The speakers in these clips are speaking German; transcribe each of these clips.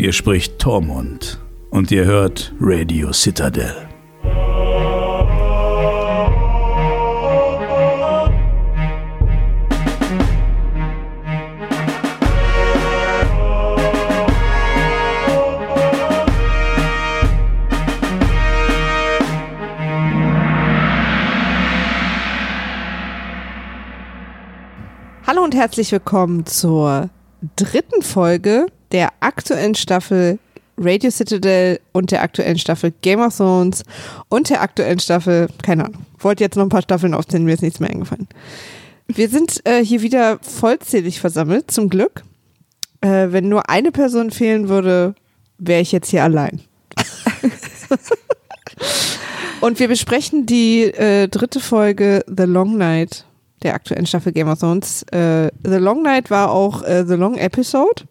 Hier spricht Tormund und ihr hört Radio Citadel. Hallo und herzlich willkommen zur dritten Folge der aktuellen Staffel Radio Citadel und der aktuellen Staffel Game of Thrones und der aktuellen Staffel, keine Ahnung, wollte jetzt noch ein paar Staffeln aufzählen, mir ist nichts mehr eingefallen. Wir sind äh, hier wieder vollzählig versammelt, zum Glück. Äh, wenn nur eine Person fehlen würde, wäre ich jetzt hier allein. und wir besprechen die äh, dritte Folge The Long Night der aktuellen Staffel Game of Thrones. Äh, The Long Night war auch äh, The Long Episode,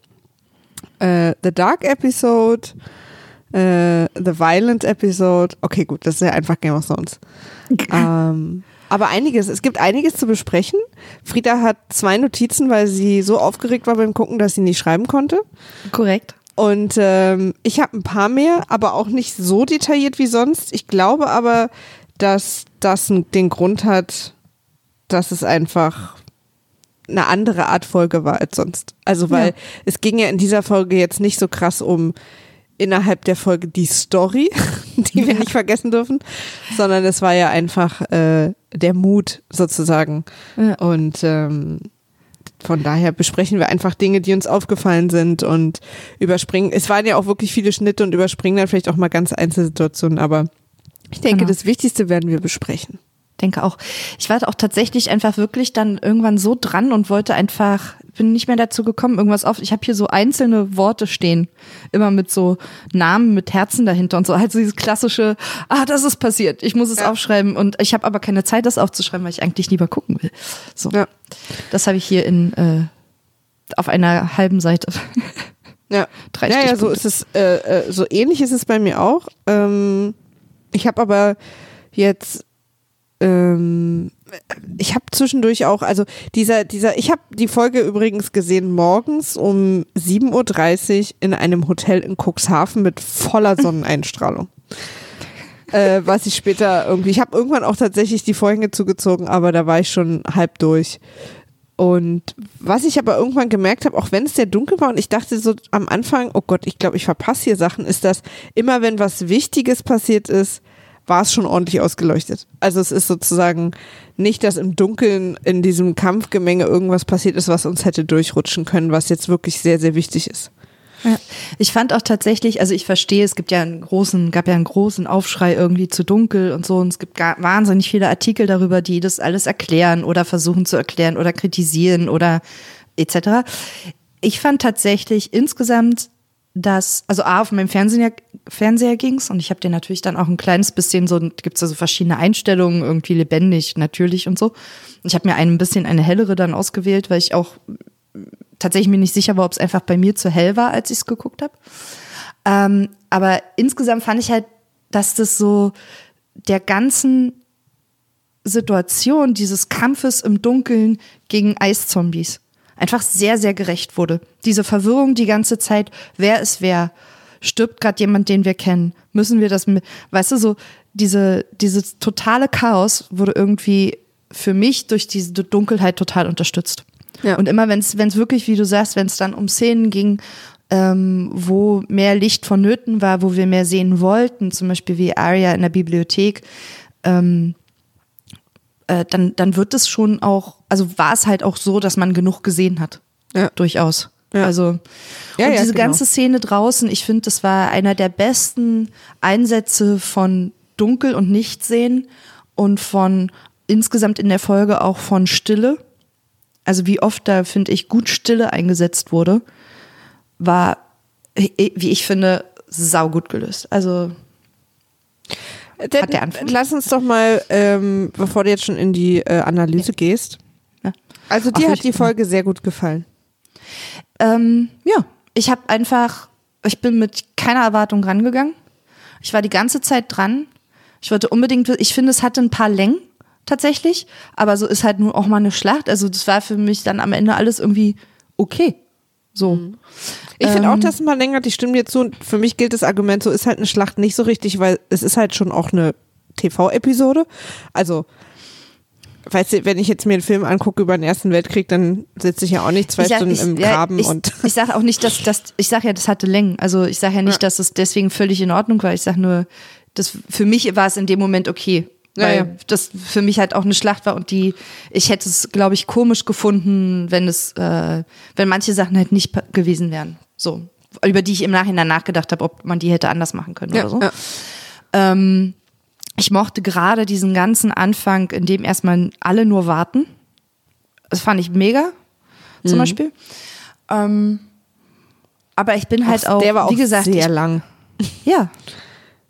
äh, The Dark Episode, äh, The Violent Episode. Okay, gut, das ist ja einfach Game of Thrones. ähm, aber einiges, es gibt einiges zu besprechen. Frieda hat zwei Notizen, weil sie so aufgeregt war beim Gucken, dass sie nicht schreiben konnte. Korrekt. Und ähm, ich habe ein paar mehr, aber auch nicht so detailliert wie sonst. Ich glaube aber, dass das den Grund hat, dass es einfach eine andere Art Folge war als sonst. Also weil ja. es ging ja in dieser Folge jetzt nicht so krass um innerhalb der Folge die Story, die wir nicht vergessen dürfen, sondern es war ja einfach äh, der Mut sozusagen. Ja. Und ähm, von daher besprechen wir einfach Dinge, die uns aufgefallen sind und überspringen. Es waren ja auch wirklich viele Schnitte und überspringen dann vielleicht auch mal ganz Einzelsituationen, aber ich denke, genau. das Wichtigste werden wir besprechen denke auch. Ich war auch tatsächlich einfach wirklich dann irgendwann so dran und wollte einfach, bin nicht mehr dazu gekommen, irgendwas auf. Ich habe hier so einzelne Worte stehen, immer mit so Namen, mit Herzen dahinter und so. Halt so dieses klassische, ah, das ist passiert, ich muss es ja. aufschreiben. Und ich habe aber keine Zeit, das aufzuschreiben, weil ich eigentlich lieber gucken will. So. Ja. Das habe ich hier in äh, auf einer halben Seite. Ja, Drei ja, ja, so ist es, äh, äh, so ähnlich ist es bei mir auch. Ähm, ich habe aber jetzt ähm, ich habe zwischendurch auch, also dieser, dieser, ich habe die Folge übrigens gesehen morgens um 7.30 Uhr in einem Hotel in Cuxhaven mit voller Sonneneinstrahlung. äh, was ich später irgendwie, ich habe irgendwann auch tatsächlich die Vorhänge zugezogen, aber da war ich schon halb durch. Und was ich aber irgendwann gemerkt habe, auch wenn es sehr dunkel war und ich dachte so am Anfang, oh Gott, ich glaube, ich verpasse hier Sachen, ist, dass immer wenn was Wichtiges passiert ist, war es schon ordentlich ausgeleuchtet. Also es ist sozusagen nicht, dass im Dunkeln in diesem Kampfgemenge irgendwas passiert ist, was uns hätte durchrutschen können, was jetzt wirklich sehr, sehr wichtig ist. Ja. Ich fand auch tatsächlich, also ich verstehe, es gibt ja einen großen, gab ja einen großen Aufschrei irgendwie zu dunkel und so und es gibt gar, wahnsinnig viele Artikel darüber, die das alles erklären oder versuchen zu erklären oder kritisieren oder etc. Ich fand tatsächlich insgesamt dass, also A, auf meinem Fernseher, Fernseher ging's und ich habe den natürlich dann auch ein kleines bisschen so, gibt's da so verschiedene Einstellungen, irgendwie lebendig, natürlich und so. Ich habe mir ein bisschen eine hellere dann ausgewählt, weil ich auch tatsächlich mir nicht sicher war, ob es einfach bei mir zu hell war, als ich es geguckt habe. Ähm, aber insgesamt fand ich halt, dass das so der ganzen Situation dieses Kampfes im Dunkeln gegen Eiszombies einfach sehr, sehr gerecht wurde. Diese Verwirrung die ganze Zeit, wer ist wer? Stirbt gerade jemand, den wir kennen? Müssen wir das mit, weißt du, so diese, dieses totale Chaos wurde irgendwie für mich durch diese Dunkelheit total unterstützt. Ja. Und immer wenn es wirklich, wie du sagst, wenn es dann um Szenen ging, ähm, wo mehr Licht vonnöten war, wo wir mehr sehen wollten, zum Beispiel wie Arya in der Bibliothek, ähm, äh, dann, dann wird es schon auch, also war es halt auch so, dass man genug gesehen hat. Ja. Durchaus. Ja. Also ja, und ja, diese genau. ganze Szene draußen, ich finde, das war einer der besten Einsätze von Dunkel und Nichtsehen und von insgesamt in der Folge auch von Stille. Also wie oft da, finde ich, gut Stille eingesetzt wurde, war, wie ich finde, saugut gelöst. Also hat der Anfang. Lass uns doch mal, ähm, bevor du jetzt schon in die äh, Analyse ja. gehst. Also dir hat die Folge sehr gut gefallen. Ähm, ja, ich habe einfach, ich bin mit keiner Erwartung rangegangen. Ich war die ganze Zeit dran. Ich wollte unbedingt, ich finde, es hatte ein paar Längen tatsächlich, aber so ist halt nur auch mal eine Schlacht. Also das war für mich dann am Ende alles irgendwie okay. So. Mhm. Ich finde ähm, auch, dass man länger, die stimmen jetzt zu. Für mich gilt das Argument, so ist halt eine Schlacht nicht so richtig, weil es ist halt schon auch eine TV-Episode. Also, weißt du, wenn ich jetzt mir einen Film angucke über den Ersten Weltkrieg, dann sitze ich ja auch nicht zwei sag, Stunden ich, im Graben ja, ich, und. Ich sage auch nicht, dass das, ich sage ja, das hatte Längen. Also ich sage ja nicht, ja. dass es deswegen völlig in Ordnung war. Ich sage nur, das für mich war es in dem Moment okay. Weil ja, das für mich halt auch eine Schlacht war und die, ich hätte es, glaube ich, komisch gefunden, wenn es, äh, wenn manche Sachen halt nicht gewesen wären. So. Über die ich im Nachhinein nachgedacht habe, ob man die hätte anders machen können oder so. Ähm, ich mochte gerade diesen ganzen Anfang, in dem erstmal alle nur warten. Das fand ich mega, zum mhm. Beispiel. Ähm, aber ich bin halt auch, der war auch wie gesagt, sehr ich, lang. Ja.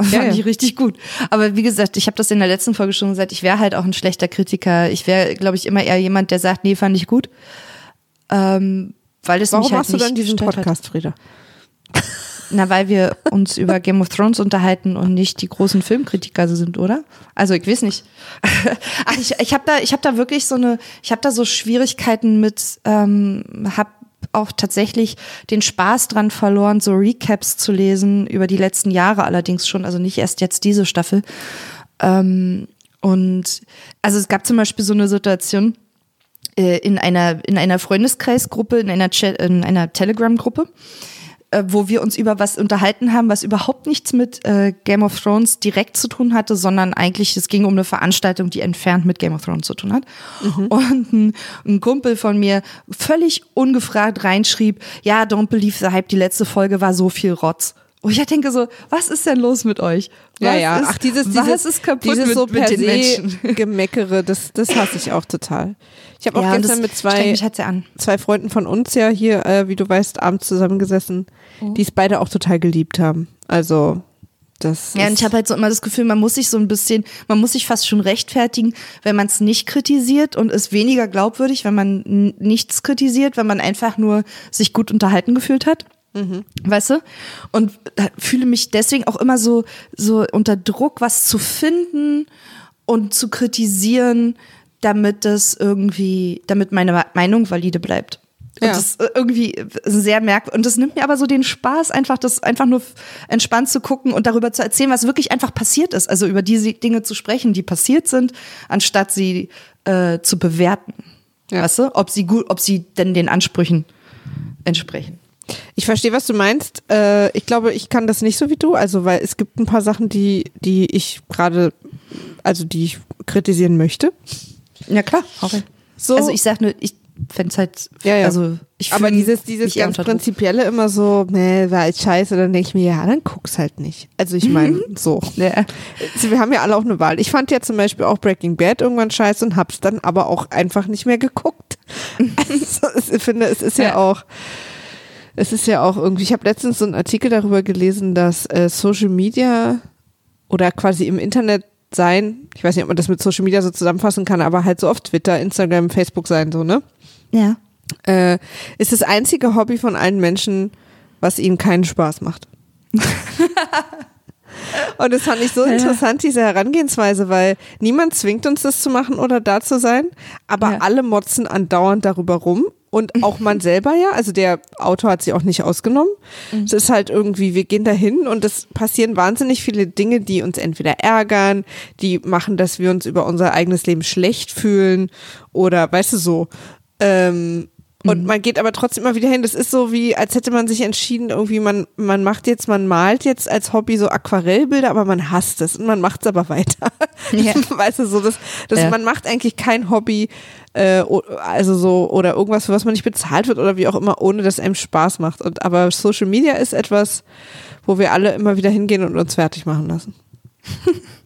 Fand ja, ja. ich richtig gut. Aber wie gesagt, ich habe das in der letzten Folge schon gesagt, ich wäre halt auch ein schlechter Kritiker. Ich wäre, glaube ich, immer eher jemand, der sagt, nee, fand ich gut. Ähm, weil das Warum mich halt machst du dann diesen Podcast, hat. Frieda? Na, weil wir uns über Game of Thrones unterhalten und nicht die großen Filmkritiker sind, oder? Also ich weiß nicht. Ach, ich, ich habe da, ich habe da wirklich so eine, ich habe da so Schwierigkeiten mit, ähm, hab auch tatsächlich den Spaß dran verloren, so Recaps zu lesen über die letzten Jahre allerdings schon, also nicht erst jetzt diese Staffel. Ähm, und also es gab zum Beispiel so eine Situation äh, in einer in einer Freundeskreisgruppe, in einer Chat, in einer Telegram-Gruppe äh, wo wir uns über was unterhalten haben, was überhaupt nichts mit äh, Game of Thrones direkt zu tun hatte, sondern eigentlich es ging um eine Veranstaltung, die entfernt mit Game of Thrones zu tun hat. Mhm. Und ein, ein, Kumpel von mir völlig ungefragt reinschrieb, ja, don't believe the hype, die letzte Folge war so viel Rotz. Und ich denke so, was ist denn los mit euch? Was ja, ja, ist, ach, dieses, dieses, was ist kaputt dieses mit, so per mit den se Menschen? Gemeckere, das, das hasse ich auch total. Ich habe auch Ja, gestern mit zwei, halt zwei Freunden von uns ja hier, äh, wie du weißt, abends zusammengesessen, Mhm. die es beide auch total geliebt haben. Also, das Ja, und ich habe halt so immer das Gefühl, man muss sich so ein bisschen, man muss sich fast schon rechtfertigen, wenn man es nicht kritisiert und ist weniger glaubwürdig, wenn man nichts kritisiert, wenn man einfach nur sich gut unterhalten gefühlt hat. Weißt du? Und fühle mich deswegen auch immer so, so unter Druck, was zu finden und zu kritisieren, damit das irgendwie, damit meine Meinung valide bleibt. Und Ja. das ist irgendwie sehr merkwürdig. Und das nimmt mir aber so den Spaß, einfach das einfach nur entspannt zu gucken und darüber zu erzählen, was wirklich einfach passiert ist. Also über diese Dinge zu sprechen, die passiert sind, anstatt sie äh, zu bewerten. Ja. Weißt du? Ob sie gut, ob sie denn den Ansprüchen entsprechen. Ich verstehe, was du meinst. Äh, ich glaube, ich kann das nicht so wie du. Also, weil es gibt ein paar Sachen, die, die ich gerade, also die ich kritisieren möchte. Ja, klar. Okay. So. Also ich sag nur, ich fände halt, Ja, ja. also ich aber dieses, dieses ganz prinzipielle immer so, nee, war halt scheiße, dann denke ich mir, ja, dann guck's halt nicht. Also ich meine, so. Ja. Also wir haben ja alle auch eine Wahl. Ich fand ja zum Beispiel auch Breaking Bad irgendwann scheiße und hab's dann aber auch einfach nicht mehr geguckt. Also ich finde, es ist ja, Ja. auch, es ist ja auch irgendwie, ich habe letztens so einen Artikel darüber gelesen, dass äh, Social Media oder quasi im Internet sein, ich weiß nicht, ob man das mit Social Media so zusammenfassen kann, aber halt so auf Twitter, Instagram, Facebook sein, so, ne? Ja. äh, ist das einzige Hobby von allen Menschen, was ihnen keinen Spaß macht. Und das fand ich so interessant, diese Herangehensweise, weil niemand zwingt uns das zu machen oder da zu sein, aber Ja. alle motzen andauernd darüber rum und auch man selber ja, also der Autor hat sie auch nicht ausgenommen. Es ist halt irgendwie, wir gehen dahin und es passieren wahnsinnig viele Dinge, die uns entweder ärgern, die machen, dass wir uns über unser eigenes Leben schlecht fühlen oder weißt du so. Ähm, und man geht aber trotzdem immer wieder hin. Das ist so wie, als hätte man sich entschieden, irgendwie, man, man macht jetzt, man malt jetzt als Hobby so Aquarellbilder, aber man hasst es und man macht es aber weiter. Ja. weißt du, so, das, das, Ja. man macht eigentlich kein Hobby, äh, also so, oder irgendwas, für was man nicht bezahlt wird oder wie auch immer, ohne dass einem Spaß macht. Und, aber Social Media ist etwas, wo wir alle immer wieder hingehen und uns fertig machen lassen.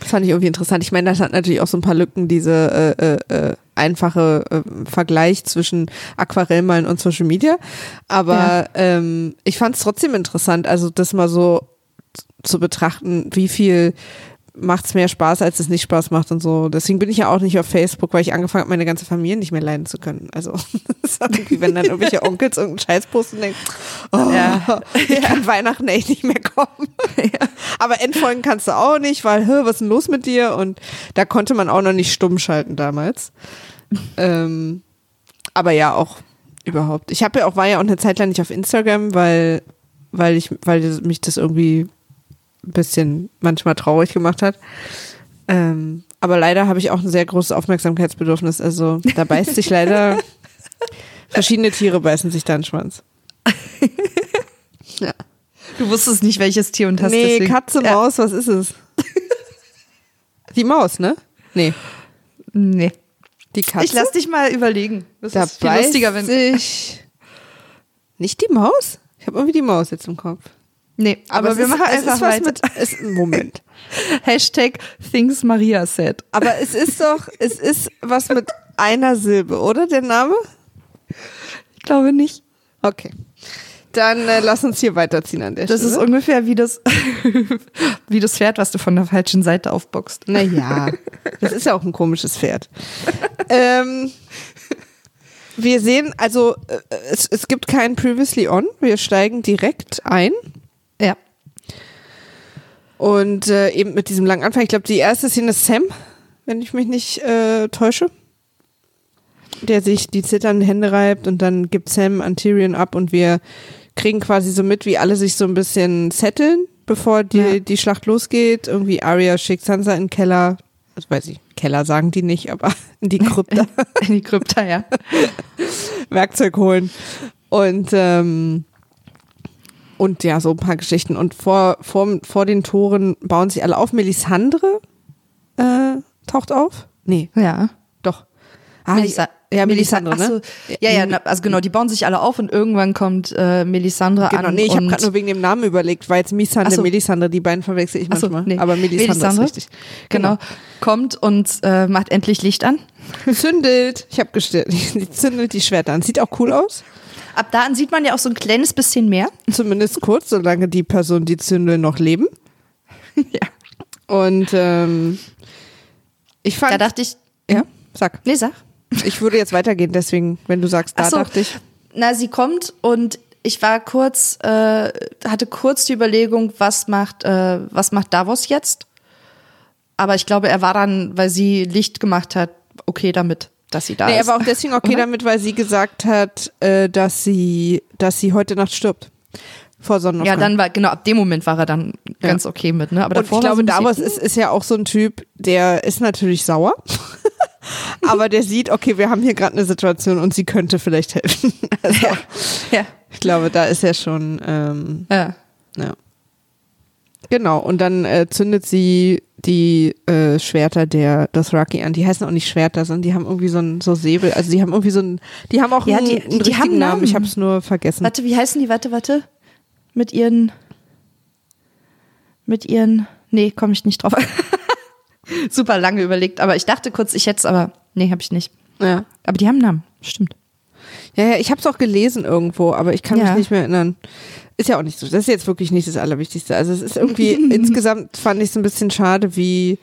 Das fand ich irgendwie interessant. Ich meine, das hat natürlich auch so ein paar Lücken, diese äh, äh, äh, einfache äh, Vergleich zwischen Aquarellmalen und Social Media. Aber Ja. ähm, ich fand es trotzdem interessant, also das mal so zu betrachten, wie viel macht es mehr Spaß, als es nicht Spaß macht und so. Deswegen bin ich ja auch nicht auf Facebook, weil ich angefangen habe, meine ganze Familie nicht mehr leiden zu können. Also wenn dann irgendwelche Onkels irgendeinen Scheiß posten und denken, oh, Ja. ich kann Weihnachten echt nicht mehr kommen. Aber Endfolgen kannst du auch nicht, weil, was ist denn los mit dir? Und da konnte man auch noch nicht stumm schalten damals. ähm, aber ja, auch überhaupt. Ich habe ja auch, war ja auch eine Zeit lang nicht auf Instagram, weil, weil ich, weil mich das irgendwie ein bisschen manchmal traurig gemacht hat. Ähm, aber leider habe ich auch ein sehr großes Aufmerksamkeitsbedürfnis. Also da beißt sich leider verschiedene Tiere beißen sich da einen Schwanz. ja. Du wusstest nicht, welches Tier und hast Nee, deswegen. Katze, Maus, ja. was ist es? Die Maus, ne? Nee. Nee. Die Katze? Ich lass dich mal überlegen. Das da ist viel lustiger, wenn. Sich nicht die Maus? Ich habe irgendwie die Maus jetzt im Kopf. Nee, aber, aber wir ist, machen einfach ist was Mit, ist, Moment. Hashtag Things Maria said. Aber es ist doch, es ist was mit einer Silbe, oder der Name? Ich glaube nicht. Okay. Dann äh, lass uns hier weiterziehen an der das Stelle. Das ist ungefähr wie das, wie das Pferd, was du von der falschen Seite aufboxt. Naja, das ist ja auch ein komisches Pferd. ähm, wir sehen, also äh, es, es gibt kein Previously On. Wir steigen direkt ein. Und äh, eben mit diesem langen Anfang. Ich glaube, die erste Szene ist Sam, wenn ich mich nicht äh, täusche der sich die zitternden Hände reibt und dann gibt Sam an Tyrion ab und wir kriegen quasi so mit, wie alle sich so ein bisschen setteln, bevor die, ja. die Schlacht losgeht. Irgendwie Arya schickt Sansa in den Keller. Das weiß ich, Keller sagen die nicht, aber in die Krypta. in die Krypta, ja. Werkzeug holen. Und, ähm, und ja, so ein paar Geschichten. Und vor, vor, vor den Toren bauen sich alle auf. Melisandre äh, taucht auf. Nee. Ja. Doch. Ah, Melisa ja, Melisandre, ne? Ja, ja, also genau, die bauen sich alle auf und irgendwann kommt äh, Melisandre genau, an. Nee, ich habe gerade nur wegen dem Namen überlegt, weil jetzt Misande, so. Melisandre, die beiden verwechsel ich manchmal. So, nee. Aber Melisandre, Melisandre ist richtig. Genau. genau. Kommt und äh, macht endlich Licht an. Zündelt. Ich habe gestellt. Zündelt die Schwerter an. Sieht auch cool aus. Ab da an sieht man ja auch so ein kleines bisschen mehr. Zumindest kurz, solange die Person, die zündeln, noch leben. ja. Und ähm, ich fand. Da dachte ich. Ja, sag. Nee, sag. Ich würde jetzt weitergehen, deswegen, wenn du sagst, da so, dachte ich. Na, sie kommt und ich war kurz, äh, hatte kurz die Überlegung, was macht, äh, was macht Davos jetzt? Aber ich glaube, er war dann, weil sie Licht gemacht hat, okay damit, dass sie da nee, ist. Er war auch deswegen okay Oder? damit, weil sie gesagt hat, äh, dass sie, dass sie heute Nacht stirbt. Vor Sonnenaufgang. Ja, dann war, genau, ab dem Moment war er dann ja. ganz okay mit, ne? Aber und ich glaube, Davos ist, ist ja auch so ein Typ, der ist natürlich sauer. aber der sieht, okay, wir haben hier gerade eine Situation und sie könnte vielleicht helfen. Also, ja. ja. Ich glaube, da ist er schon. Ähm, ja. ja. Genau, und dann äh, zündet sie die äh, Schwerter der Dothraki an. Die heißen auch nicht Schwerter, sondern die haben irgendwie so ein so Säbel. Also die haben irgendwie so ein, die haben auch ja, einen, die, einen die haben Namen. Namen. Ich habe es nur vergessen. Warte, wie heißen die? Warte, warte. Mit ihren, mit ihren, nee, komme ich nicht drauf. super lange überlegt, aber ich dachte kurz, ich hätte es, aber nee, habe ich nicht. Ja. Aber die haben einen Namen, stimmt. Ja, ja, ich habe es auch gelesen irgendwo, aber ich kann ja. mich nicht mehr erinnern. Ist ja auch nicht so. Das ist jetzt wirklich nicht das Allerwichtigste. Also es ist irgendwie, insgesamt fand ich es ein bisschen schade, wie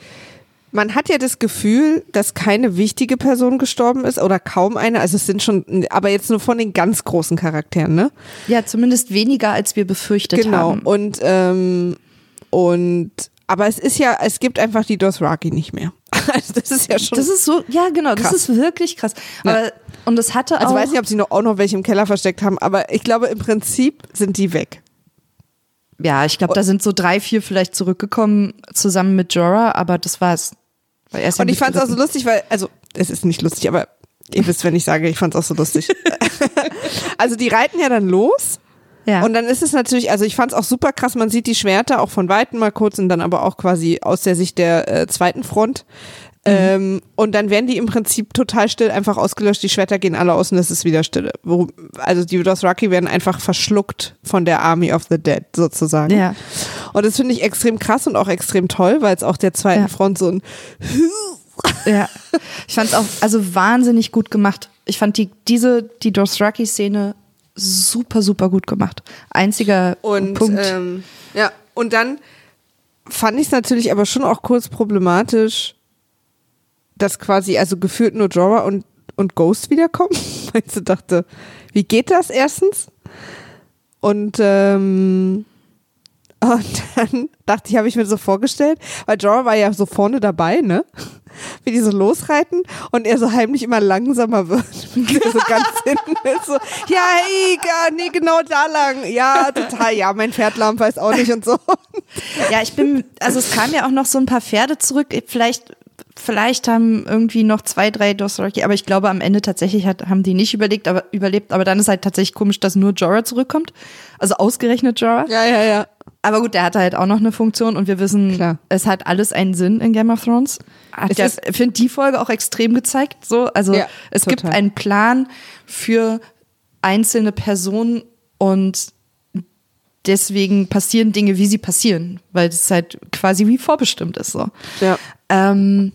man hat ja das Gefühl, dass keine wichtige Person gestorben ist oder kaum eine. Also es sind schon, aber jetzt nur von den ganz großen Charakteren, ne? Ja, zumindest weniger, als wir befürchtet genau. haben. Genau. Und ähm, und aber es ist ja, es gibt einfach die Dothraki nicht mehr. Also das ist ja schon. Das ist so, ja genau, krass. das ist wirklich krass. Aber, ja. Und das hatte also auch. Also weiß nicht, ob sie noch, auch noch welche im Keller versteckt haben, aber ich glaube im Prinzip sind die weg. Ja, ich glaube, da sind so drei, vier vielleicht zurückgekommen zusammen mit Jorah, aber das war's. Weil er und ich fand es auch so lustig, weil, also es ist nicht lustig, aber ihr wisst, wenn ich sage, ich fand es auch so lustig. also die reiten ja dann los ja. Und dann ist es natürlich, also ich fand es auch super krass, man sieht die Schwerter auch von Weitem mal kurz und dann aber auch quasi aus der Sicht der äh, zweiten Front. Mhm. Ähm, und dann werden die im Prinzip total still einfach ausgelöscht, die Schwerter gehen alle aus und es ist wieder Stille. Wo, also die Dothraki werden einfach verschluckt von der Army of the Dead sozusagen. Ja. Und das finde ich extrem krass und auch extrem toll, weil es auch der zweiten ja. Front so ein ja, ich fand es auch also wahnsinnig gut gemacht. Ich fand die diese die Dothraki-Szene super, super gut gemacht. Einziger und, Punkt. Ähm, ja, und dann fand ich es natürlich aber schon auch kurz problematisch, dass quasi also gefühlt nur Jorah und, und Ghost wiederkommen. Weil ich so dachte, wie geht das erstens? Und, ähm, und dann dachte ich, habe ich mir so vorgestellt, weil Jorah war ja so vorne dabei, ne? wie die so losreiten und er so heimlich immer langsamer wird. so ganz hinten ist so, ja, hey, gar, nee, genau da lang. Ja, total, ja, mein Pferd lahm weiß auch nicht und so. Ja, ich bin, also es kamen ja auch noch so ein paar Pferde zurück. Vielleicht vielleicht haben irgendwie noch zwei, drei Dothraki, aber ich glaube am Ende tatsächlich hat, haben die nicht überlegt, aber, überlebt. Aber dann ist halt tatsächlich komisch, dass nur Jorah zurückkommt. Also ausgerechnet Jorah. Ja, ja, ja. Aber gut, der hatte halt auch noch eine Funktion und wir wissen, Klar. es hat alles einen Sinn in Game of Thrones. Hat ist- finde die Folge auch extrem gezeigt. So, also Ja, es total. gibt einen Plan für einzelne Personen und deswegen passieren Dinge, wie sie passieren, weil es halt quasi wie vorbestimmt ist. So. Ja. Ähm,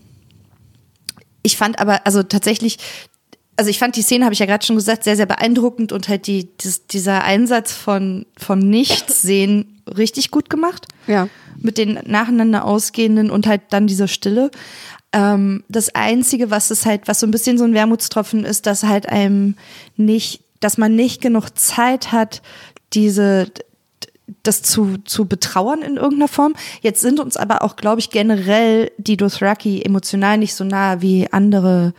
ich fand aber, also tatsächlich, also ich fand die Szene, habe ich ja gerade schon gesagt, sehr, sehr beeindruckend und halt die, dies, dieser Einsatz von, vom Nichtsehen richtig gut gemacht. Ja. Mit den nacheinander ausgehenden und halt dann dieser Stille. Ähm, das Einzige, was es halt, was so ein bisschen so ein Wermutstropfen ist, dass halt einem nicht, dass man nicht genug Zeit hat, diese, das zu, zu betrauern in irgendeiner Form. Jetzt sind uns aber auch, glaube ich, generell die Dothraki emotional nicht so nah wie andere,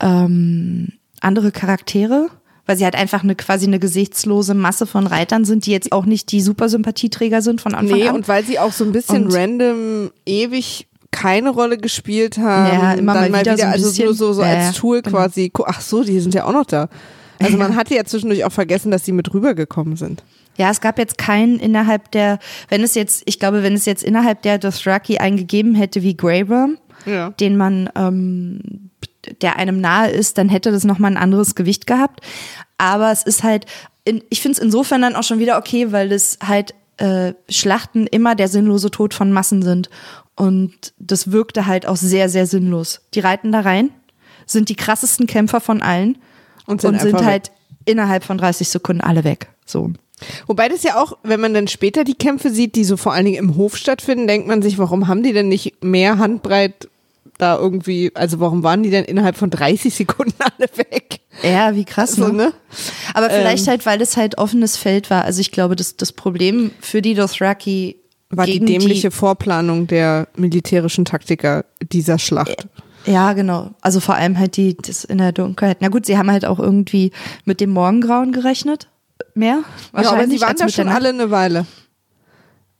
ähm, andere Charaktere, weil sie halt einfach eine quasi eine gesichtslose Masse von Reitern sind, die jetzt auch nicht die super Sympathieträger sind von Anfang Nee, an. und weil sie auch so ein bisschen Und- random ewig keine Rolle gespielt haben. Ja, immer dann mal wieder so ein also bisschen. nur so, so Ja, als Tool genau. quasi. Ach so, die sind ja auch noch da. Also man hatte ja zwischendurch auch vergessen, dass sie mit rübergekommen sind. Ja, es gab jetzt keinen innerhalb der, wenn es jetzt, ich glaube, wenn es jetzt innerhalb der Dothraki einen gegeben hätte wie Grey Worm, Ja. den man, ähm, der einem nahe ist, dann hätte das nochmal ein anderes Gewicht gehabt. Aber es ist halt, in, ich finde es insofern dann auch schon wieder okay, weil es halt äh, Schlachten immer der sinnlose Tod von Massen sind. Und das wirkte halt auch sehr, sehr sinnlos. Die reiten da rein, sind die krassesten Kämpfer von allen Und sind und sind halt innerhalb von 30 Sekunden alle weg. So. Wobei das ja auch, wenn man dann später die Kämpfe sieht, die so vor allen Dingen im Hof stattfinden, denkt man sich, warum haben die denn nicht mehr Handbreit da irgendwie, also warum waren die denn innerhalb von 30 Sekunden alle weg? Ja, wie krass, So, ne? ne? Aber vielleicht Ähm. halt, weil es halt offenes Feld war. Also ich glaube, das, das Problem für die Dothraki War die dämliche Vorplanung der militärischen Taktiker dieser Schlacht. ja, genau. Also vor allem halt die, das in der Dunkelheit. Na gut, sie haben halt auch irgendwie mit dem Morgengrauen gerechnet. Mehr? Ja, aber Wahrscheinlich sie waren da schon alle eine Weile.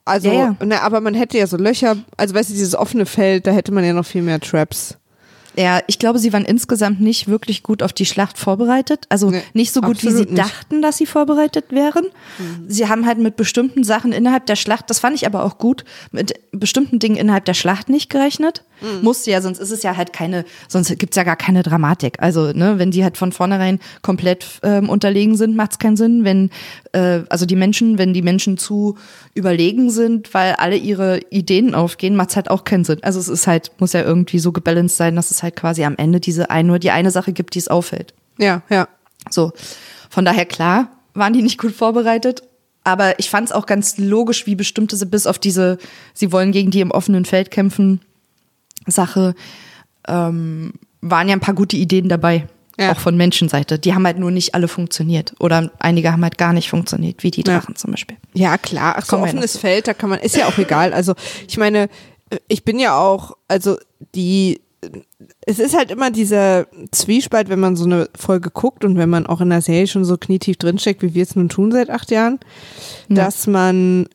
Also, Ja, ja. Na, aber man hätte ja so Löcher, also weißt du, dieses offene Feld, da hätte man ja noch viel mehr Traps. Ja, ich glaube, sie waren insgesamt nicht wirklich gut auf die Schlacht vorbereitet. Also Nee, nicht so gut, wie sie nicht. dachten, dass sie vorbereitet wären. Sie haben halt mit bestimmten Sachen innerhalb der Schlacht, das fand ich aber auch gut, mit bestimmten Dingen innerhalb der Schlacht nicht gerechnet. Musste ja, sonst ist es ja halt keine, sonst gibt's ja gar keine Dramatik. Also, ne, wenn die halt von vornherein komplett ähm, unterlegen sind, macht's keinen Sinn. Wenn, äh, also die Menschen, wenn die Menschen zu überlegen sind, weil alle ihre Ideen aufgehen, macht's halt auch keinen Sinn. Also es ist halt, muss ja irgendwie so gebalanced sein, dass es halt quasi am Ende diese ein, nur die eine Sache gibt, die es auffällt. Ja, ja. So. Von daher klar, waren die nicht gut vorbereitet. Aber ich fand es auch ganz logisch, wie bestimmte sie bis auf diese, sie wollen gegen die im offenen Feld kämpfen, Sache, ähm, waren ja ein paar gute Ideen dabei. Ja. Auch von Menschenseite. Die haben halt nur nicht alle funktioniert. Oder einige haben halt gar nicht funktioniert, wie die Ja. Drachen zum Beispiel. Ja, klar. Ach so, offenes. Feld, da kann man, ist ja auch egal. Also, ich meine, ich bin ja auch, also die, es ist halt immer dieser Zwiespalt, wenn man so eine Folge guckt und wenn man auch in der Serie schon so knietief drinsteckt, wie wir es nun tun seit acht Jahren, dass man,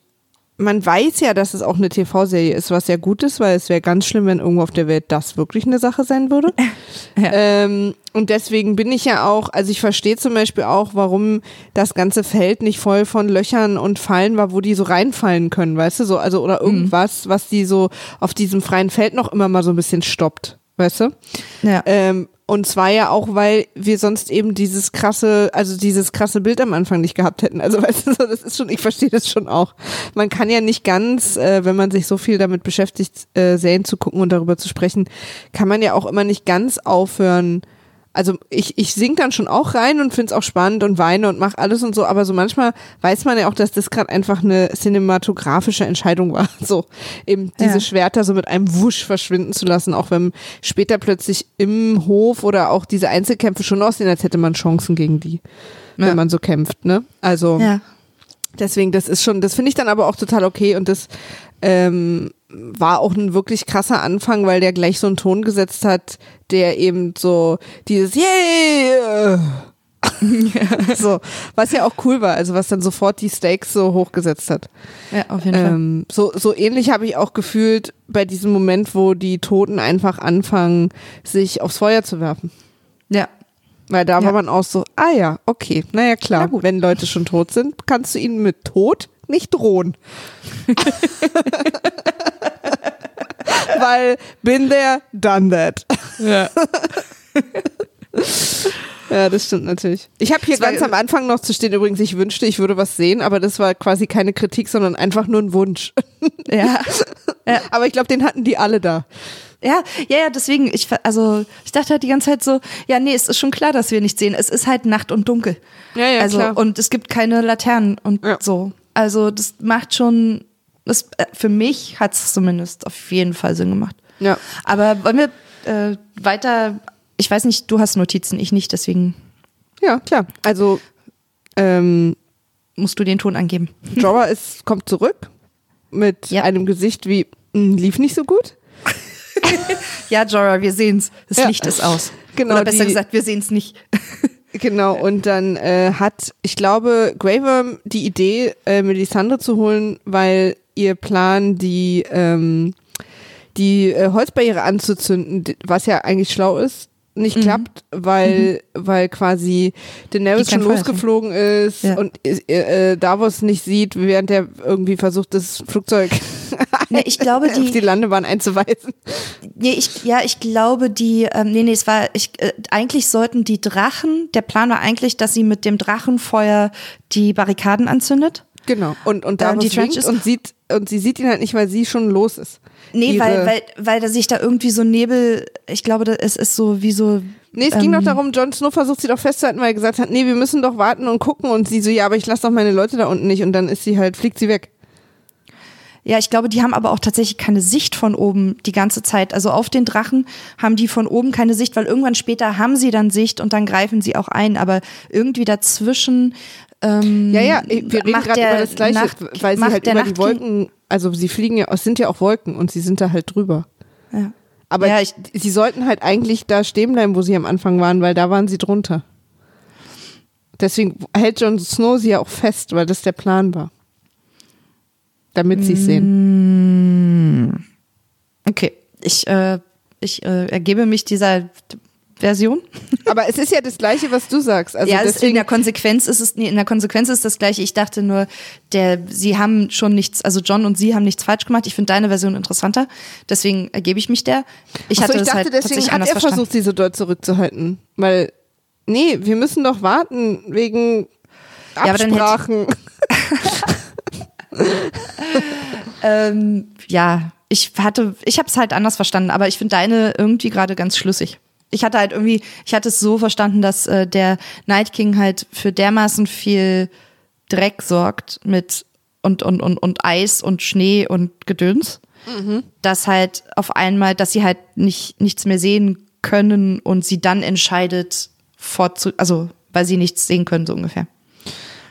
man weiß ja, dass es auch eine TV-Serie ist, was ja gut ist, weil es wäre ganz schlimm, wenn irgendwo auf der Welt das wirklich eine Sache sein würde. Ja. Ähm, und deswegen bin ich ja auch, also ich verstehe zum Beispiel auch, warum das ganze Feld nicht voll von Löchern und Fallen war, wo die so reinfallen können, weißt du, so, also oder irgendwas, was die so auf diesem freien Feld noch immer mal so ein bisschen stoppt, weißt du? Ja. Ähm, und zwar ja auch, weil wir sonst eben dieses krasse, also dieses krasse Bild am Anfang nicht gehabt hätten. Also weißt du, das ist schon, ich verstehe das schon auch. Man kann ja nicht ganz, äh, wenn man sich so viel damit beschäftigt, äh, Serien zu gucken und darüber zu sprechen, kann man ja auch immer nicht ganz aufhören. Also ich, ich sing dann schon auch rein und find's auch spannend und weine und mach alles und so, aber so manchmal weiß man ja auch, dass das gerade einfach eine cinematografische Entscheidung war. So eben diese Ja. Schwerter so mit einem Wusch verschwinden zu lassen, auch wenn später plötzlich im Hof oder auch diese Einzelkämpfe schon aussehen, als hätte man Chancen gegen die, Ja. wenn man so kämpft, ne? Also ja. deswegen, das ist schon, das finde ich dann aber auch total okay und das ähm, war auch ein wirklich krasser Anfang, weil der gleich so einen Ton gesetzt hat, der eben so dieses Yay! so, was ja auch cool war, also was dann sofort die Stakes so hochgesetzt hat. Ja, auf jeden ähm, Fall. So, so ähnlich habe ich auch gefühlt bei diesem Moment, wo die Toten einfach anfangen, sich aufs Feuer zu werfen. Ja. Weil da Ja. war man auch so, ah ja, okay, naja klar, wenn Leute schon tot sind, kannst du ihnen mit Tod nicht drohen. Weil bin there, done that. Ja. Ja, das stimmt natürlich. Ich habe hier war- ganz am Anfang noch zu stehen, übrigens, ich wünschte, ich würde was sehen, aber das war quasi keine Kritik, sondern einfach nur ein Wunsch. Ja. aber ich glaube, den hatten die alle da. Ja, ja, ja, deswegen, ich, also, ich dachte halt die ganze Zeit so, ja, nee, es ist schon klar, dass wir nicht sehen. Es ist halt Nacht und dunkel. Ja, ja, also, klar. und es gibt keine Laternen und Ja. so. Also, das macht schon, das, äh, für mich hat es zumindest auf jeden Fall Sinn gemacht. Ja. Aber wollen wir äh, weiter, ich weiß nicht, du hast Notizen, ich nicht, deswegen Ja, klar. Also, ähm, musst du den Ton angeben. Jorah ist, kommt zurück mit Ja. einem Gesicht wie, "Hm, lief nicht so gut. Ja, Jorah, wir sehen's. Das Ja. Licht ist aus. Genau, Oder besser gesagt, wir sehen's nicht. Genau, und dann äh, hat, ich glaube, Worm die Idee, äh, Melisandre zu holen, weil ihr Plan, die, ähm, die äh, Holzbarriere anzuzünden, was ja eigentlich schlau ist, nicht klappt, weil, weil quasi Daenerys Mhm. Schon losgeflogen ist Ja. und äh, äh, Davos nicht sieht, während er irgendwie versucht, das Flugzeug Nee, ich glaube, auf die die, Landebahn einzuweisen. nee, ich, ja, ich glaube, die, ähm, nee, nee, es war, ich, äh, eigentlich sollten die Drachen, der Plan war eigentlich, dass sie mit dem Drachenfeuer die Barrikaden anzündet. Genau. Und, und Ähm, Davos die winkt und sieht, und sie sieht ihn halt nicht, weil sie schon los ist. Nee, Ihre- weil, weil, weil da sich da irgendwie so Nebel, ich glaube, da- es ist so wie so. Nee, es ging ähm, doch darum, Jon Snow versucht sie doch festzuhalten, weil er gesagt hat, nee, wir müssen doch warten und gucken und sie so, ja, aber ich lasse doch meine Leute da unten nicht und dann ist sie halt, fliegt sie weg. Ja, ich glaube, die haben aber auch tatsächlich keine Sicht von oben die ganze Zeit. Also auf den Drachen haben die von oben keine Sicht, weil irgendwann später haben sie dann Sicht und dann greifen sie auch ein. Aber irgendwie dazwischen. Ähm, Ja, ja, wir reden gerade über das Gleiche, Nacht- weil sie halt über die Nachtking- Wolken, also sie fliegen ja, es sind ja auch Wolken und sie sind da halt drüber. Ja. Aber Ja, ich- sie sollten halt eigentlich da stehen bleiben, wo sie am Anfang waren, weil da waren sie drunter. Deswegen hält Jon Snow sie ja auch fest, weil das der Plan war. Damit sie es Mm. sehen. Okay, ich, äh, ich äh, ergebe mich dieser Version. Aber es ist ja das Gleiche, was du sagst. Also ja, es, in deswegen, der Konsequenz ist es, nee, in der Konsequenz ist das gleiche. Ich dachte nur, der, sie haben schon nichts, also John und sie haben nichts falsch gemacht. Ich finde deine Version interessanter, deswegen ergebe ich mich der. Ich Ach hatte ich dachte, halt deswegen hat er verstanden. versucht, sie so dort zurückzuhalten. Weil, nee, wir müssen doch warten wegen Absprachen. Ähm, ja, ich hatte, ich habe es halt anders verstanden, aber ich finde deine irgendwie gerade ganz schlüssig. Ich hatte halt irgendwie, ich hatte es so verstanden, dass äh, der Night King halt für dermaßen viel Dreck sorgt mit und und und und Eis und Schnee und Gedöns, dass halt auf einmal, dass sie halt nicht nichts mehr sehen können und sie dann entscheidet fortzu, also weil sie nichts sehen können so ungefähr.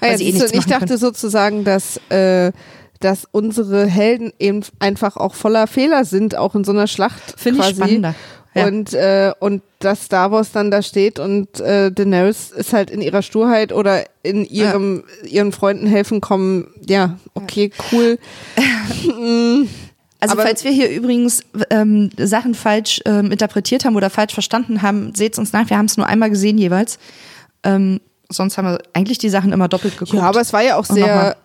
Ja, eh und ich dachte sozusagen, dass, äh, dass unsere Helden eben einfach auch voller Fehler sind, auch in so einer Schlacht. Finde ich spannender. Ja. Und, äh, und dass Davos dann da steht und äh, Daenerys ist halt in ihrer Sturheit oder in ihrem ihren Freunden helfen kommen. Ja, okay, cool. Also Aber- falls wir hier übrigens ähm, Sachen falsch ähm, interpretiert haben oder falsch verstanden haben, seht's uns nach. Wir haben es nur einmal gesehen jeweils. Ähm, sonst haben wir eigentlich die Sachen immer doppelt geguckt. Ja, aber es war ja auch sehr,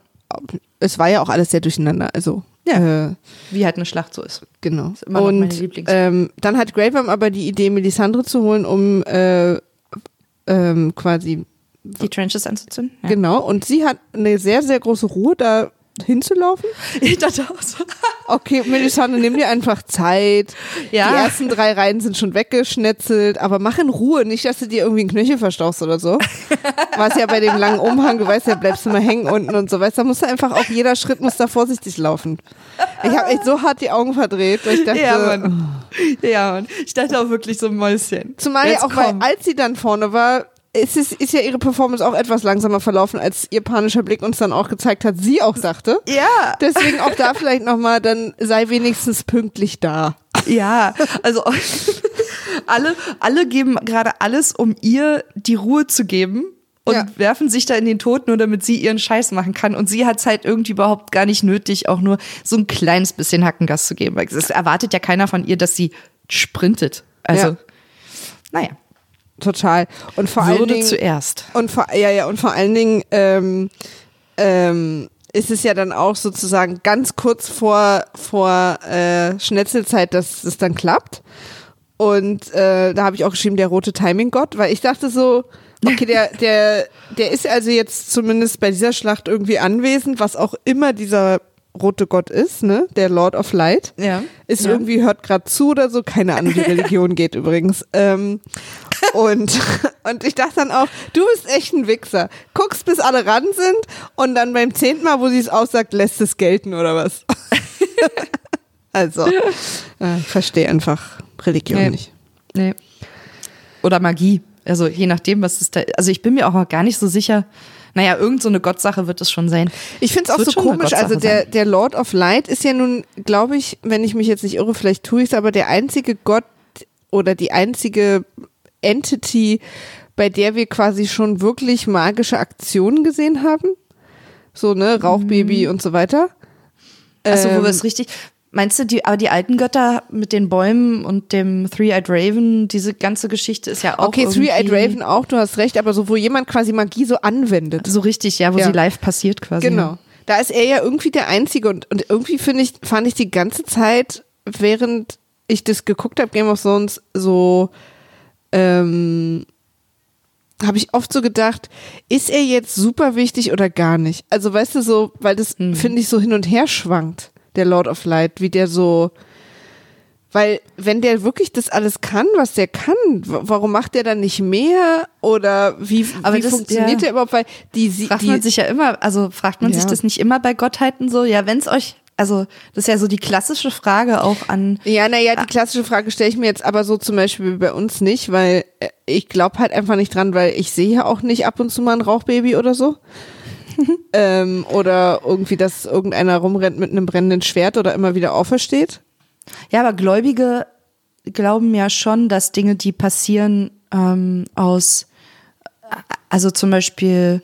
es war ja auch alles sehr durcheinander. Also Ja. äh, wie halt eine Schlacht so ist. Genau. Ist immer noch und meine Lieblings- ähm, dann hat Worm aber die Idee, Melisandre zu holen, um äh, ähm, quasi Die Trenches anzuzünden. Ja. genau. Und sie hat eine sehr sehr große Ruhe, da hinzulaufen. Ich dachte auch so. Okay, Melisandre, nimm dir einfach Zeit. Ja. Die ersten drei Reihen sind schon weggeschnetzelt, aber mach in Ruhe, nicht, dass du dir irgendwie einen Knöchel verstauchst oder so. Was ja bei dem langen Umhang, du weißt ja, bleibst du mal hängen unten und so, weißt du, da musst du einfach auch jeder Schritt muss da vorsichtig laufen. Ich habe echt so hart die Augen verdreht, weil ich dachte, Ja, Mann. Ja, Mann. Ich dachte auch wirklich so ein Mäuschen. Zumal ja Jetzt auch, weil komm. als sie dann vorne war, es ist, ist ja ihre Performance auch etwas langsamer verlaufen, als ihr panischer Blick uns dann auch gezeigt hat, sie auch sagte. Ja. Deswegen auch da vielleicht nochmal, dann sei wenigstens pünktlich da. Ja, also alle, alle geben gerade alles, um ihr die Ruhe zu geben und ja. werfen sich da in den Tod, nur damit sie ihren Scheiß machen kann. Und sie hat es halt irgendwie überhaupt gar nicht nötig, auch nur so ein kleines bisschen Hackengas zu geben. Weil es erwartet ja keiner von ihr, dass sie sprintet. Also, ja. naja. Total. Und vor Würde allen Dingen. zuerst. Und vor, ja, ja, und vor allen Dingen, ähm, ähm, ist es ja dann auch sozusagen ganz kurz vor, vor äh, Schnetzelzeit, dass es dann klappt. Und äh, da habe ich auch geschrieben, der rote Timing-Gott, weil ich dachte so, okay, der, der, der ist also jetzt zumindest bei dieser Schlacht irgendwie anwesend, was auch immer dieser rote Gott ist, ne? Der Lord of Light. Ja. Ist ja. irgendwie, hört gerade zu oder so. Keine Ahnung, wie Religion geht übrigens. Ähm, und, und ich dachte dann auch, du bist echt ein Wichser. Guckst, bis alle ran sind und dann beim zehnten Mal, wo sie es aussagt, lässt es gelten oder was? also, äh, ich verstehe einfach Religion nee. nicht. Nee. Oder Magie. Also je nachdem, was es da. Also ich bin mir auch gar nicht so sicher. Naja, irgend so eine Gottsache wird es schon sein. Ich finde es auch so komisch. Also der, der Lord of Light ist ja nun, glaube ich, wenn ich mich jetzt nicht irre, vielleicht tue ich es, aber der einzige Gott oder die einzige Entity, bei der wir quasi schon wirklich magische Aktionen gesehen haben. So, ne, Rauchbaby mhm. und so weiter. Also, wo wir es ähm, richtig. Meinst du, die, aber die alten Götter mit den Bäumen und dem Three-Eyed Raven, diese ganze Geschichte ist ja auch. Okay, Three-Eyed Raven auch, du hast recht, aber so, wo jemand quasi Magie so anwendet. So richtig, ja, wo ja. sie live passiert quasi. Genau. Da ist er ja irgendwie der Einzige und, und irgendwie finde ich, fand ich die ganze Zeit, während ich das geguckt habe, Game of Thrones, so, ähm, habe ich oft so gedacht, ist er jetzt super wichtig oder gar nicht? Also weißt du so, weil das hm. finde ich so hin und her schwankt der Lord of Light, wie der so, weil wenn der wirklich das alles kann, was der kann, warum macht der dann nicht mehr oder wie, Aber wie das, funktioniert ja. der überhaupt? Weil die, fragt die, man sich ja immer, also fragt man ja. sich das nicht immer bei Gottheiten so, ja, wenn es euch also das ist ja so die klassische Frage auch an. Ja, naja, die klassische Frage stelle ich mir jetzt aber so zum Beispiel bei uns nicht, weil äh, ich glaube halt einfach nicht dran, weil ich sehe ja auch nicht ab und zu mal ein Rauchbaby oder so. ähm, oder irgendwie, dass irgendeiner rumrennt mit einem brennenden Schwert oder immer wieder aufersteht. Ja, aber Gläubige glauben ja schon, dass Dinge, die passieren, ähm, aus, also zum Beispiel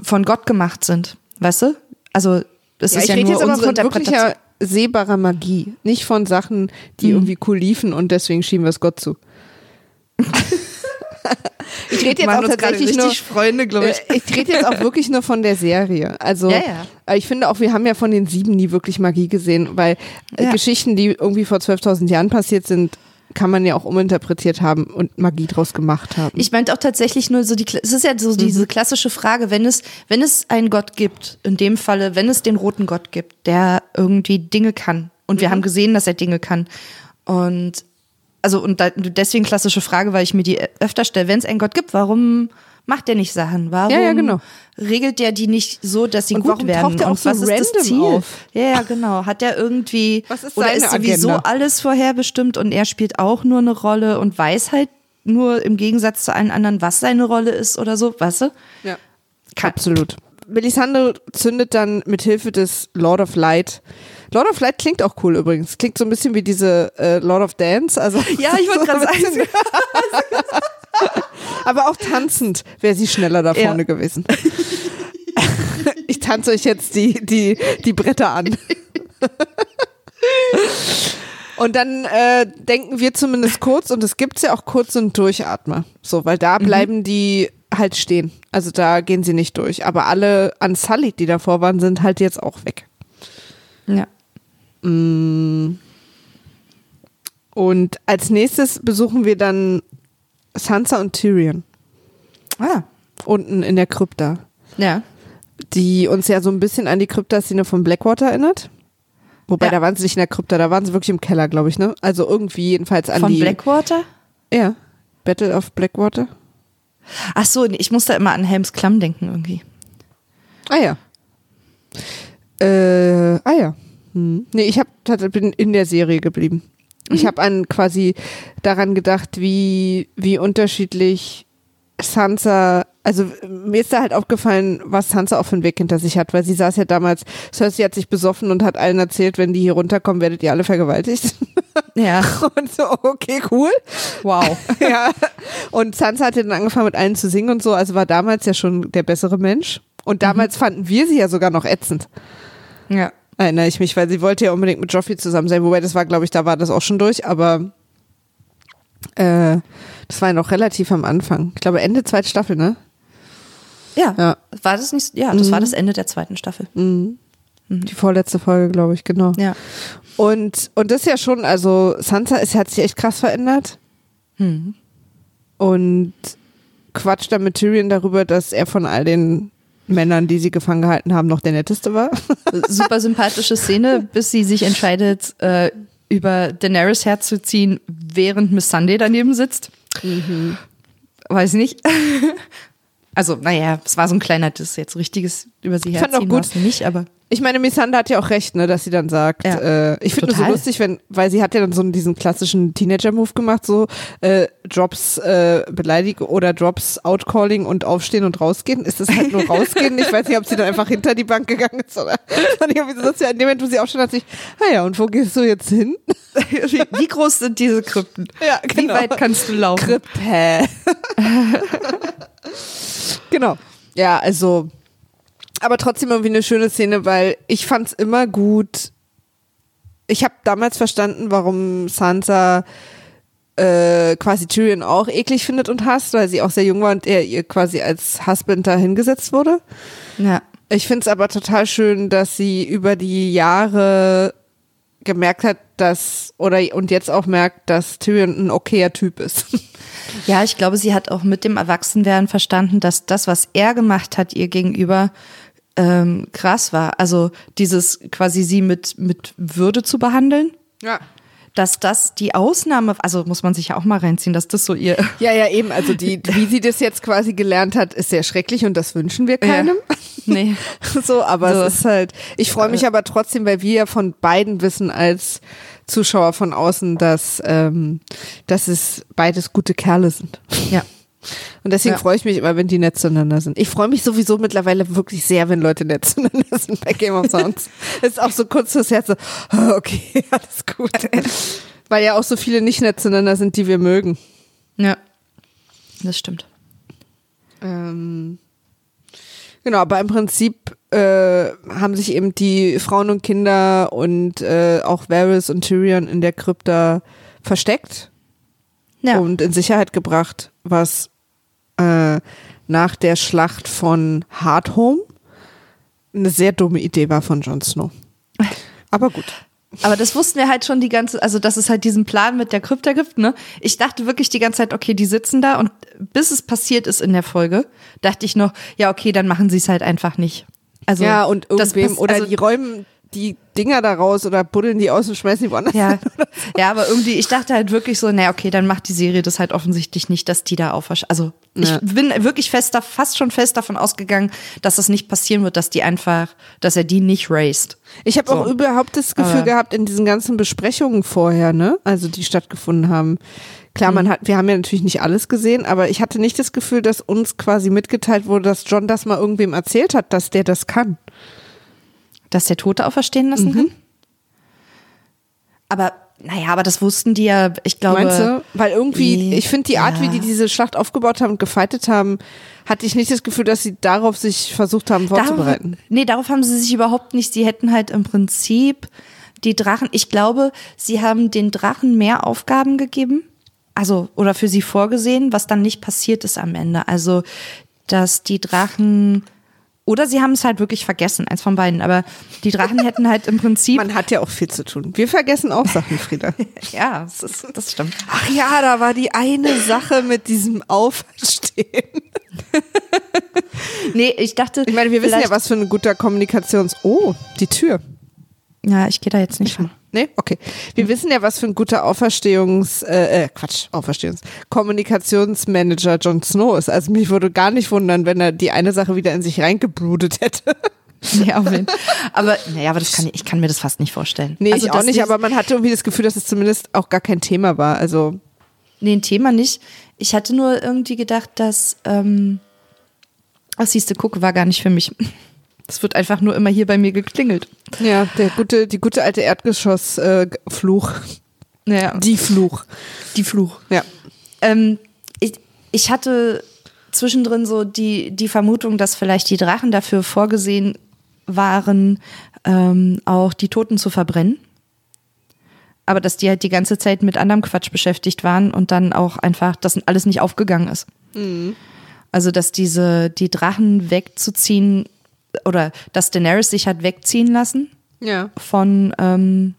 von Gott gemacht sind. Weißt du? Also, das ja, ist ja nur jetzt aber von wirklicher sehbarer Magie, nicht von Sachen, die mhm. irgendwie cool liefen und deswegen schieben wir es Gott zu. Ich rede jetzt auch tatsächlich nur Freunde, glaube ich. Äh, ich rede jetzt auch wirklich nur von der Serie. Also ja, ja. Äh, ich finde auch, wir haben ja von den sieben nie wirklich Magie gesehen, weil äh, ja. Geschichten, die irgendwie vor 12.000 Jahren passiert sind, kann man ja auch uminterpretiert haben und Magie draus gemacht haben. Ich meinte auch tatsächlich nur so die, es ist ja so mhm. diese klassische Frage, wenn es, wenn es einen Gott gibt, in dem Falle, wenn es den roten Gott gibt, der irgendwie Dinge kann und wir mhm. haben gesehen, dass er Dinge kann und also und da, deswegen klassische Frage, weil ich mir die öfter stelle, wenn es einen Gott gibt, warum macht der nicht Sachen? Warum ja, ja, genau. Regelt der die nicht so, dass sie und gut warum werden? Taucht der auch und so was ist das Ziel? Auf? Ja, ja, genau. Hat der irgendwie was ist oder ist sowieso Agenda? alles vorherbestimmt und er spielt auch nur eine Rolle und weiß halt nur im Gegensatz zu allen anderen, was seine Rolle ist oder so, weißt du? Ja. Absolut. Melisande zündet dann mit Hilfe des Lord of Light Lord of Light klingt auch cool übrigens. Klingt so ein bisschen wie diese äh, Lord of Dance. Also ja, ich wollte so gerade sagen. Aber auch tanzend wäre sie schneller da vorne ja. gewesen. ich tanze euch jetzt die, die, die Bretter an. Und dann äh, denken wir zumindest kurz, und es gibt ja auch kurz einen Durchatmer. So, weil da mhm. bleiben mhm. die halt stehen. Also da gehen sie nicht durch. Aber alle Unsullied, die davor waren, sind halt jetzt auch weg. Ja. Mm. Und als nächstes besuchen wir dann Sansa und Tyrion. Ah. Unten in der Krypta. Ja. Die uns ja so ein bisschen an die Krypta-Szene von Blackwater erinnert. Wobei, ja. da waren sie nicht in der Krypta, da waren sie wirklich im Keller, glaube ich, ne? Also irgendwie jedenfalls an von die. Von Blackwater? Ja. Battle of Blackwater. Ach so, ich muss da immer an Helms Klamm denken irgendwie. Ah ja. Äh, ah ja. Hm. Nee, ich hab, bin in der Serie geblieben. Ich mhm. habe an quasi daran gedacht, wie, wie unterschiedlich Sansa, also mir ist da halt aufgefallen, was Sansa auch für einen Weg hinter sich hat, weil sie saß ja damals, Cersei hat sich besoffen und hat allen erzählt, wenn die hier runterkommen, werdet ihr alle vergewaltigt. Ja. Und so, okay, cool. Wow. ja. Und Sansa hat ja dann angefangen mit allen zu singen und so, also war damals ja schon der bessere Mensch. Und damals mhm. fanden wir sie ja sogar noch ätzend. Ja. Erinnere ich mich, weil sie wollte ja unbedingt mit Joffrey zusammen sein, wobei das war, glaube ich, da war das auch schon durch, aber äh, das war ja noch relativ am Anfang. Ich glaube, Ende zweite Staffel, ne? Ja. ja. War das nicht? Ja, das mhm. war das Ende der zweiten Staffel. Mhm. mhm. Die vorletzte Folge, glaube ich, genau. Ja. Und, und das ist ja schon, also Sansa ist, hat sich echt krass verändert. Mhm. Und quatscht dann mit Tyrion darüber, dass er von all den Männern, die sie gefangen gehalten haben, noch der netteste war. Super sympathische Szene, bis sie sich entscheidet, äh, über Daenerys herzuziehen, während Miss Sunday daneben sitzt. Mhm. Weiß nicht. Also, naja, es war so ein kleiner Diss, jetzt richtiges über sie herziehen. Ich fand auch gut. Nicht, aber ich meine, Missandra hat ja auch recht, ne, dass sie dann sagt, ja, äh, ich finde es so lustig, wenn, weil sie hat ja dann so diesen klassischen Teenager-Move gemacht, so äh, Drops äh, beleidigen oder Drops Outcalling und aufstehen und rausgehen. Ist das halt nur rausgehen? ich weiß nicht, ob sie dann einfach hinter die Bank gegangen ist oder ich irgendwie so lustig. In dem Moment, wo sie auch schon hat, sich, naja, und wo gehst du jetzt hin? wie, wie groß sind diese Krypten? Ja, genau. Wie weit kannst du laufen? Krippe. Genau. Ja, also aber trotzdem irgendwie eine schöne Szene, weil ich fand es immer gut. Ich habe damals verstanden, warum Sansa äh, quasi Tyrion auch eklig findet und hasst, weil sie auch sehr jung war und er ihr quasi als Husband da hingesetzt wurde. Ja. Ich finde es aber total schön, dass sie über die Jahre gemerkt hat, dass, oder und jetzt auch merkt, dass Tyrion ein okayer Typ ist. Ja, ich glaube, sie hat auch mit dem Erwachsenwerden verstanden, dass das, was er gemacht hat, ihr gegenüber ähm, krass war. Also dieses quasi sie mit, mit Würde zu behandeln. Ja. Dass das die Ausnahme, also muss man sich ja auch mal reinziehen, dass das so ihr. Ja, ja, eben. Also die, wie sie das jetzt quasi gelernt hat, ist sehr schrecklich und das wünschen wir keinem. Ja. Nee. so, aber so. es ist halt, ich freue mich aber trotzdem, weil wir ja von beiden wissen als Zuschauer von außen, dass, ähm, dass es beides gute Kerle sind. Ja. Und deswegen ja. freue ich mich immer, wenn die nett zueinander sind. Ich freue mich sowieso mittlerweile wirklich sehr, wenn Leute nett zueinander sind bei Game of Thrones. ist auch so kurz fürs Herz so, oh, okay, alles gut. Weil ja auch so viele nicht nett zueinander sind, die wir mögen. Ja, das stimmt. Ähm, genau, aber im Prinzip äh, haben sich eben die Frauen und Kinder und äh, auch Varys und Tyrion in der Krypta versteckt ja. und in Sicherheit gebracht, was äh, nach der Schlacht von Hardhome eine sehr dumme Idee war von Jon Snow. Aber gut. Aber das wussten wir halt schon die ganze, also dass es halt diesen Plan mit der Krypta gibt, ne? Ich dachte wirklich die ganze Zeit, okay, die sitzen da und bis es passiert ist in der Folge, dachte ich noch, ja, okay, dann machen sie es halt einfach nicht. Also ja, und irgendwem, oder also, die räumen die Dinger da raus oder buddeln die aus und schmeißen die woanders ja. ja, aber irgendwie, ich dachte halt wirklich so, naja, okay, dann macht die Serie das halt offensichtlich nicht, dass die da aufwaschen. Also ich ja. bin wirklich fest, fast schon fest davon ausgegangen, dass das nicht passieren wird, dass die einfach, dass er die nicht raced. Ich habe so. auch überhaupt das Gefühl aber gehabt in diesen ganzen Besprechungen vorher, ne, also die stattgefunden haben. Klar, man mhm. hat, wir haben ja natürlich nicht alles gesehen, aber ich hatte nicht das Gefühl, dass uns quasi mitgeteilt wurde, dass John das mal irgendwem erzählt hat, dass der das kann. Dass der Tote auferstehen lassen mhm. kann? Aber naja, aber das wussten die ja, ich glaube. Meinst du? Weil irgendwie, ich finde die Art, ja. wie die diese Schlacht aufgebaut haben und gefeitet haben, hatte ich nicht das Gefühl, dass sie darauf sich versucht haben vorzubereiten. Darauf, nee, darauf haben sie sich überhaupt nicht. Sie hätten halt im Prinzip die Drachen, ich glaube, sie haben den Drachen mehr Aufgaben gegeben. Also, oder für sie vorgesehen, was dann nicht passiert ist am Ende. Also, dass die Drachen oder sie haben es halt wirklich vergessen, eins von beiden. Aber die Drachen hätten halt im Prinzip. Man hat ja auch viel zu tun. Wir vergessen auch Sachen, Frieda. ja, das, ist, das stimmt. Ach ja, da war die eine Sache mit diesem Auferstehen. nee, ich dachte. Ich meine, wir wissen ja, was für ein guter Kommunikations. Oh, die Tür. Ja, ich gehe da jetzt nicht hin. Nee? Okay. Wir mhm. wissen ja, was für ein guter Auferstehungs, äh, äh, Quatsch, Auferstehungs, Kommunikationsmanager Jon Snow ist. Also mich würde gar nicht wundern, wenn er die eine Sache wieder in sich reingebrudet hätte. Ja, auf jeden Aber, naja, aber das kann, ich kann mir das fast nicht vorstellen. Nee, also, ich auch nicht, aber man hatte irgendwie das Gefühl, dass es zumindest auch gar kein Thema war. Also. Nee, ein Thema nicht. Ich hatte nur irgendwie gedacht, dass, ähm, ach siehste, guck, war gar nicht für mich. Das wird einfach nur immer hier bei mir geklingelt. Ja, der gute, die gute alte Erdgeschoss-Fluch. Äh, ja. Die Fluch. Die Fluch. Ja. Ähm, ich, ich hatte zwischendrin so die, die Vermutung, dass vielleicht die Drachen dafür vorgesehen waren, ähm, auch die Toten zu verbrennen. Aber dass die halt die ganze Zeit mit anderem Quatsch beschäftigt waren und dann auch einfach, dass alles nicht aufgegangen ist. Mhm. Also, dass diese, die Drachen wegzuziehen oder dass Daenerys sich hat wegziehen lassen Ja. von ähm,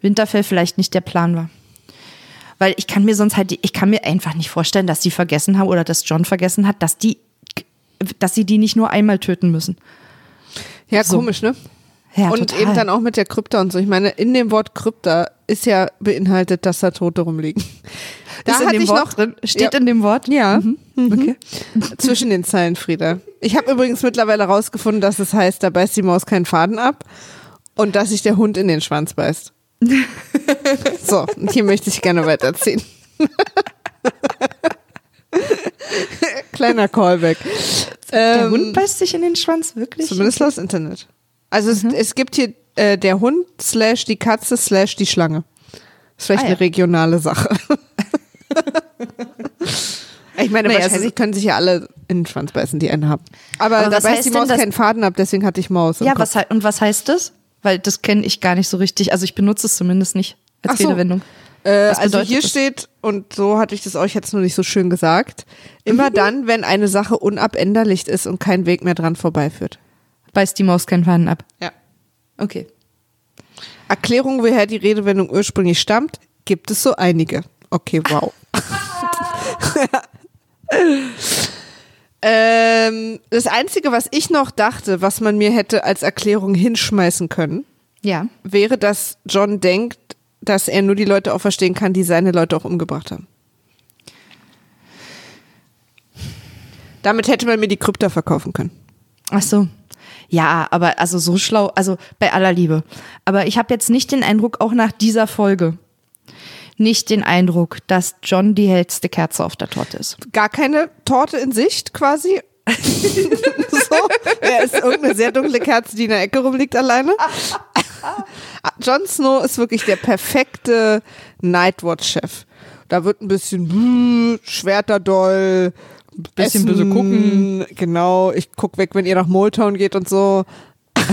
Winterfell vielleicht nicht der Plan war. Weil ich kann mir sonst halt, ich kann mir einfach nicht vorstellen, dass die vergessen haben oder dass John vergessen hat, dass die, dass sie die nicht nur einmal töten müssen. Ja, So. komisch, ne? Ja, und total. eben dann auch mit der Krypta und so. Ich meine, in dem Wort Krypta ist ja beinhaltet, dass da Tote rumliegen. Da Ist in dem ich Wort noch drin? Steht ja, in dem Wort? Ja, Okay. zwischen den Zeilen, Frieda. Ich habe übrigens mittlerweile rausgefunden, dass es heißt, da beißt die Maus keinen Faden ab und dass sich der Hund in den Schwanz beißt. so, und hier möchte ich gerne weiterziehen. Kleiner Callback. Der Ähm, Hund beißt sich in den Schwanz, wirklich? Zumindest laut Internet. Also Mhm. es, es gibt hier äh, der Hund slash die Katze slash die Schlange. ist vielleicht Ah, ja. eine regionale Sache. ich meine, Naja, wahrscheinlich also- können sich ja alle in den Schwanz beißen, die einen haben. Aber, Aber da was beißt heißt die denn Maus das- keinen Faden ab, deswegen hatte ich Maus. Ja, was, und was heißt das? Weil das kenne ich gar nicht so richtig. Also ich benutze es zumindest nicht als so. Redewendung. Äh, also hier das? steht, und so hatte ich das euch jetzt nur nicht so schön gesagt, immer dann, wenn eine Sache unabänderlich ist und kein Weg mehr dran vorbeiführt. Beißt die Maus keinen Faden ab. Ja. Okay. Erklärung, woher die Redewendung ursprünglich stammt, gibt es so einige. Okay, wow. ähm, das Einzige, was ich noch dachte, was man mir hätte als Erklärung hinschmeißen können, Ja. wäre, dass John denkt, dass er nur die Leute auch verstehen kann, die seine Leute auch umgebracht haben. Damit hätte man mir die Krypta verkaufen können. Ach so. Ja, aber also so schlau, also bei aller Liebe. Aber ich habe jetzt nicht den Eindruck, auch nach dieser Folge, nicht den Eindruck, dass John die hellste Kerze auf der Torte ist. Gar keine Torte in Sicht quasi. so. Er ist irgendeine sehr dunkle Kerze, die in der Ecke rumliegt alleine. Jon Snow ist wirklich der perfekte Nightwatch-Chef. Da wird ein bisschen hm, Schwerter doll, Bisschen essen, böse gucken. Genau, ich guck weg, wenn ihr nach Motown geht und so.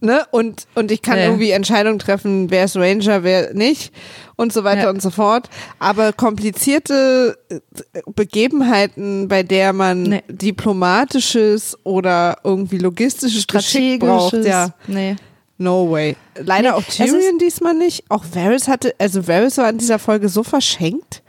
ne? Und, und ich kann Ja. irgendwie Entscheidungen treffen, wer ist Ranger, wer nicht und so weiter Ja. und so fort. Aber komplizierte äh, Begebenheiten, bei der man Nee. diplomatisches oder irgendwie logistisches Geschick braucht, ja, Nee. no way. Leider Nee, auch Tyrion diesmal nicht. Auch Varys hatte, also Varys war in dieser Folge so verschenkt.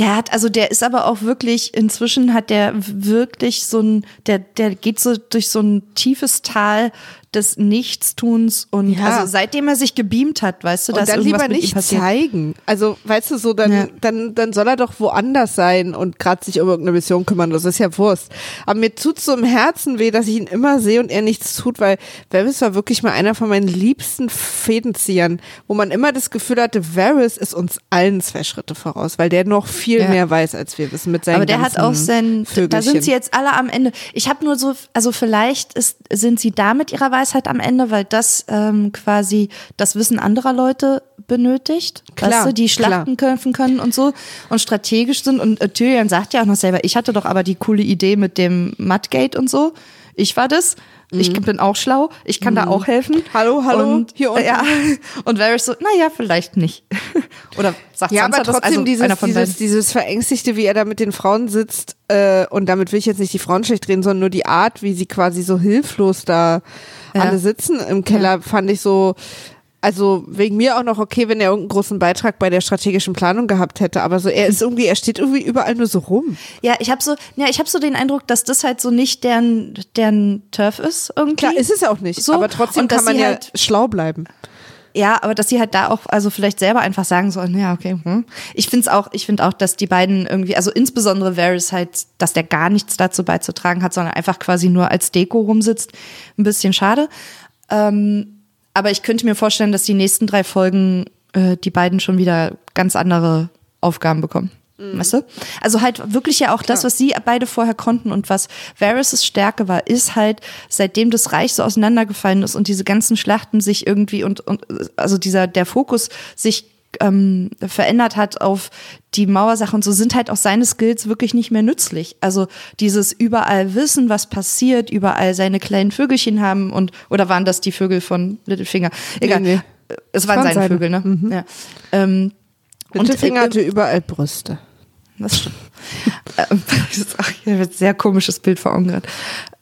Der hat, also der ist aber auch wirklich, inzwischen hat der wirklich so ein, der, der geht so durch so ein tiefes Tal des Nichtstuns und Ja. also seitdem er sich gebeamt hat, weißt du, Und dass dann irgendwas lieber nicht zeigen. Also, weißt du, so, dann, Ja. dann, dann soll er doch woanders sein und gerade sich um irgendeine Mission kümmern. Das ist ja Wurst. Aber mir tut so im Herzen weh, dass ich ihn immer sehe und er nichts tut, weil Varys war wirklich mal einer von meinen liebsten Fädenziehern, wo man immer das Gefühl hatte, Varys ist uns allen zwei Schritte voraus, weil der noch viel Ja. mehr weiß, als wir wissen mit seinen Aber der hat auch sein, da Vögelchen. sind sie jetzt alle am Ende. Ich habe nur so, also vielleicht ist, sind sie da mit ihrer Weisheit am Ende, weil das ähm, quasi das Wissen anderer Leute benötigt, Klar, weißt du, die Schlachten kämpfen können und so und strategisch sind. Und äh, Tyrion sagt ja auch noch selber, ich hatte doch aber die coole Idee mit dem Mudgate und so. Ich war das. Ich bin auch schlau. Ich kann da auch helfen. Mhm. Hallo, hallo, Und, hier unten. Ja. Und Varys so, naja, vielleicht nicht. Oder sagt Ja, Sansa aber das? trotzdem Also dieses, einer von dieses, dieses Verängstigte, wie er da mit den Frauen sitzt, äh, und damit will ich jetzt nicht die Frauen schlecht reden, sondern nur die Art, wie sie quasi so hilflos da Ja. alle sitzen im Keller, fand ich so, also wegen mir auch noch okay, wenn er irgendeinen großen Beitrag bei der strategischen Planung gehabt hätte, aber so, er ist irgendwie, er steht irgendwie überall nur so rum. Ja, ich habe so, ja, ich habe so den Eindruck, dass das halt so nicht deren, deren Turf ist irgendwie. Klar, ist es auch nicht, So, aber trotzdem kann man sie ja halt- schlau bleiben. Ja, aber dass sie halt da auch, also vielleicht selber einfach sagen sollen, ja, okay. Hm. Ich finde es auch, ich finde auch, dass die beiden irgendwie, also insbesondere Varys halt, dass der gar nichts dazu beizutragen hat, sondern einfach quasi nur als Deko rumsitzt, ein bisschen schade. Ähm, aber ich könnte mir vorstellen, dass die nächsten drei Folgen äh, die beiden schon wieder ganz andere Aufgaben bekommen. Mhm. Weißt du? Also halt wirklich ja auch Klar. das, was sie beide vorher konnten und was Varys' Stärke war, ist halt, seitdem das Reich so auseinandergefallen ist und diese ganzen Schlachten sich irgendwie und, und also dieser, der Fokus sich ähm, verändert hat auf die Mauersache und so, sind halt auch seine Skills wirklich nicht mehr nützlich. Also dieses überall wissen, was passiert, überall seine kleinen Vögelchen haben und, oder waren das die Vögel von Littlefinger? Egal. Nee, nee. Es waren seine, seine Vögel, ne? Mhm. Ja. Ähm, Littlefinger hatte überall Brüste. Das stimmt. Ähm, ach, hier wird ein sehr komisches Bild vor Augen gerade.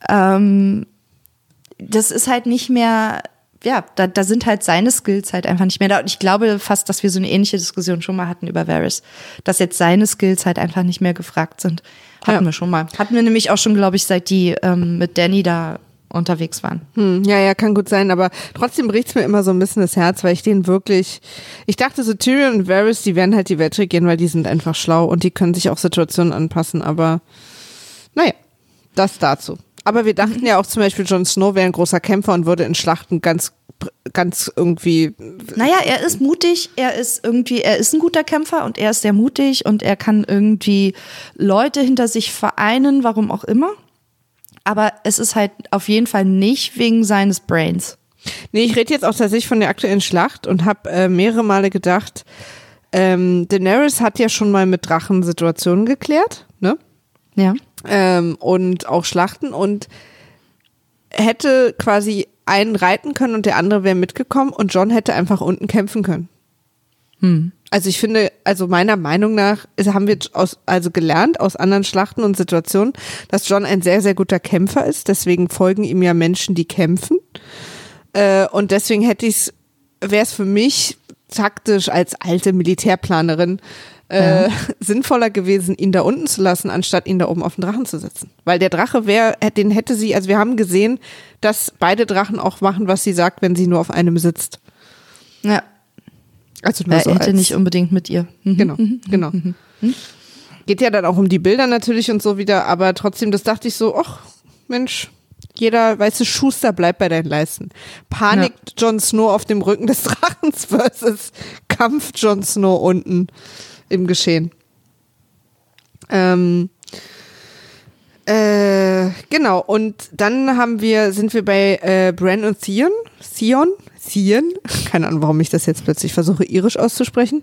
Ähm, das ist halt nicht mehr ja, da, da sind halt seine Skills halt einfach nicht mehr da. Und ich glaube fast, dass wir so eine ähnliche Diskussion schon mal hatten über Varys, dass jetzt seine Skills halt einfach nicht mehr gefragt sind. Hatten ja. wir schon mal. Hatten wir nämlich auch schon, glaube ich, seit die ähm, mit Danny da unterwegs waren. Hm, ja, ja, kann gut sein, aber trotzdem bricht es mir immer so ein bisschen das Herz, weil ich den wirklich, ich dachte so Tyrion und Varys, die werden halt die Welt regieren, weil die sind einfach schlau und die können sich auch Situationen anpassen, aber naja, das dazu. Aber wir dachten ja auch zum Beispiel, Jon Snow wäre ein großer Kämpfer und würde in Schlachten ganz ganz irgendwie. Naja, er ist mutig, er ist irgendwie, er ist ein guter Kämpfer und er ist sehr mutig und er kann irgendwie Leute hinter sich vereinen, warum auch immer. Aber es ist halt auf jeden Fall nicht wegen seines Brains. Nee, ich rede jetzt auch tatsächlich von der aktuellen Schlacht und habe äh, mehrere Male gedacht, ähm, Daenerys hat ja schon mal mit Drachen Situationen geklärt, ne? Ja ähm, und auch Schlachten und hätte quasi einen reiten können und der andere wäre mitgekommen und John hätte einfach unten kämpfen können. Hm. Also ich finde, also meiner Meinung nach haben wir aus, also gelernt aus anderen Schlachten und Situationen, dass John ein sehr, sehr guter Kämpfer ist. Deswegen folgen ihm ja Menschen, die kämpfen. Äh, und deswegen hätte ich es, wäre es für mich taktisch als alte Militärplanerin äh, ja. sinnvoller gewesen, ihn da unten zu lassen, anstatt ihn da oben auf den Drachen zu setzen. Weil der Drache wäre, den hätte sie, also wir haben gesehen, dass beide Drachen auch machen, was sie sagt, wenn sie nur auf einem sitzt. Ja. Also nur er so hätte nicht unbedingt mit ihr. Mhm. Genau, mhm. genau. Mhm. Geht ja dann auch um die Bilder natürlich und so wieder, aber trotzdem, das dachte ich so, ach, Mensch, jeder, weißt du, Schuster bleibt bei deinen Leisten. Panikt ja. Jon Snow auf dem Rücken des Drachens versus Kampf Jon Snow unten im Geschehen. Ähm, äh, genau, und dann haben wir, sind wir bei äh, Bran und Theon. Theon? Theon? Keine Ahnung, warum ich das jetzt plötzlich versuche, irisch auszusprechen.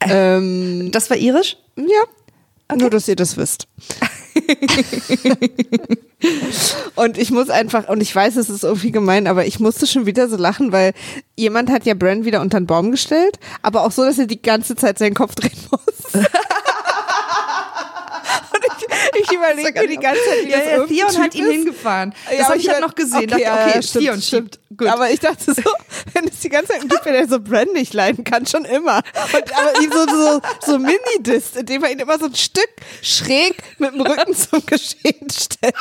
Äh, ähm, das war irisch? Ja. Okay. Nur, dass ihr das wisst. und ich muss einfach, und ich weiß, es ist irgendwie gemein, aber ich musste schon wieder so lachen, weil jemand hat ja Brand wieder unter den Baum gestellt, aber auch so, dass er die ganze Zeit seinen Kopf drehen muss. ich überlege mir die ganze Zeit, wie ja, das ja, Theon hat ihn hingefahren. Das ja, habe ich halt noch gesehen. Okay, dachte, okay, stimmt, Theon stimmt. Gut. Aber ich dachte so, wenn es die ganze Zeit Typ, der so Brand nicht leiden kann, schon immer. Und, aber ihm so, so, so Mini-Dist, indem er ihn immer so ein Stück schräg mit dem Rücken zum Geschehen stellt.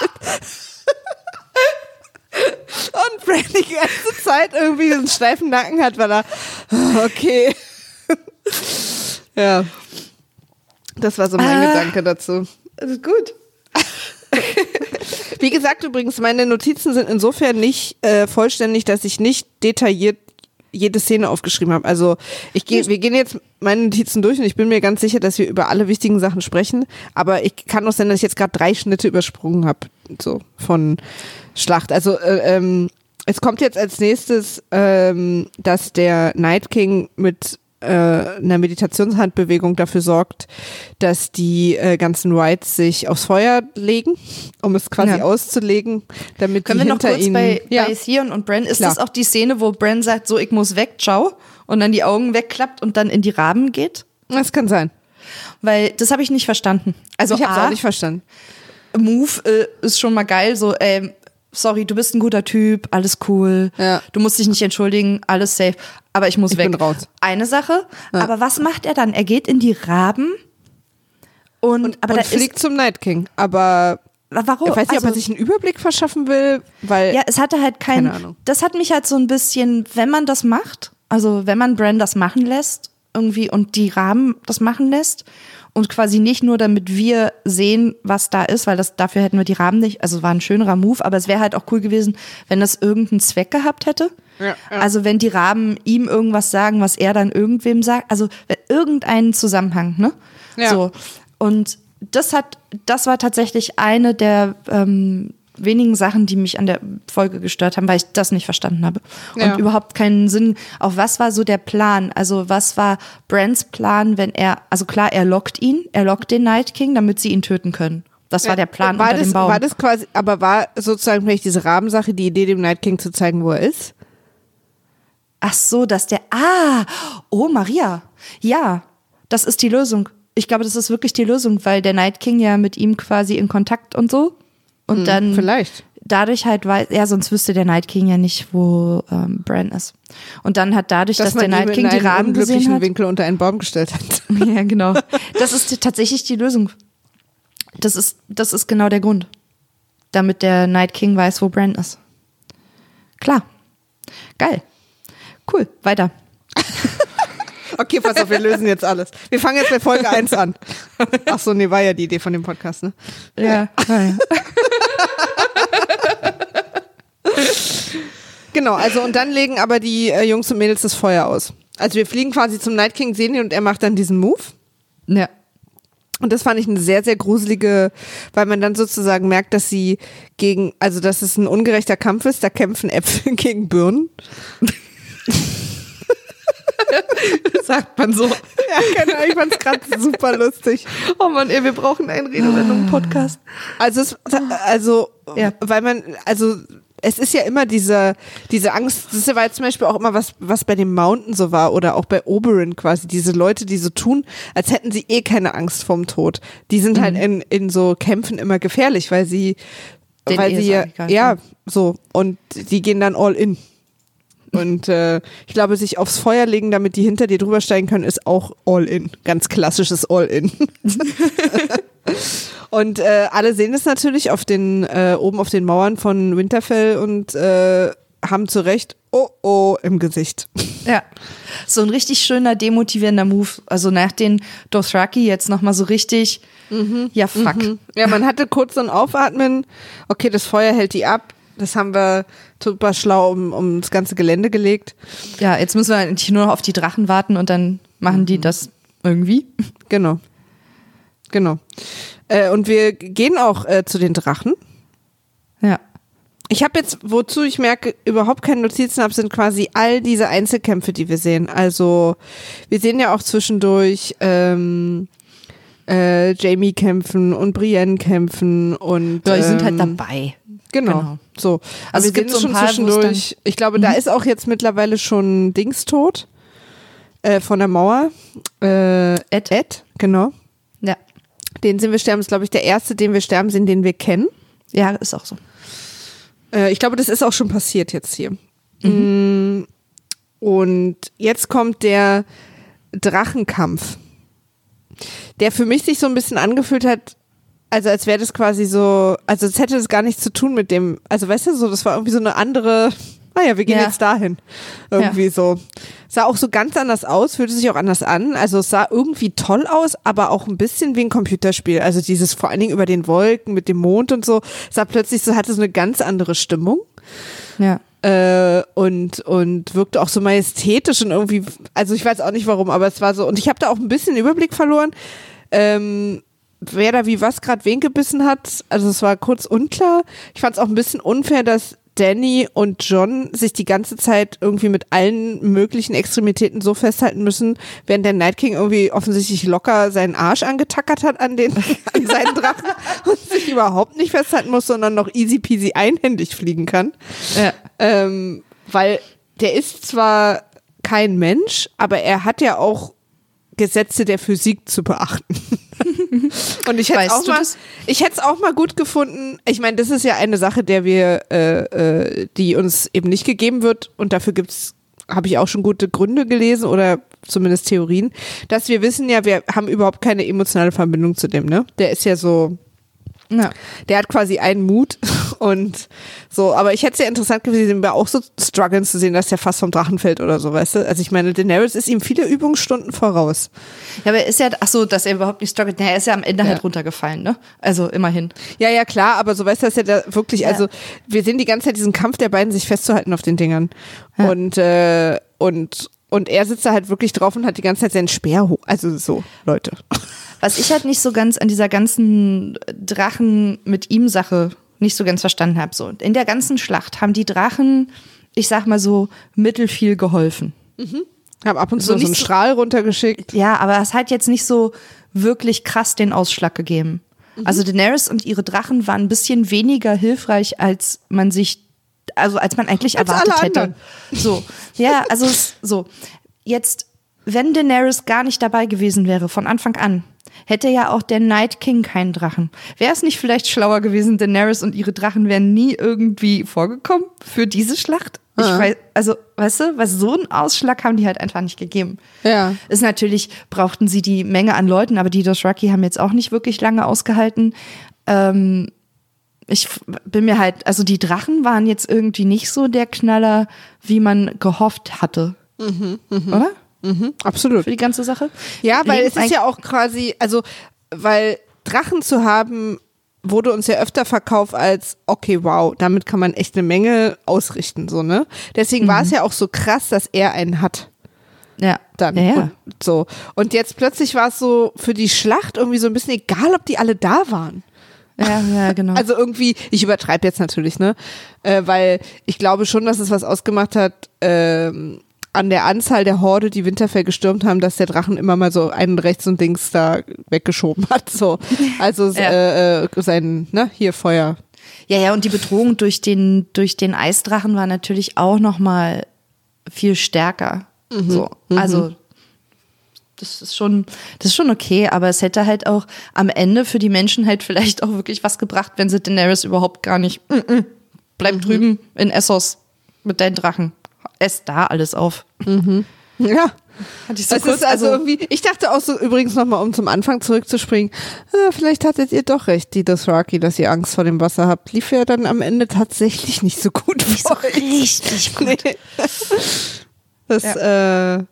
Und Brand die ganze Zeit irgendwie einen steifen Nacken hat, weil er, okay. ja. Das war so mein ah. Gedanke dazu. Das ist gut. Wie gesagt, übrigens, meine Notizen sind insofern nicht äh, vollständig, dass ich nicht detailliert jede Szene aufgeschrieben habe. Also ich gehe, wir gehen jetzt meine Notizen durch und ich bin mir ganz sicher, dass wir über alle wichtigen Sachen sprechen. Aber ich kann auch sein, dass ich jetzt gerade drei Schnitte übersprungen habe, so von Schlacht. Also äh, ähm, es kommt jetzt als nächstes, ähm, dass der Night King mit äh, einer Meditationshandbewegung dafür sorgt, dass die äh, ganzen Whites sich aufs Feuer legen, um es quasi ja. auszulegen, damit Können die wir noch kurz ihnen, bei, ja. bei Theon und Bran, ist Klar. das auch die Szene, wo Bran sagt, so ich muss weg, ciao, und dann die Augen wegklappt und dann in die Raben geht? Das kann sein. Weil das habe ich nicht verstanden. Also ich habe es auch nicht verstanden. Move äh, ist schon mal geil, so ähm, sorry, du bist ein guter Typ, alles cool. Ja. Du musst dich nicht entschuldigen, alles safe. Aber ich muss ich weg. Bin raus. Eine Sache. Ja. Aber was macht er dann? Er geht in die Raben und, und, aber und fliegt zum Night King. Aber Warum? Ich weiß nicht, also, ob er also sich einen Überblick verschaffen will, weil. Ja, es hatte halt kein. Keine Ahnung. Das hat mich halt so ein bisschen, wenn man das macht, also wenn man Brand das machen lässt, irgendwie und die Rahmen das machen lässt und quasi nicht nur, damit wir sehen, was da ist, weil das dafür hätten wir die Rahmen nicht, also war ein schönerer Move, aber es wäre halt auch cool gewesen, wenn das irgendeinen Zweck gehabt hätte. Ja, ja. Also wenn die Raben ihm irgendwas sagen, was er dann irgendwem sagt, also irgendeinen Zusammenhang, ne? Ja. So. Und das hat, das war tatsächlich eine der ähm, wenigen Sachen, die mich an der Folge gestört haben, weil ich das nicht verstanden habe. Ja. Und überhaupt keinen Sinn. Auch was war so der Plan? Also was war Brands Plan, wenn er, also klar, er lockt ihn, er lockt den Night King, damit sie ihn töten können. Das ja, war der Plan war unter das, dem Baum. War das quasi, aber war sozusagen vielleicht diese Rabensache die Idee, dem Night King zu zeigen, wo er ist? Ach so, dass der, ah, oh Maria, ja, das ist die Lösung. Ich glaube, das ist wirklich die Lösung, weil der Night King ja mit ihm quasi in Kontakt und so und hm, dann vielleicht dadurch halt weiß, ja, sonst wüsste der Night King ja nicht, wo ähm, Bran ist. Und dann hat dadurch, dass, dass der Night King die Raben gesehen hat, Winkel unter einen Baum gestellt hat. ja, genau. Das ist tatsächlich die Lösung. Das ist, das ist genau der Grund. Damit der Night King weiß, wo Bran ist. Klar. Geil. Cool. Weiter. Okay, pass auf, wir lösen jetzt alles. Wir fangen jetzt bei Folge 1 an. Ach so, nee, war ja die Idee von dem Podcast, ne? Ja. ja. genau, also und dann legen aber die äh, Jungs und Mädels das Feuer aus. Also wir fliegen quasi zum Night King, sehen ihn und er macht dann diesen Move. Ja. Und das fand ich eine sehr, sehr gruselige, weil man dann sozusagen merkt, dass sie gegen, also dass es ein ungerechter Kampf ist, da kämpfen Äpfel gegen Birnen. Sagt man so. Ja, genau, ich fand's gerade super lustig. Oh man, ey, wir brauchen einen Redewendungen-Podcast. Also, es, also, ja. weil man, also, es ist ja immer diese, diese Angst, das war jetzt zum Beispiel auch immer was, was bei dem Mountain so war oder auch bei Oberon quasi, diese Leute, die so tun, als hätten sie eh keine Angst vorm Tod. Die sind halt mhm. halt in, in so Kämpfen immer gefährlich, weil sie, Den weil sie, ja, so, und die gehen dann all in. Und äh, ich glaube, sich aufs Feuer legen, damit die hinter dir drüber steigen können, ist auch All-In. Ganz klassisches All-In. und äh, alle sehen es natürlich auf den, äh, oben auf den Mauern von Winterfell und äh, haben zu Recht Oh oh im Gesicht. Ja. So ein richtig schöner demotivierender Move. Also nach den Dothraki jetzt nochmal so richtig, mhm. ja fuck. Mhm. Ja, man hatte kurz so ein Aufatmen. Okay, das Feuer hält die ab. Das haben wir super schlau um, um das ganze Gelände gelegt. Ja, jetzt müssen wir eigentlich nur noch auf die Drachen warten und dann machen mhm. die das irgendwie. Genau. Genau. Äh, und wir gehen auch äh, zu den Drachen. Ja. Ich habe jetzt, wozu ich merke, überhaupt keine Notizen habe, sind quasi all diese Einzelkämpfe, die wir sehen. Also wir sehen ja auch zwischendurch ähm, äh, Jamie kämpfen und Brienne kämpfen und ja, die sind halt ähm, dabei. Genau. genau. So. Also, es gibt so schon paar, zwischendurch. Ich glaube, mhm. da ist auch jetzt mittlerweile schon Dings tot. Äh, von der Mauer. Äh, Ed. Ed, genau. Ja. Den sind wir sterben, ist, glaube ich, der erste, den wir sterben sind, den wir kennen. Ja, ist auch so. Äh, ich glaube, das ist auch schon passiert jetzt hier. Mhm. Mm, und jetzt kommt der Drachenkampf, der für mich sich so ein bisschen angefühlt hat, also als wäre das quasi so, also es hätte das gar nichts zu tun mit dem, also weißt du, so, das war irgendwie so eine andere, naja, wir gehen ja. jetzt dahin. Irgendwie ja. so. Sah auch so ganz anders aus, fühlte sich auch anders an. Also es sah irgendwie toll aus, aber auch ein bisschen wie ein Computerspiel. Also dieses vor allen Dingen über den Wolken mit dem Mond und so, sah plötzlich so, hatte so eine ganz andere Stimmung. Ja. Äh, und, und wirkte auch so majestätisch und irgendwie, also ich weiß auch nicht warum, aber es war so, und ich habe da auch ein bisschen Überblick verloren. Ähm, wer da wie was gerade wen gebissen hat. Also es war kurz unklar. Ich fand es auch ein bisschen unfair, dass Danny und John sich die ganze Zeit irgendwie mit allen möglichen Extremitäten so festhalten müssen, während der Night King irgendwie offensichtlich locker seinen Arsch angetackert hat an den an seinen Drachen und sich überhaupt nicht festhalten muss, sondern noch easy peasy einhändig fliegen kann. Ja. Ähm, weil der ist zwar kein Mensch, aber er hat ja auch Gesetze der Physik zu beachten. Und ich hätte auch mal, ich hätte es auch mal gut gefunden. Ich meine, das ist ja eine Sache, der wir, äh, äh, die uns eben nicht gegeben wird. Und dafür gibt's, habe ich auch schon gute Gründe gelesen oder zumindest Theorien, dass wir wissen ja, wir haben überhaupt keine emotionale Verbindung zu dem. Ne, der ist ja so Ja. Der hat quasi einen Mut und so, aber ich hätte es ja interessant gewesen, ihn auch so strugglen zu sehen, dass der fast vom Drachen fällt oder so, weißt du? Also ich meine, Daenerys ist ihm viele Übungsstunden voraus. Ja, aber er ist ja, ach so, dass er überhaupt nicht struggelt. er ist ja am Ende ja. halt runtergefallen, ne? Also immerhin. Ja, ja, klar, aber so weißt du, dass er da wirklich, ja. also wir sehen die ganze Zeit diesen Kampf der beiden, sich festzuhalten auf den Dingern. Ja. Und, äh, und, und er sitzt da halt wirklich drauf und hat die ganze Zeit seinen Speer hoch. Also so, Leute. Was ich halt nicht so ganz an dieser ganzen Drachen mit ihm Sache nicht so ganz verstanden habe. So, in der ganzen Schlacht haben die Drachen, ich sag mal so, mittelfiel geholfen. Mhm. Haben ab und zu so, so einen Strahl runtergeschickt. Ja, aber es hat jetzt nicht so wirklich krass den Ausschlag gegeben. Mhm. Also Daenerys und ihre Drachen waren ein bisschen weniger hilfreich, als man sich, also als man eigentlich als erwartet hätte. So, ja, also so. Jetzt, wenn Daenerys gar nicht dabei gewesen wäre von Anfang an, hätte ja auch der Night King keinen Drachen. Wäre es nicht vielleicht schlauer gewesen, Daenerys und ihre Drachen wären nie irgendwie vorgekommen für diese Schlacht? Ich ah. weiß, also, weißt du, was so einen Ausschlag haben die halt einfach nicht gegeben. Ja. Ist natürlich, brauchten sie die Menge an Leuten, aber die Dothraki haben jetzt auch nicht wirklich lange ausgehalten. Ähm, ich bin mir halt, also die Drachen waren jetzt irgendwie nicht so der Knaller, wie man gehofft hatte. Mhm, mh. Oder? Mhm, absolut. Für die ganze Sache. Ja, weil Leben es ist ja auch quasi, also, weil Drachen zu haben, wurde uns ja öfter verkauft als, okay, wow, damit kann man echt eine Menge ausrichten, so, ne? Deswegen mhm. war es ja auch so krass, dass er einen hat. Ja. Dann. Ja, ja. Und, so. Und jetzt plötzlich war es so für die Schlacht irgendwie so ein bisschen egal, ob die alle da waren. Ja, ja, genau. Also irgendwie, ich übertreibe jetzt natürlich, ne? Äh, weil ich glaube schon, dass es was ausgemacht hat, ähm, an der Anzahl der Horde, die Winterfell gestürmt haben, dass der Drachen immer mal so einen rechts und links da weggeschoben hat. So. Also ja. äh, sein, ne, hier Feuer. Ja, ja, und die Bedrohung durch den, durch den Eisdrachen war natürlich auch nochmal viel stärker. Mhm. So. Mhm. Also das ist schon, das ist schon okay, aber es hätte halt auch am Ende für die Menschen halt vielleicht auch wirklich was gebracht, wenn sie Daenerys überhaupt gar nicht, mm -mm, bleib mhm. drüben in Essos mit deinen Drachen ess da alles auf. Mhm. Ja. Hatte ich so kurz, also, also, irgendwie, ich dachte auch so, übrigens nochmal, um zum Anfang zurückzuspringen, äh, vielleicht hattet ihr doch recht, die Dothraki, dass ihr Angst vor dem Wasser habt. Lief ja dann am Ende tatsächlich nicht so gut. Nicht so richtig gut. Nee. Das, ja. äh,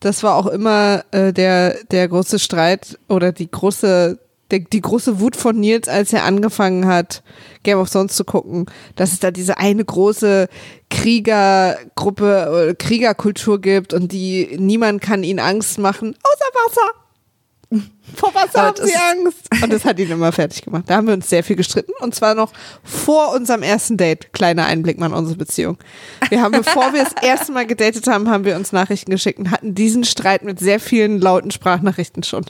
das war auch immer äh, der, der große Streit oder die große der, die große Wut von Nils, als er angefangen hat, Game of Thrones zu gucken, dass es da diese eine große Kriegergruppe, äh, Kriegerkultur gibt und die niemand kann ihnen Angst machen, außer Wasser. Vor Wasser haben sie Angst. Und das hat ihn immer fertig gemacht. Da haben wir uns sehr viel gestritten. Und zwar noch vor unserem ersten Date. Kleiner Einblick mal in unsere Beziehung. Wir haben, bevor wir das erste Mal gedatet haben, haben wir uns Nachrichten geschickt und hatten diesen Streit mit sehr vielen lauten Sprachnachrichten schon.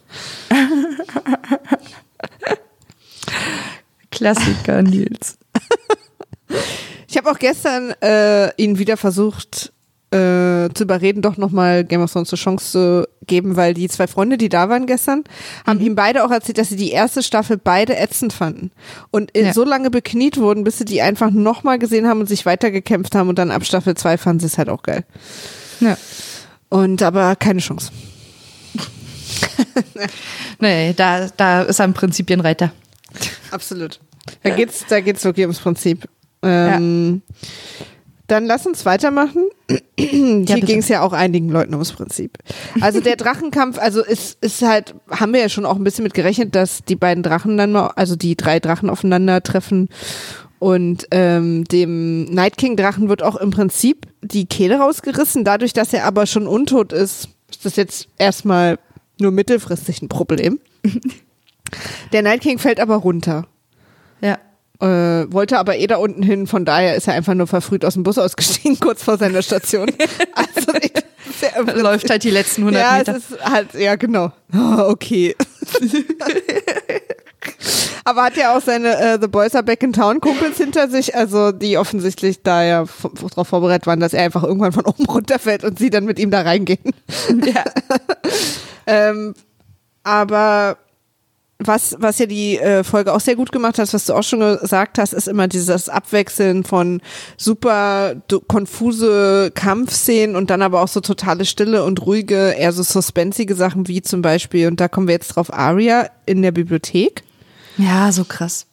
Klassiker, Nils. Ich habe auch gestern äh, ihn wieder versucht äh, zu überreden, doch nochmal Game of Thrones eine Chance zu geben, weil die zwei Freunde, die da waren gestern, haben mhm. ihm beide auch erzählt, dass sie die erste Staffel beide ätzend fanden und ja. so lange bekniet wurden, bis sie die einfach nochmal gesehen haben und sich weitergekämpft haben und dann ab Staffel 2 fanden sie es halt auch geil. Ja. Und aber keine Chance. nee, da, da ist er im Prinzip ein Reiter. Absolut. Da geht's, da geht's wirklich ums Prinzip. Ähm, ja. Dann lass uns weitermachen. Hier ja, ging es ja auch einigen Leuten ums Prinzip. Also der Drachenkampf, also ist, ist halt, haben wir ja schon auch ein bisschen mit gerechnet, dass die beiden Drachen dann mal, also die drei Drachen aufeinandertreffen. Und ähm, dem Night King Drachen wird auch im Prinzip die Kehle rausgerissen. Dadurch, dass er aber schon untot ist, ist das jetzt erstmal nur mittelfristig ein Problem. Der Night King fällt aber runter. Ja. Äh, wollte aber eh da unten hin, von daher ist er einfach nur verfrüht aus dem Bus ausgestiegen, kurz vor seiner Station. also der läuft halt die letzten 100 ja, Meter. Ja, es ist halt, ja genau. Oh, okay. aber hat ja auch seine äh, The Boys Are Back in Town Kumpels hinter sich, also die offensichtlich da ja darauf vorbereitet waren, dass er einfach irgendwann von oben runterfällt und sie dann mit ihm da reingehen. Ja. ähm, aber was, was ja die äh, Folge auch sehr gut gemacht hat, was du auch schon gesagt hast, ist immer dieses Abwechseln von super konfuse Kampfszenen und dann aber auch so totale Stille und ruhige, eher so suspensige Sachen wie zum Beispiel, und da kommen wir jetzt drauf, Aria in der Bibliothek. Ja, so krass.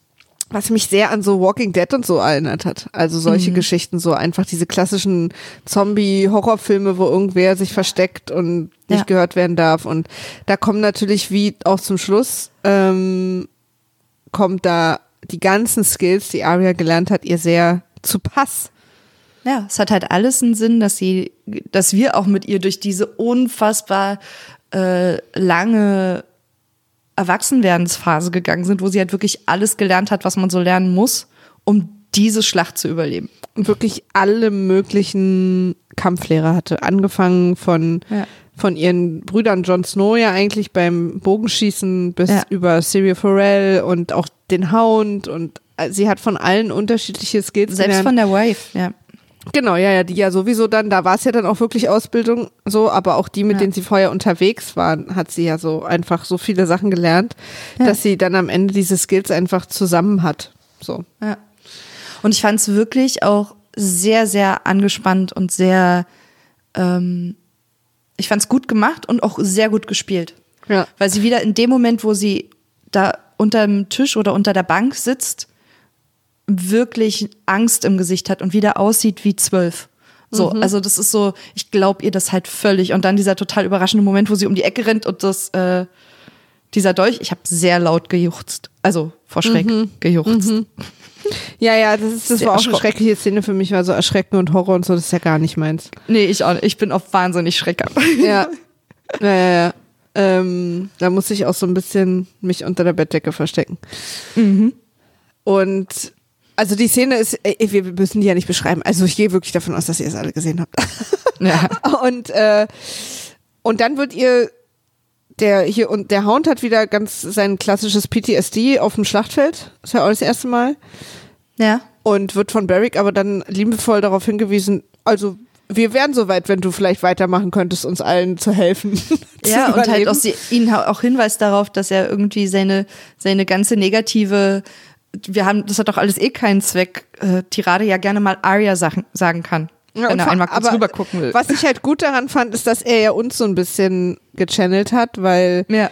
Was mich sehr an so Walking Dead und so erinnert hat. Also solche mhm. Geschichten, so einfach diese klassischen Zombie-Horrorfilme, wo irgendwer sich versteckt und nicht ja. gehört werden darf. Und da kommen natürlich, wie auch zum Schluss, ähm, kommt da die ganzen Skills, die Aria gelernt hat, ihr sehr zu Pass. Ja, es hat halt alles einen Sinn, dass sie, dass wir auch mit ihr durch diese unfassbar äh, lange Erwachsenwerdensphase gegangen sind, wo sie halt wirklich alles gelernt hat, was man so lernen muss, um diese Schlacht zu überleben. Und wirklich alle möglichen Kampflehrer hatte, angefangen von ja. von ihren Brüdern Jon Snow ja eigentlich beim Bogenschießen bis ja. über Syria Forel und auch den Hound und sie hat von allen unterschiedliche Skills Selbst gelernt. von der Wife, ja. Genau, ja, ja, die ja sowieso dann, da war es ja dann auch wirklich Ausbildung so, aber auch die, mit ja. denen sie vorher unterwegs waren, hat sie ja so einfach so viele Sachen gelernt, ja. dass sie dann am Ende diese Skills einfach zusammen hat. So. Ja. Und ich fand es wirklich auch sehr, sehr angespannt und sehr, ähm, ich fand es gut gemacht und auch sehr gut gespielt. Ja. Weil sie wieder in dem Moment, wo sie da unter dem Tisch oder unter der Bank sitzt, wirklich Angst im Gesicht hat und wieder aussieht wie zwölf. So, mhm. also das ist so, ich glaube ihr das halt völlig. Und dann dieser total überraschende Moment, wo sie um die Ecke rennt und das, äh, dieser Dolch, ich habe sehr laut gejuchzt. Also vor Schreck mhm. gejuchzt. Mhm. Ja, ja, das, ist, das war auch eine schreckliche Szene für mich, war so Erschrecken und Horror und so, das ist ja gar nicht meins. Nee, ich auch nicht. Ich bin auch wahnsinnig Schrecker. Ja. Ja, ja, ja. Ähm, da muss ich auch so ein bisschen mich unter der Bettdecke verstecken. Mhm. Und also die Szene ist, äh, wir müssen die ja nicht beschreiben. Also ich gehe wirklich davon aus, dass ihr es alle gesehen habt. Ja. Und äh, und dann wird ihr der hier und der Hound hat wieder ganz sein klassisches PTSD auf dem Schlachtfeld. Das ist ja auch das erste Mal. Ja. Und wird von Barrick aber dann liebevoll darauf hingewiesen, also wir wären soweit, wenn du vielleicht weitermachen könntest, uns allen zu helfen. ja, zu und halt auch sie, ihn auch Hinweis darauf, dass er irgendwie seine, seine ganze negative wir haben, das hat doch alles eh keinen Zweck, äh, Tirade ja gerne mal Arya Sachen sagen kann. Ja, wenn er einmal kurz rüber gucken will. Was ich halt gut daran fand, ist, dass er ja uns so ein bisschen gechannelt hat, weil, ja.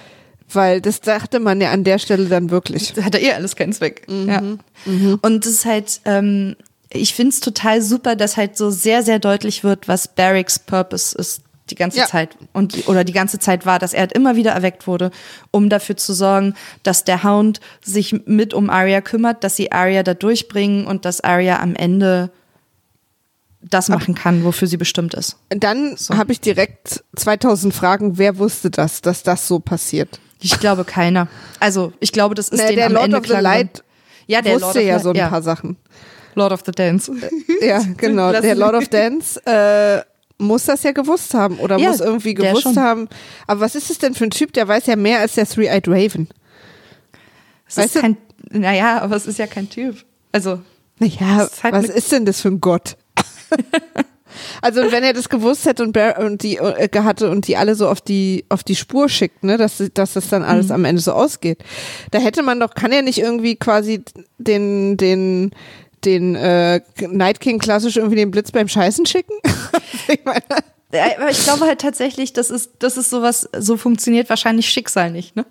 weil das dachte man ja an der Stelle dann wirklich. Da hat er eh alles keinen Zweck. Mhm. Ja. Mhm. Und das ist halt, ähm, ich finde es total super, dass halt so sehr, sehr deutlich wird, was Barracks Purpose ist die ganze ja. Zeit und oder die ganze Zeit war, dass er halt immer wieder erweckt wurde, um dafür zu sorgen, dass der Hound sich mit um Arya kümmert, dass sie Arya da durchbringen und dass Arya am Ende das machen kann, wofür sie bestimmt ist. Dann so. habe ich direkt 2000 Fragen, wer wusste das, dass das so passiert? Ich glaube keiner. Also, ich glaube, das ist naja, der am Lord Ende of the Light ja, der wusste ja so ein ja. paar Sachen. Lord of the Dance. Ja, genau. Der Lord of Dance äh, muss das ja gewusst haben oder ja, muss irgendwie gewusst haben. Aber was ist es denn für ein Typ, der weiß ja mehr als der Three-Eyed Raven? Es weißt ist kein, naja, aber es ist ja kein Typ. Also. Naja, halt was ist denn das für ein Gott? also wenn er das gewusst hätte und, Bear, und die äh, hatte und die alle so auf die auf die Spur schickt, ne, dass dass das dann alles mhm. am Ende so ausgeht, da hätte man doch kann er nicht irgendwie quasi den den den äh, Night King klassisch irgendwie den Blitz beim Scheißen schicken? ich meine, ich glaube halt tatsächlich, das ist, das ist sowas, so funktioniert wahrscheinlich Schicksal nicht, ne?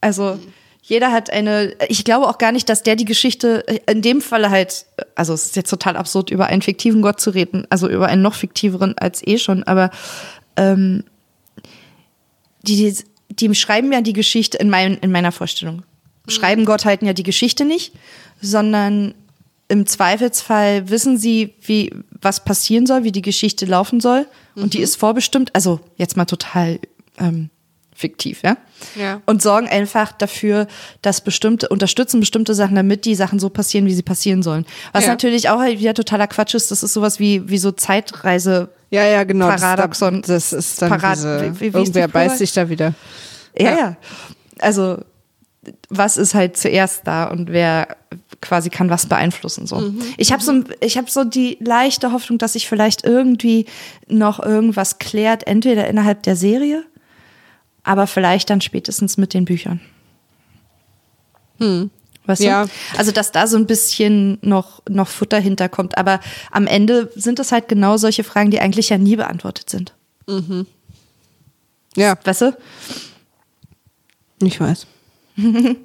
Also, jeder hat eine, ich glaube auch gar nicht, dass der die Geschichte, in dem Falle halt, also es ist jetzt total absurd, über einen fiktiven Gott zu reden, also über einen noch fiktiveren als eh schon, aber ähm, die, die, die schreiben ja die Geschichte in, mein, in meiner Vorstellung. Schreiben Gottheiten ja die Geschichte nicht, sondern im Zweifelsfall wissen sie, wie was passieren soll, wie die Geschichte laufen soll. Und mhm. die ist vorbestimmt, also jetzt mal total ähm, fiktiv, ja? ja? Und sorgen einfach dafür, dass bestimmte, unterstützen bestimmte Sachen, damit die Sachen so passieren, wie sie passieren sollen. Was ja. natürlich auch halt wieder totaler Quatsch ist, das ist sowas wie, wie so Zeitreise. Ja, ja, genau. Paradoxon. Das, das ist dann Parad diese, wie, wie irgendwer beißt sich da wieder. Ja, ja, ja. Also, was ist halt zuerst da und wer quasi kann was beeinflussen so. Mhm. Ich habe so ich habe so die leichte Hoffnung, dass sich vielleicht irgendwie noch irgendwas klärt, entweder innerhalb der Serie, aber vielleicht dann spätestens mit den Büchern. Hm. Weißt ja. du? Also, dass da so ein bisschen noch, noch Futter hinterkommt. Aber am Ende sind es halt genau solche Fragen, die eigentlich ja nie beantwortet sind. Mhm. Ja. Weißt du? Ich weiß.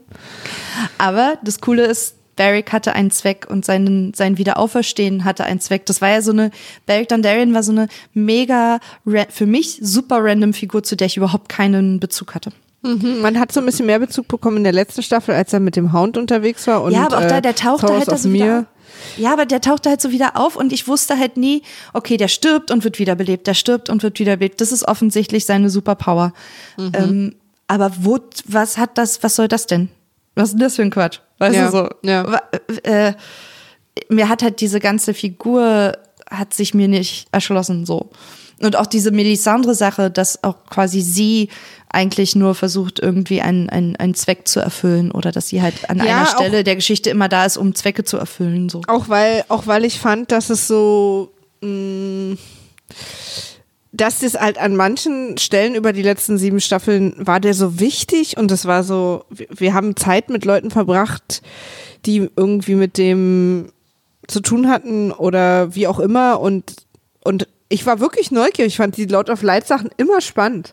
Aber das Coole ist, Barrick hatte einen Zweck und sein, sein Wiederauferstehen hatte einen Zweck. Das war ja so eine, Barrick Dondarrion war so eine mega, für mich super random Figur, zu der ich überhaupt keinen Bezug hatte. Mhm, man hat so ein bisschen mehr Bezug bekommen in der letzten Staffel, als er mit dem Hound unterwegs war. Und, ja, aber auch da, der tauchte äh, halt aus mir. Ja, aber der tauchte halt so wieder auf und ich wusste halt nie, okay, der stirbt und wird wiederbelebt, der stirbt und wird wiederbelebt. Das ist offensichtlich seine Superpower. Mhm. Ähm, aber wo, was hat das, was soll das denn? Was ist denn das für ein Quatsch? Weißt ja, du so? Ja. Äh, mir hat halt diese ganze Figur hat sich mir nicht erschlossen so. Und auch diese Melisandre-Sache, dass auch quasi sie eigentlich nur versucht, irgendwie einen, einen, einen Zweck zu erfüllen oder dass sie halt an Ja, einer Stelle der Geschichte immer da ist, um Zwecke zu erfüllen. So. Auch weil, auch weil ich fand, dass es so, mh, dass das halt an manchen Stellen über die letzten sieben Staffeln war der so wichtig und es war so, wir, haben Zeit mit Leuten verbracht, die irgendwie mit dem zu tun hatten oder wie auch immer und, und ich war wirklich neugierig. Ich fand die Lord of Light Sachen immer spannend.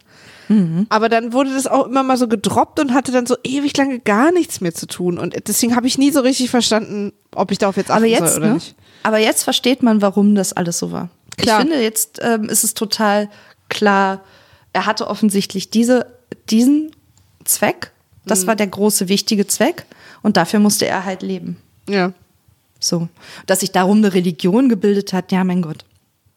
Aber dann wurde das auch immer mal so gedroppt und hatte dann so ewig lange gar nichts mehr zu tun. Und deswegen habe ich nie so richtig verstanden, ob ich darauf jetzt achten Aber jetzt, soll oder ne? nicht. Aber jetzt versteht man, warum das alles so war. Klar. Ich finde, jetzt ähm, ist es total klar, er hatte offensichtlich diese, diesen Zweck. Das Mhm. war der große, wichtige Zweck. Und dafür musste er halt leben. Ja. So. Dass sich darum eine Religion gebildet hat, ja, mein Gott.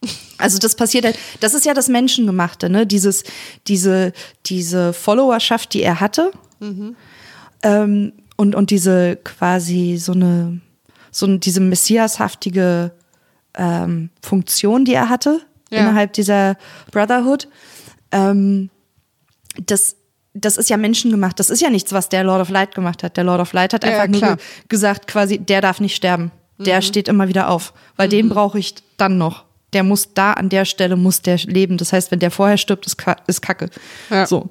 Also das passiert halt, das ist ja das Menschengemachte, ne? Dieses, diese, diese Followerschaft, die er hatte. Ähm, und, und diese quasi so eine, so eine, diese messiashaftige ähm, Funktion, die er hatte Ja. innerhalb dieser Brotherhood. Ähm, das, das ist ja menschengemacht. Das ist ja nichts, was der Lord of Light gemacht hat. Der Lord of Light hat Ja, einfach nur klar. ge gesagt, quasi, der darf nicht sterben. Der steht immer wieder auf, weil den brauche ich dann noch. Der muss da an der Stelle muss der leben. Das heißt, wenn der vorher stirbt, ist, ist Kacke. Ja. So.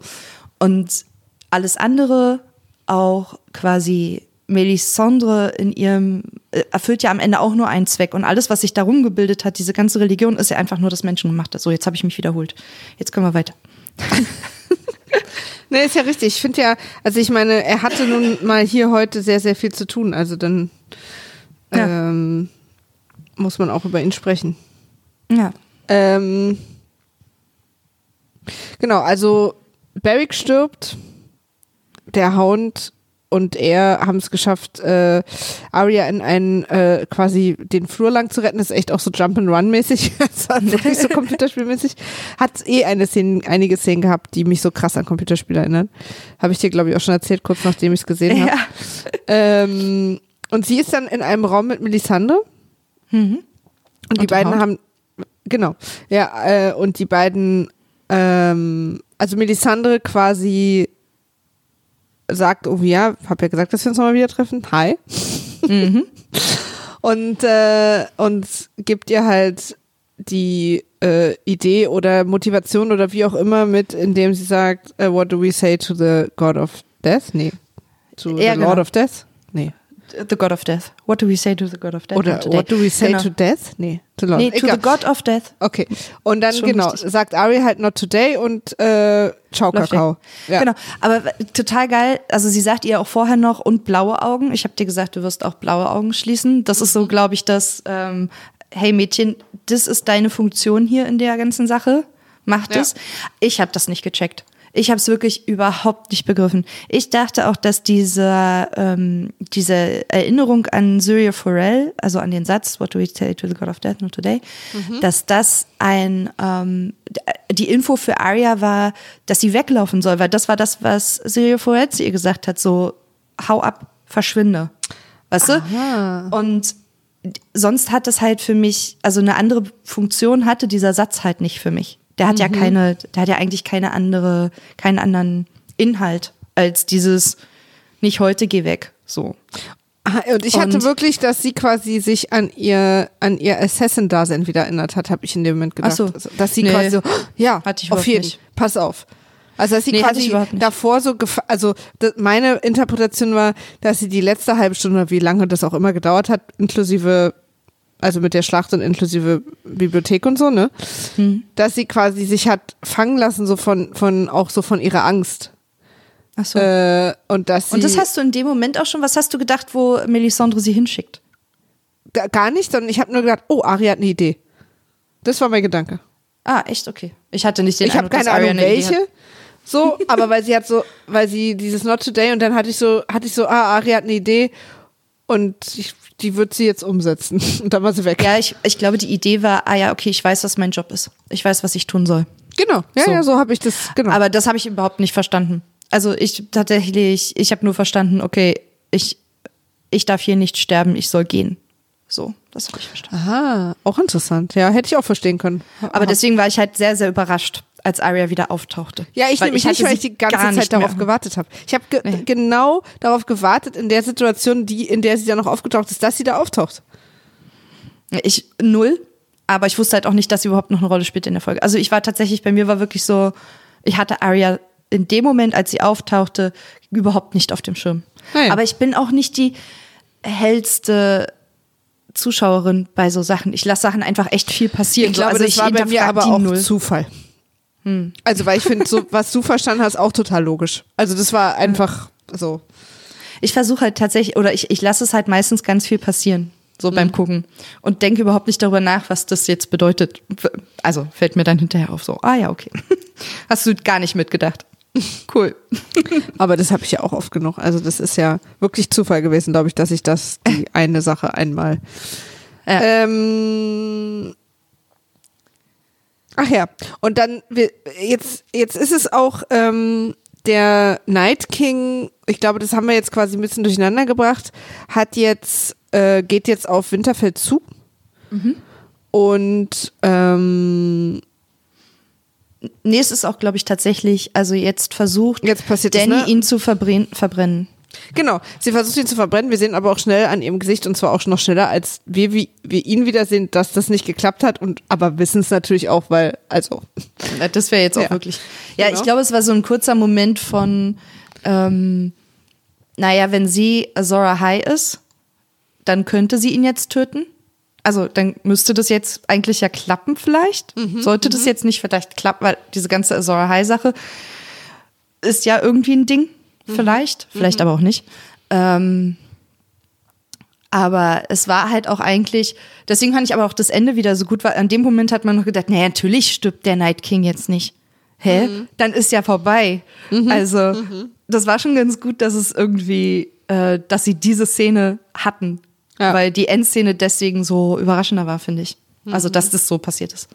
Und alles andere, auch quasi Melisandre in ihrem, äh, erfüllt ja am Ende auch nur einen Zweck. Und alles, was sich darum gebildet hat, diese ganze Religion, ist ja einfach nur das Menschengemachte. So, jetzt habe ich mich wiederholt. Jetzt können wir weiter. Nee, ist ja richtig. Ich finde ja, also ich meine, er hatte nun mal hier heute sehr, sehr viel zu tun. Also dann Ja. ähm, muss man auch über ihn sprechen. Ja. Ähm, genau, also Barrick stirbt, der Hound und er haben es geschafft, äh, Arya in einen äh, quasi den Flur lang zu retten. Das ist echt auch so Jump and Run mäßig, das war wirklich so Computerspielmäßig. Hat eh eine Szene, einige Szenen gehabt, die mich so krass an Computerspiele erinnern. Habe ich dir glaube ich auch schon erzählt, kurz nachdem ich es gesehen habe. Ja. Ähm, und sie ist dann in einem Raum mit Melisande. Mhm. Und die Und dem beiden haben, genau, ja, äh, und die beiden, ähm, also Melisandre quasi sagt, oh ja, hab ja gesagt, dass wir uns nochmal wieder treffen. Hi. Mhm. Und, äh, und gibt ihr halt die äh, Idee oder Motivation oder wie auch immer mit, indem sie sagt, äh, what do we say to the God of Death? Nee. To Ja, the genau. Lord of Death? Nee. The God of Death. What do we say to the God of Death? Oder what do we say genau. to death? Nee, to Lord. Nee, to Egal. the God of Death. Okay. Und dann, Schon genau, richtig. sagt Ari halt not today und äh, ciao Läuft Kakao. Ja. Genau, aber total geil. Also sie sagt ihr auch vorher noch und blaue Augen. Ich habe dir gesagt, du wirst auch blaue Augen schließen. Das ist so, Mhm. glaube ich, das. Ähm, hey Mädchen, das ist deine Funktion hier in der ganzen Sache. Mach Ja. das. Ich habe das nicht gecheckt. Ich habe es wirklich überhaupt nicht begriffen. Ich dachte auch, dass diese, ähm, diese Erinnerung an Syria Forel, also an den Satz, What do we say to the God of Death, not today, dass das ein, ähm, die Info für Arya war, dass sie weglaufen soll, weil das war das, was Syria Forel zu ihr gesagt hat, so, hau ab, verschwinde. Weißt du? Und sonst hat es halt für mich, also eine andere Funktion hatte dieser Satz halt nicht für mich. Der hat ja keine, der hat ja eigentlich keine andere, keinen anderen Inhalt als dieses nicht heute geh weg. So. Ah, Und ich hatte Und- wirklich, dass sie quasi sich an ihr, an ihr Assassin-Dasein wieder erinnert hat, habe ich in dem Moment gedacht. Ach so. Also, Dass sie Nee. quasi so, ja, Hatte ich auf jeden, nicht. pass auf. Also dass sie Nee, quasi davor so, also meine Interpretation war, dass sie die letzte halbe Stunde, wie lange das auch immer gedauert hat, inklusive, also mit der Schlacht und inklusive Bibliothek und so, ne, Hm. dass sie quasi sich hat fangen lassen, so von, von, auch so von ihrer Angst. Ach so. Äh, und, dass und das hast du in dem Moment auch schon, was hast du gedacht, wo Melisandre sie hinschickt? gar nicht, sondern ich habe nur gedacht, oh, Ari hat eine Idee. Das war mein Gedanke. Ah, echt? Okay. Ich hatte nicht den Ich habe keine Ahnung, welche. So, aber weil sie hat so, weil sie dieses Not Today und dann hatte ich so, hatte ich so, ah, Ari hat eine Idee und ich, die wird sie jetzt umsetzen. Und dann war sie weg. Ja, ich, ich glaube, die Idee war, ah ja, okay, ich weiß, was mein Job ist. Ich weiß, was ich tun soll. Genau, ja, So. ja, so habe ich das, genau. Aber das habe ich überhaupt nicht verstanden. Also ich tatsächlich, ich habe nur verstanden, okay, ich, ich darf hier nicht sterben, ich soll gehen. So, das habe ich verstanden. Aha, auch interessant. Ja, hätte ich auch verstehen können. Aber deswegen war ich halt sehr, sehr überrascht, als Arya wieder auftauchte. Ja, ich nämlich nicht, weil ich die ganze Zeit darauf mehr. gewartet habe. Ich habe ge Nee. genau darauf gewartet, in der Situation, die, in der sie dann noch aufgetaucht ist, dass sie da auftaucht. Ich null, aber ich wusste halt auch nicht, dass sie überhaupt noch eine Rolle spielt in der Folge. Also ich war tatsächlich, bei mir war wirklich so, ich hatte Arya in dem Moment, als sie auftauchte, überhaupt nicht auf dem Schirm. Naja. Aber ich bin auch nicht die hellste Zuschauerin bei so Sachen. Ich lasse Sachen einfach echt viel passieren. Ich glaube, also das ich war bei mir aber auch null. Zufall. Also, weil ich finde, so, was du verstanden hast, auch total logisch. Also, das war einfach so. Ich versuche halt tatsächlich, oder ich, ich lasse es halt meistens ganz viel passieren, so Mhm. beim Gucken. Und denke überhaupt nicht darüber nach, was das jetzt bedeutet. Also fällt mir dann hinterher auf so, ah ja, okay. Hast du gar nicht mitgedacht. Cool. Aber das habe ich ja auch oft genug. Also, das ist ja wirklich Zufall gewesen, glaube ich, dass ich das, die eine Sache einmal. Ja. Ähm, ach ja, und dann, jetzt, jetzt ist es auch ähm, der Night King, ich glaube, das haben wir jetzt quasi ein bisschen durcheinander gebracht, hat jetzt, äh, geht jetzt auf Winterfell zu. Und ähm, Nee, es ist auch, glaube ich, tatsächlich, also jetzt versucht Jetzt Danny ne? ihn zu verbrennen, verbrennen. Genau, sie versucht ihn zu verbrennen. Wir sehen aber auch schnell an ihrem Gesicht und zwar auch noch schneller, als wir, wie, wir ihn wiedersehen, dass das nicht geklappt hat und aber wissen es natürlich auch, weil, also, Das wäre jetzt auch Ja. wirklich. Ja, Genau. ich glaube, es war so ein kurzer Moment von, ähm, naja, wenn sie Azora High ist, dann könnte sie ihn jetzt töten. Also dann müsste das jetzt eigentlich ja klappen vielleicht. Sollte das jetzt nicht vielleicht klappen, weil diese ganze Azora High Sache ist ja irgendwie ein Ding. Vielleicht, vielleicht aber auch nicht. Ähm, aber es war halt auch eigentlich, deswegen fand ich aber auch das Ende wieder so gut, weil an dem Moment hat man noch gedacht, naja, natürlich stirbt der Night King jetzt nicht. Hä? Dann ist ja vorbei. Also, das war schon ganz gut, dass es irgendwie, äh, dass sie diese Szene hatten. Ja. Weil die Endszene deswegen so überraschender war, finde ich. Also, dass das so passiert ist.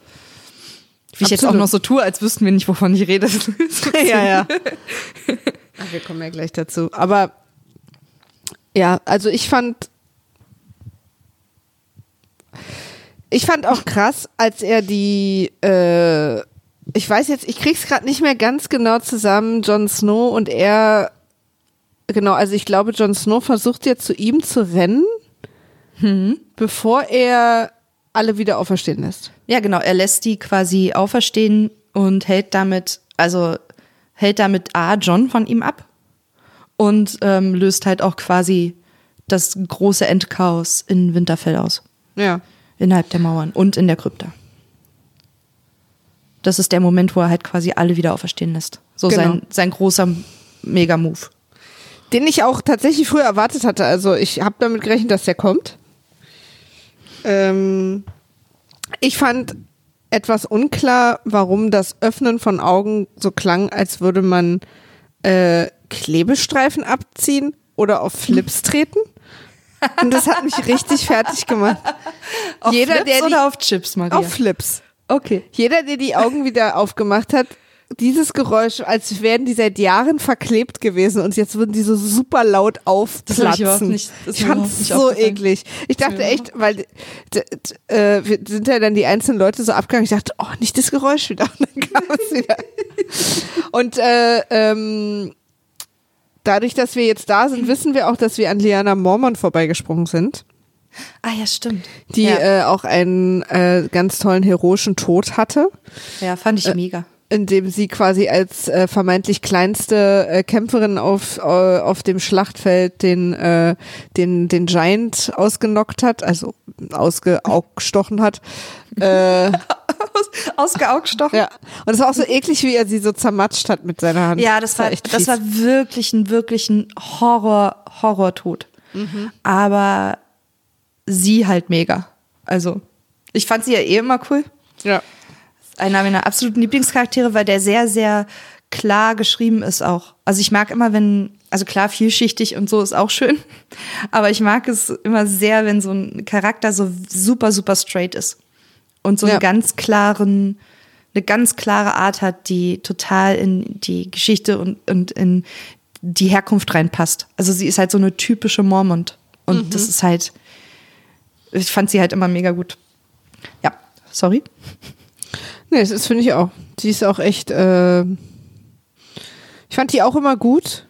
Wie ich jetzt auch noch so tue, als wüssten wir nicht, wovon ich rede. ja, ja. Ach, wir kommen ja gleich dazu. Aber ja, also ich fand, ich fand auch krass, als er die, äh, ich weiß jetzt, ich krieg's gerade nicht mehr ganz genau zusammen, Jon Snow und er, genau, also ich glaube, Jon Snow versucht jetzt zu ihm zu rennen, bevor er alle wieder auferstehen lässt. Ja, genau. Er lässt die quasi auferstehen und hält damit, also hält damit A, John von ihm ab und ähm, löst halt auch quasi das große Endchaos in Winterfell aus. Ja. Innerhalb der Mauern und in der Krypta. Das ist der Moment, wo er halt quasi alle wieder auferstehen lässt. So Genau. sein, sein großer Mega-Move. Den ich auch tatsächlich früher erwartet hatte. Also ich habe damit gerechnet, dass der kommt. Ähm, ich fand etwas unklar, warum das Öffnen von Augen so klang, als würde man äh, Klebestreifen abziehen oder auf Flips treten. Und das hat mich richtig fertig gemacht. Auf Jeder, Flips der die- oder auf Chips, Maria? Auf Flips. okay. Jeder, der die Augen wieder aufgemacht hat, dieses Geräusch, als wären die seit Jahren verklebt gewesen und jetzt würden die so super laut ich aufplatzen. ich fand's überhaupt nicht so eklig. Ich dachte echt, weil äh, wir sind ja dann die einzelnen Leute so abgegangen. Ich dachte, oh, nicht das Geräusch wieder. Und dann kam es wieder. Und äh, ähm, dadurch, dass wir jetzt da sind, wissen wir auch, dass wir an Liana Mormon vorbeigesprungen sind Ah ja, stimmt. die ja, äh, auch einen äh, ganz tollen heroischen Tod hatte, ja fand ich äh, mega. In dem sie quasi als äh, vermeintlich kleinste äh, Kämpferin auf, äh, auf dem Schlachtfeld den, äh, den, den Giant ausgenockt hat, also ausgestochen hat. äh, Aus, ausgeaugstochen. Ja. Und es war auch so eklig, wie er sie so zermatscht hat mit seiner Hand. Ja, das war, echt das fies. war wirklich ein, wirklich ein Horror, Horrortod. Mhm. Aber sie halt mega. Also, ich fand sie ja eh immer cool. Ja. Einer meiner absoluten Lieblingscharaktere, weil der sehr, sehr klar geschrieben ist auch. Also ich mag immer, wenn, also klar, vielschichtig und so ist auch schön, aber ich mag es immer sehr, wenn so ein Charakter so super, super straight ist und so einen Ja. ganz klaren, eine ganz klare Art hat, die total in die Geschichte und, und in die Herkunft reinpasst. Also sie ist halt so eine typische Mormont und das ist halt, ich fand sie halt immer mega gut. Ja, sorry. Nee, das ist, finde ich auch. Die ist auch echt, äh, ich fand die auch immer gut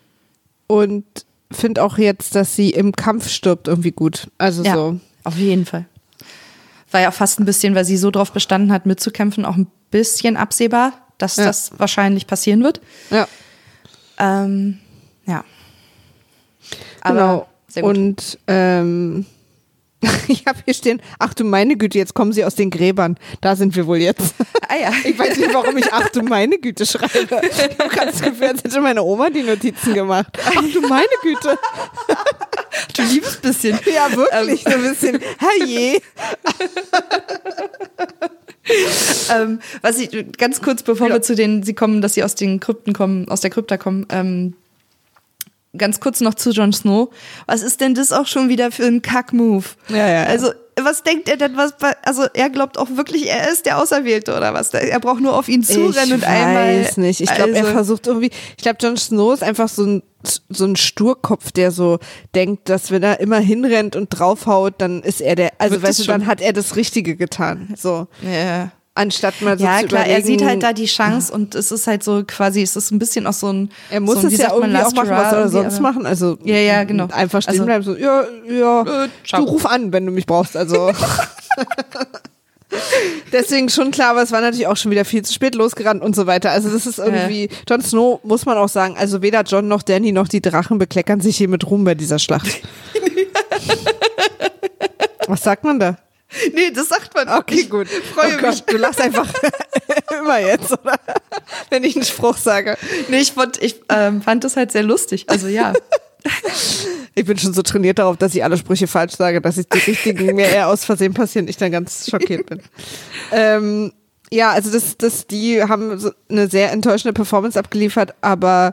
und finde auch jetzt, dass sie im Kampf stirbt irgendwie gut. Also Ja, so. auf jeden Fall. War ja fast ein bisschen, weil sie so drauf bestanden hat, mitzukämpfen, auch ein bisschen absehbar, dass Ja. das wahrscheinlich passieren wird. Ja, Ähm, ja. Aber genau. sehr gut. Und ähm, ich habe hier stehen, ach du meine Güte, jetzt kommen sie aus den Gräbern. Da sind wir wohl jetzt. ah ja. Ich weiß nicht, warum ich ach du meine Güte schreibe. Ich habe gerade das Gefühl, als hätte meine Oma die Notizen gemacht. Ach du meine Güte. du liebes bisschen. Ja, wirklich. So ein bisschen, herrje. ähm, was ich ganz kurz, bevor Ja. wir zu den, sie kommen, dass sie aus den Krypten kommen, aus der Krypta kommen, ähm, ganz kurz noch zu Jon Snow. Was ist denn das auch schon wieder für ein Kack-Move? Ja, ja. Also, was denkt er denn, was, also er glaubt auch wirklich, er ist der Auserwählte oder was? Er braucht nur auf ihn zurennen ich und einmal. weiß nicht. Ich glaube, er also- versucht irgendwie. Ich glaube, Jon Snow ist einfach so ein so ein Sturkopf, der so denkt, dass wenn er immer hinrennt und draufhaut, dann ist er der. Also Wird weißt du, schon. dann hat er das Richtige getan. So Ja. Anstatt mal so Ja, zu klar, er überlegen, sieht halt da die Chance und es ist halt so quasi, es ist ein bisschen auch so ein. Er muss so ein, es ja sagt man, irgendwie auch machen, was soll er irgendwie, sonst aber- machen? Also Ja, ja, genau. Einfach stehen Also- bleiben, so, ja, ja, Äh, du ruf an, wenn du mich brauchst. Also Deswegen schon klar, aber es war natürlich auch schon wieder viel zu spät losgerannt und so weiter. Also das ist irgendwie, Jon Snow muss man auch sagen, also weder John noch Danny noch die Drachen bekleckern sich hier mit Ruhm bei dieser Schlacht. Was sagt man da? Nee, das sagt man. Okay, gut. freue oh Gott, du lachst einfach immer jetzt, oder? Wenn ich einen Spruch sage. Nee, ich, fand, ich ähm, fand das halt sehr lustig. Also ja. Ich bin schon so trainiert darauf, dass ich alle Sprüche falsch sage, dass ich die richtigen mir eher aus Versehen passieren ich dann ganz schockiert bin. ähm, ja, also das, das, die haben so eine sehr enttäuschende Performance abgeliefert, aber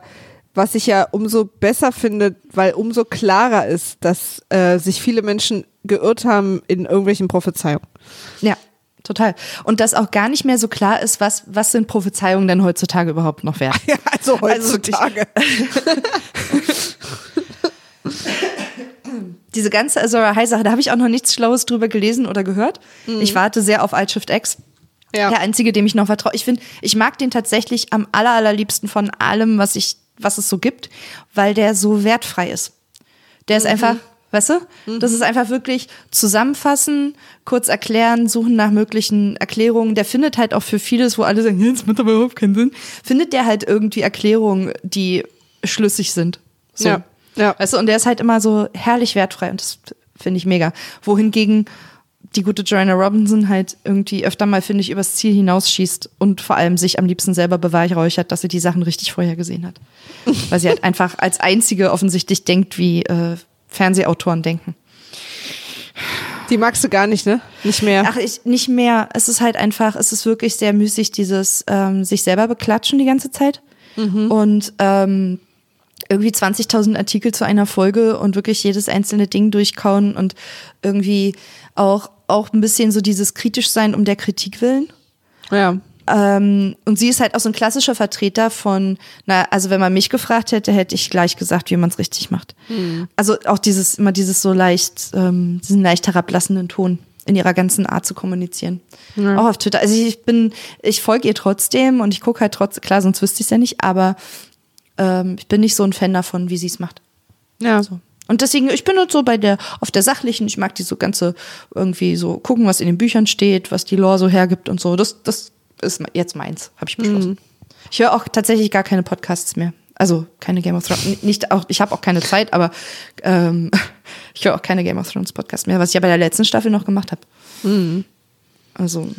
was ich ja umso besser finde, weil umso klarer ist, dass äh, sich viele Menschen geirrt haben in irgendwelchen Prophezeiungen. Ja, total. Und dass auch gar nicht mehr so klar ist, was, was sind Prophezeiungen denn heutzutage überhaupt noch wert. Ja, also Also heutzutage. Diese ganze Azora High Sache, da habe ich auch noch nichts Schlaues drüber gelesen oder gehört. Ich warte sehr auf Alt-Shift X. Ja. Der einzige, dem ich noch vertraue. Ich finde, ich mag den tatsächlich am aller, allerliebsten von allem, was ich, was es so gibt, weil der so wertfrei ist. Der ist einfach, weißt du? Das ist einfach wirklich zusammenfassen, kurz erklären, suchen nach möglichen Erklärungen. Der findet halt auch für vieles, wo alle sagen, "Ja, das macht aber überhaupt keinen Sinn, findet der halt irgendwie Erklärungen, die schlüssig sind. So. Ja, ja. Weißt du, und der ist halt immer so herrlich wertfrei und das finde ich mega. Wohingegen die gute Joanna Robinson halt irgendwie öfter mal, finde ich, übers Ziel hinausschießt und vor allem sich am liebsten selber beweihräuchert, dass sie die Sachen richtig vorher gesehen hat. Weil sie halt einfach als einzige offensichtlich denkt, wie äh, Fernsehautoren denken. Die magst du gar nicht, ne? Nicht mehr. Ach, ich nicht mehr. Es ist halt einfach, es ist wirklich sehr müßig, dieses ähm, sich selber beklatschen die ganze Zeit. Und ähm, irgendwie 20.000 Artikel zu einer Folge und wirklich jedes einzelne Ding durchkauen und irgendwie auch, auch ein bisschen so dieses kritisch sein um der Kritik willen. ja. Ähm, und sie ist halt auch so ein klassischer Vertreter von, na, also wenn man mich gefragt hätte, hätte ich gleich gesagt, wie man es richtig macht. Also auch dieses, immer dieses so leicht, ähm, diesen leicht herablassenden Ton in ihrer ganzen Art zu kommunizieren. Auch auf Twitter. Also ich bin, ich folge ihr trotzdem und ich gucke halt trotzdem, klar, sonst wüsste ich es ja nicht, aber ähm, ich bin nicht so ein Fan davon, wie sie es macht. Ja. So. Und deswegen, ich bin halt so bei der, auf der sachlichen, ich mag die so ganze, irgendwie so gucken, was in den Büchern steht, was die Lore so hergibt und so. Das, das ist jetzt meins, habe ich beschlossen. Ich höre auch tatsächlich gar keine Podcasts mehr. Also keine Game of Thrones, nicht auch, ich habe auch keine Zeit, aber ähm, ich höre auch keine Game of Thrones Podcasts mehr, was ich ja bei der letzten Staffel noch gemacht habe. Also,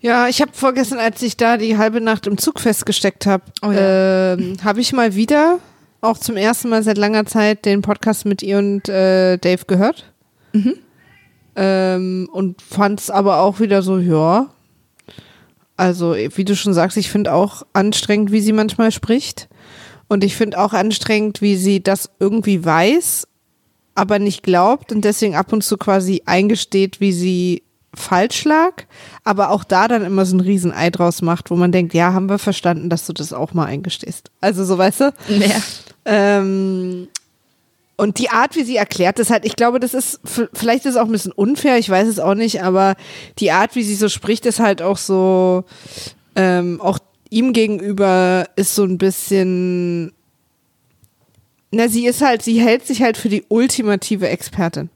Ja, ich habe vorgestern, als ich da die halbe Nacht im Zug festgesteckt habe, oh ja. äh, habe ich mal wieder, auch zum ersten Mal seit langer Zeit, den Podcast mit ihr und äh, Dave gehört. Mhm. Ähm, und fand es aber auch wieder so, ja. Also, wie du schon sagst, ich finde auch anstrengend, wie sie manchmal spricht. Und ich finde auch anstrengend, wie sie das irgendwie weiß, aber nicht glaubt und deswegen ab und zu quasi eingesteht, wie sie falsch lag, aber auch da dann immer so ein Riesenei draus macht, wo man denkt, ja, haben wir verstanden, dass du das auch mal eingestehst. Also so weißt du? Ja. Ähm, und die Art, wie sie erklärt das halt, ich glaube, das ist, vielleicht ist es auch ein bisschen unfair, ich weiß es auch nicht, aber die Art, wie sie so spricht, ist halt auch so, ähm, auch ihm gegenüber ist so ein bisschen, na, sie ist halt, sie hält sich halt für die ultimative Expertin.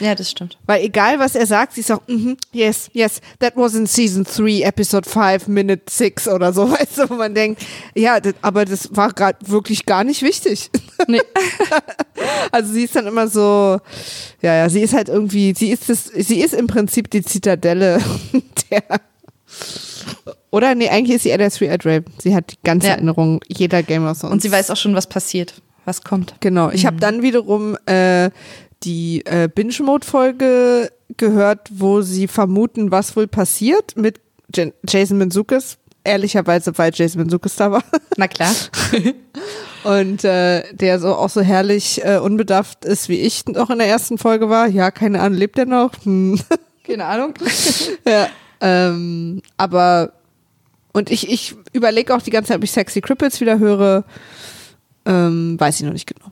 Ja, das stimmt. Weil egal, was er sagt, sie sagt, mm -hmm, yes, yes, that was in Season 3, Episode 5, Minute 6 oder so, weißt du, wo man denkt, ja, das, aber das war gerade wirklich gar nicht wichtig. Nee. also sie ist dann immer so, ja, ja, sie ist halt irgendwie, sie ist das, sie ist im Prinzip die Zitadelle der oder? Nee, eigentlich ist sie Ada 3 Ray. Sie hat die ganze ja. Erinnerung jeder Game of Thrones. Und sie weiß auch schon, was passiert, was kommt. Genau. Ich mhm. habe dann wiederum äh, die äh, Binge-Mode-Folge gehört, wo sie vermuten, was wohl passiert mit Jen Jason Menzukis. Ehrlicherweise, weil Jason Menzukis da war. Na klar. Und äh, der so auch so herrlich äh, unbedarft ist, wie ich noch in der ersten Folge war. Ja, keine Ahnung, lebt er noch? Hm. Keine Ahnung. ja, ähm, aber und ich, ich überlege auch die ganze Zeit, ob ich Sexy Cripples wieder höre. Ähm, weiß ich noch nicht genau.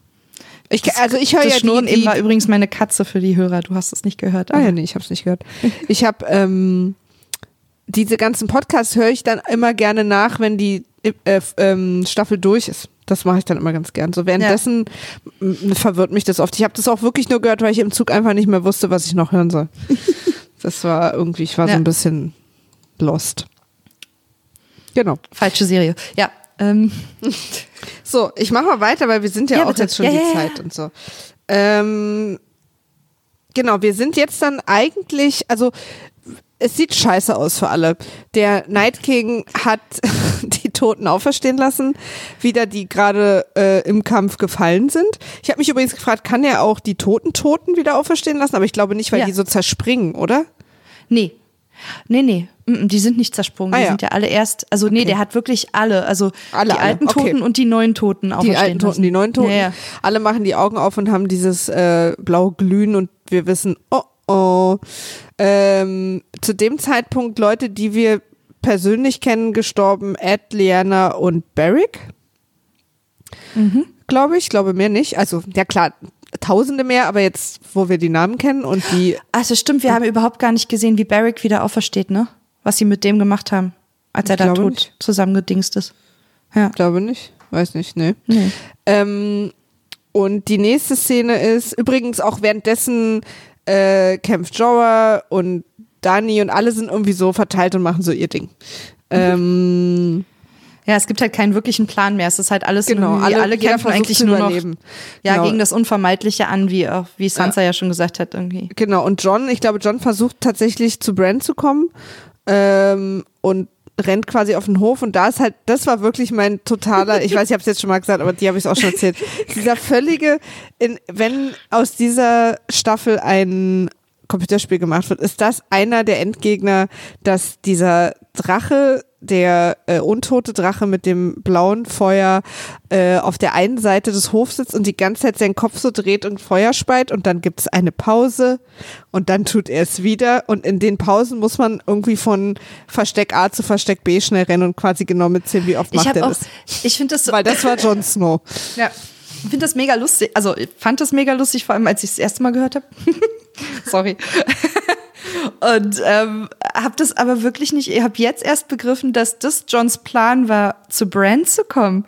Ich, also ich höre ja Schnurren die, die, eben war übrigens meine Katze für die Hörer. Du hast es nicht gehört. Ah ja, nee, ich habe es nicht gehört. Ich habe ähm, diese ganzen Podcasts höre ich dann immer gerne nach, wenn die äh, ähm, Staffel durch ist. Das mache ich dann immer ganz gern. So währenddessen ja. verwirrt mich das oft. Ich habe das auch wirklich nur gehört, weil ich im Zug einfach nicht mehr wusste, was ich noch hören soll. das war irgendwie, ich war ja. so ein bisschen lost. Genau. Falsche Serie. Ja, ähm. So, ich mache mal weiter, weil wir sind ja, ja auch bitte. jetzt schon ja, die ja, Zeit und so. Ähm, genau, wir sind jetzt dann eigentlich, also es sieht scheiße aus für alle. Der Night King hat die Toten auferstehen lassen, wieder die gerade äh, im Kampf gefallen sind. Ich habe mich übrigens gefragt, kann er auch die toten Toten wieder auferstehen lassen? Aber ich glaube nicht, weil ja. die so zerspringen, oder? Nee. Nee, nee. Die sind nicht zersprungen, ah, die ja. sind ja alle erst, also okay. nee, der hat wirklich alle, also alle, die alle. alten okay. Toten und die neuen Toten auch Die alten Toten, lassen. die neuen Toten, ja, ja. alle machen die Augen auf und haben dieses äh, blaue Glühen und wir wissen, oh oh. Ähm, zu dem Zeitpunkt Leute, die wir persönlich kennen, gestorben, Ed, Liana und Barrick. Mhm. Glaube ich, glaube mehr nicht. Also, ja klar, Tausende mehr, aber jetzt, wo wir die Namen kennen und die. Also stimmt, wir haben überhaupt gar nicht gesehen, wie Barrick wieder aufersteht, ne? Was sie mit dem gemacht haben, als er da tot nicht. zusammengedingst ist. Ja. Ich glaube nicht. Weiß nicht, ne. Nee. Ähm, und die nächste Szene ist, übrigens auch währenddessen äh, kämpft Jorah und Dani und alle sind irgendwie so verteilt und machen so ihr Ding. Ähm, ja, es gibt halt keinen wirklichen Plan mehr. Es ist halt alles genau, alle, alle kämpfen eigentlich nur noch ja, genau. gegen das Unvermeidliche an, wie auch, wie Sansa ja. ja. schon gesagt hat irgendwie. Genau, und John, ich glaube, John versucht tatsächlich zu Bran zu kommen ähm, und rennt quasi auf den Hof und da ist halt, das war wirklich mein totaler, ich weiß, ich habe es jetzt schon mal gesagt, aber die habe ich auch schon erzählt. dieser völlige, in, wenn aus dieser Staffel ein Computerspiel gemacht wird, ist das einer der Endgegner, dass dieser Drache der äh, untote Drache mit dem blauen Feuer äh, auf der einen Seite des Hofs sitzt und die ganze Zeit seinen Kopf so dreht und Feuer speit und dann gibt es eine Pause und dann tut er es wieder und in den Pausen muss man irgendwie von Versteck A zu Versteck B schnell rennen und quasi genau mitzählen, wie oft macht er das. Ich finde das Weil das war Jon Snow. Ja. Ich finde das mega lustig. Also ich fand das mega lustig, vor allem als ich es das erste Mal gehört habe. Sorry. Und ähm, habe das aber wirklich nicht, ich habe jetzt erst begriffen, dass das Johns Plan war, zu Brand zu kommen.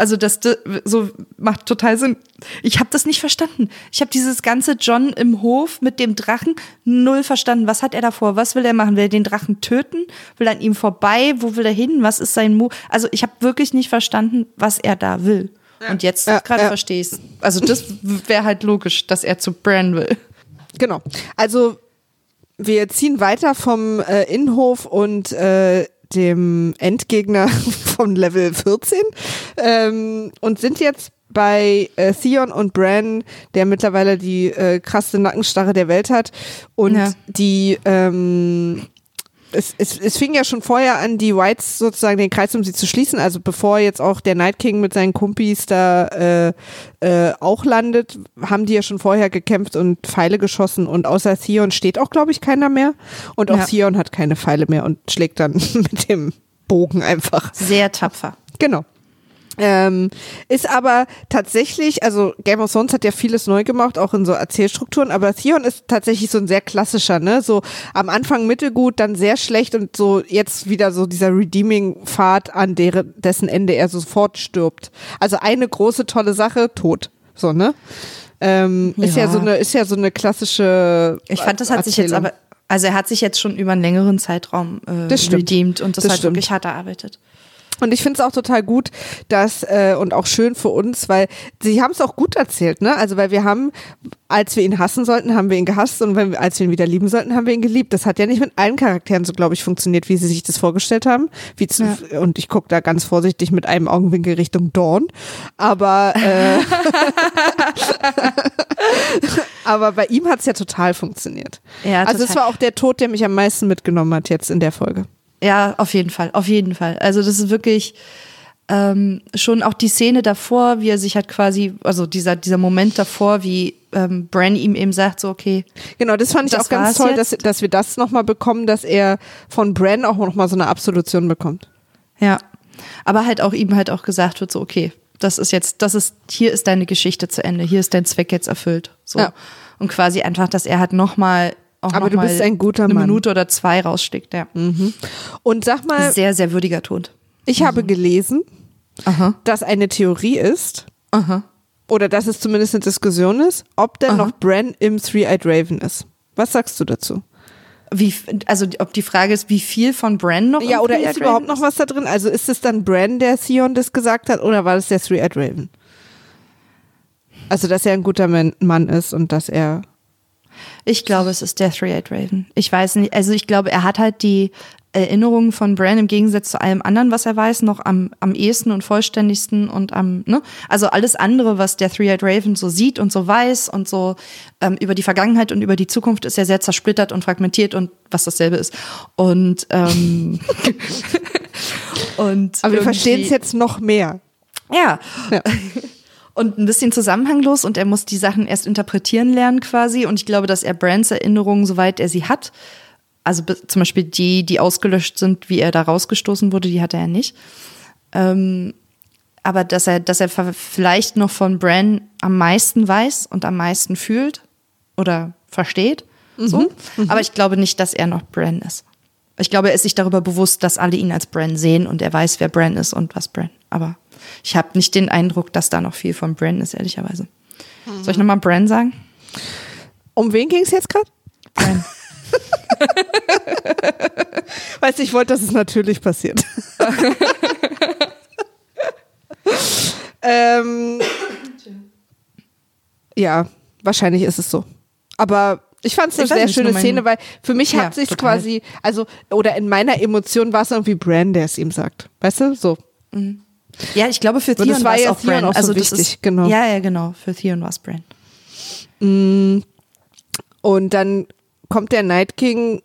Also das so macht total Sinn. Ich habe das nicht verstanden. Ich habe dieses ganze John im Hof mit dem Drachen null verstanden. Was hat er davor? Was will er machen? Will er den Drachen töten? Will er an ihm vorbei? Wo will er hin? Was ist sein Move? Also ich habe wirklich nicht verstanden, was er da will. Und jetzt ja, gerade ja. verstehe ich Also das wäre halt logisch, dass er zu Bran will. Genau. Also wir ziehen weiter vom äh, Innenhof und äh, dem Endgegner von Level 14 ähm, und sind jetzt bei äh, Theon und Bran, der mittlerweile die äh, krasse Nackenstarre der Welt hat und ja. die ähm, es, es, es fing ja schon vorher an, die Whites sozusagen den Kreis um sie zu schließen. Also bevor jetzt auch der Night King mit seinen Kumpis da äh, äh, auch landet, haben die ja schon vorher gekämpft und Pfeile geschossen. Und außer Theon steht auch, glaube ich, keiner mehr. Und auch ja. Theon hat keine Pfeile mehr und schlägt dann mit dem Bogen einfach. Sehr tapfer. Genau. Ähm, ist aber tatsächlich, also Game of Thrones hat ja vieles neu gemacht, auch in so Erzählstrukturen, aber Theon ist tatsächlich so ein sehr klassischer, ne? So am Anfang mittelgut, dann sehr schlecht und so jetzt wieder so dieser Redeeming-Pfad, an deren, dessen Ende er sofort stirbt. Also eine große tolle Sache, tot. So, ne? Ähm, ja. Ist ja so eine, ist ja so eine klassische. Ich fand, das hat Erzählung. sich jetzt aber, also er hat sich jetzt schon über einen längeren Zeitraum äh, das redeemed und das, das hat stimmt. wirklich hart erarbeitet. Und ich finde es auch total gut, dass äh, und auch schön für uns, weil sie haben es auch gut erzählt, ne? Also weil wir haben, als wir ihn hassen sollten, haben wir ihn gehasst und wenn wir, als wir ihn wieder lieben sollten, haben wir ihn geliebt. Das hat ja nicht mit allen Charakteren so, glaube ich, funktioniert, wie sie sich das vorgestellt haben. Wie zu, ja. Und ich gucke da ganz vorsichtig mit einem Augenwinkel Richtung Dawn. Aber äh, aber bei ihm hat es ja total funktioniert. Ja, also es war auch der Tod, der mich am meisten mitgenommen hat jetzt in der Folge. Ja, auf jeden Fall, auf jeden Fall. Also das ist wirklich ähm, schon auch die Szene davor, wie er sich halt quasi, also dieser, dieser Moment davor, wie ähm, Bran ihm eben sagt, so okay. Genau, das fand ich das auch ganz toll, dass, dass wir das nochmal bekommen, dass er von Bran auch nochmal so eine Absolution bekommt. Ja, aber halt auch ihm halt auch gesagt wird, so okay, das ist jetzt, das ist, hier ist deine Geschichte zu Ende, hier ist dein Zweck jetzt erfüllt. So. Ja. Und quasi einfach, dass er halt nochmal auch Aber du bist ein guter eine Mann. Minute oder zwei raussteckt, ja. Mhm. Und sag mal. Sehr, sehr würdiger Tod. Ich mhm. habe gelesen, Aha. dass eine Theorie ist, Aha. oder dass es zumindest eine Diskussion ist, ob denn Aha. noch Bran im Three-Eyed Raven ist. Was sagst du dazu? Wie, also ob die Frage ist, wie viel von Bran noch? Ja, oder ist überhaupt noch was da drin? Also ist es dann Bran, der Theon das gesagt hat, oder war das der Three-Eyed Raven? Also, dass er ein guter Mann ist und dass er ich glaube, es ist der Three-Eyed Raven. Ich weiß nicht, also ich glaube, er hat halt die Erinnerungen von Bran im Gegensatz zu allem anderen, was er weiß, noch am, am ehesten und vollständigsten und am, ne? Also alles andere, was der Three-Eyed Raven so sieht und so weiß und so ähm, über die Vergangenheit und über die Zukunft ist ja sehr zersplittert und fragmentiert und was dasselbe ist. Und, ähm, und Aber wir verstehen es jetzt noch mehr. Ja. ja und ein bisschen zusammenhanglos und er muss die Sachen erst interpretieren lernen quasi. Und ich glaube, dass er Brands Erinnerungen, soweit er sie hat, also zum Beispiel die, die ausgelöscht sind, wie er da rausgestoßen wurde, die hat er nicht. Ähm, aber dass er, dass er vielleicht noch von Bran am meisten weiß und am meisten fühlt oder versteht. So. Mhm. Mhm. Aber ich glaube nicht, dass er noch Bran ist. Ich glaube, er ist sich darüber bewusst, dass alle ihn als Bran sehen und er weiß, wer Bran ist und was Bran. Aber ich habe nicht den Eindruck, dass da noch viel von Bran ist, ehrlicherweise. Mhm. Soll ich nochmal Bran sagen? Um wen ging es jetzt gerade? Bran. weißt du, ich wollte, dass es natürlich passiert. ähm, ja, wahrscheinlich ist es so. Aber ich fand es eine sehr schöne Szene, weil für mich ja, hat sich quasi, also, oder in meiner Emotion war es irgendwie Bran, der es ihm sagt. Weißt du, so. Mhm. Ja, ich glaube für Theon war es auch Brand. Auch so also wichtig, ist, genau. Ja, ja, genau. Für Theon war es Brand. Mm. Und dann kommt der Night King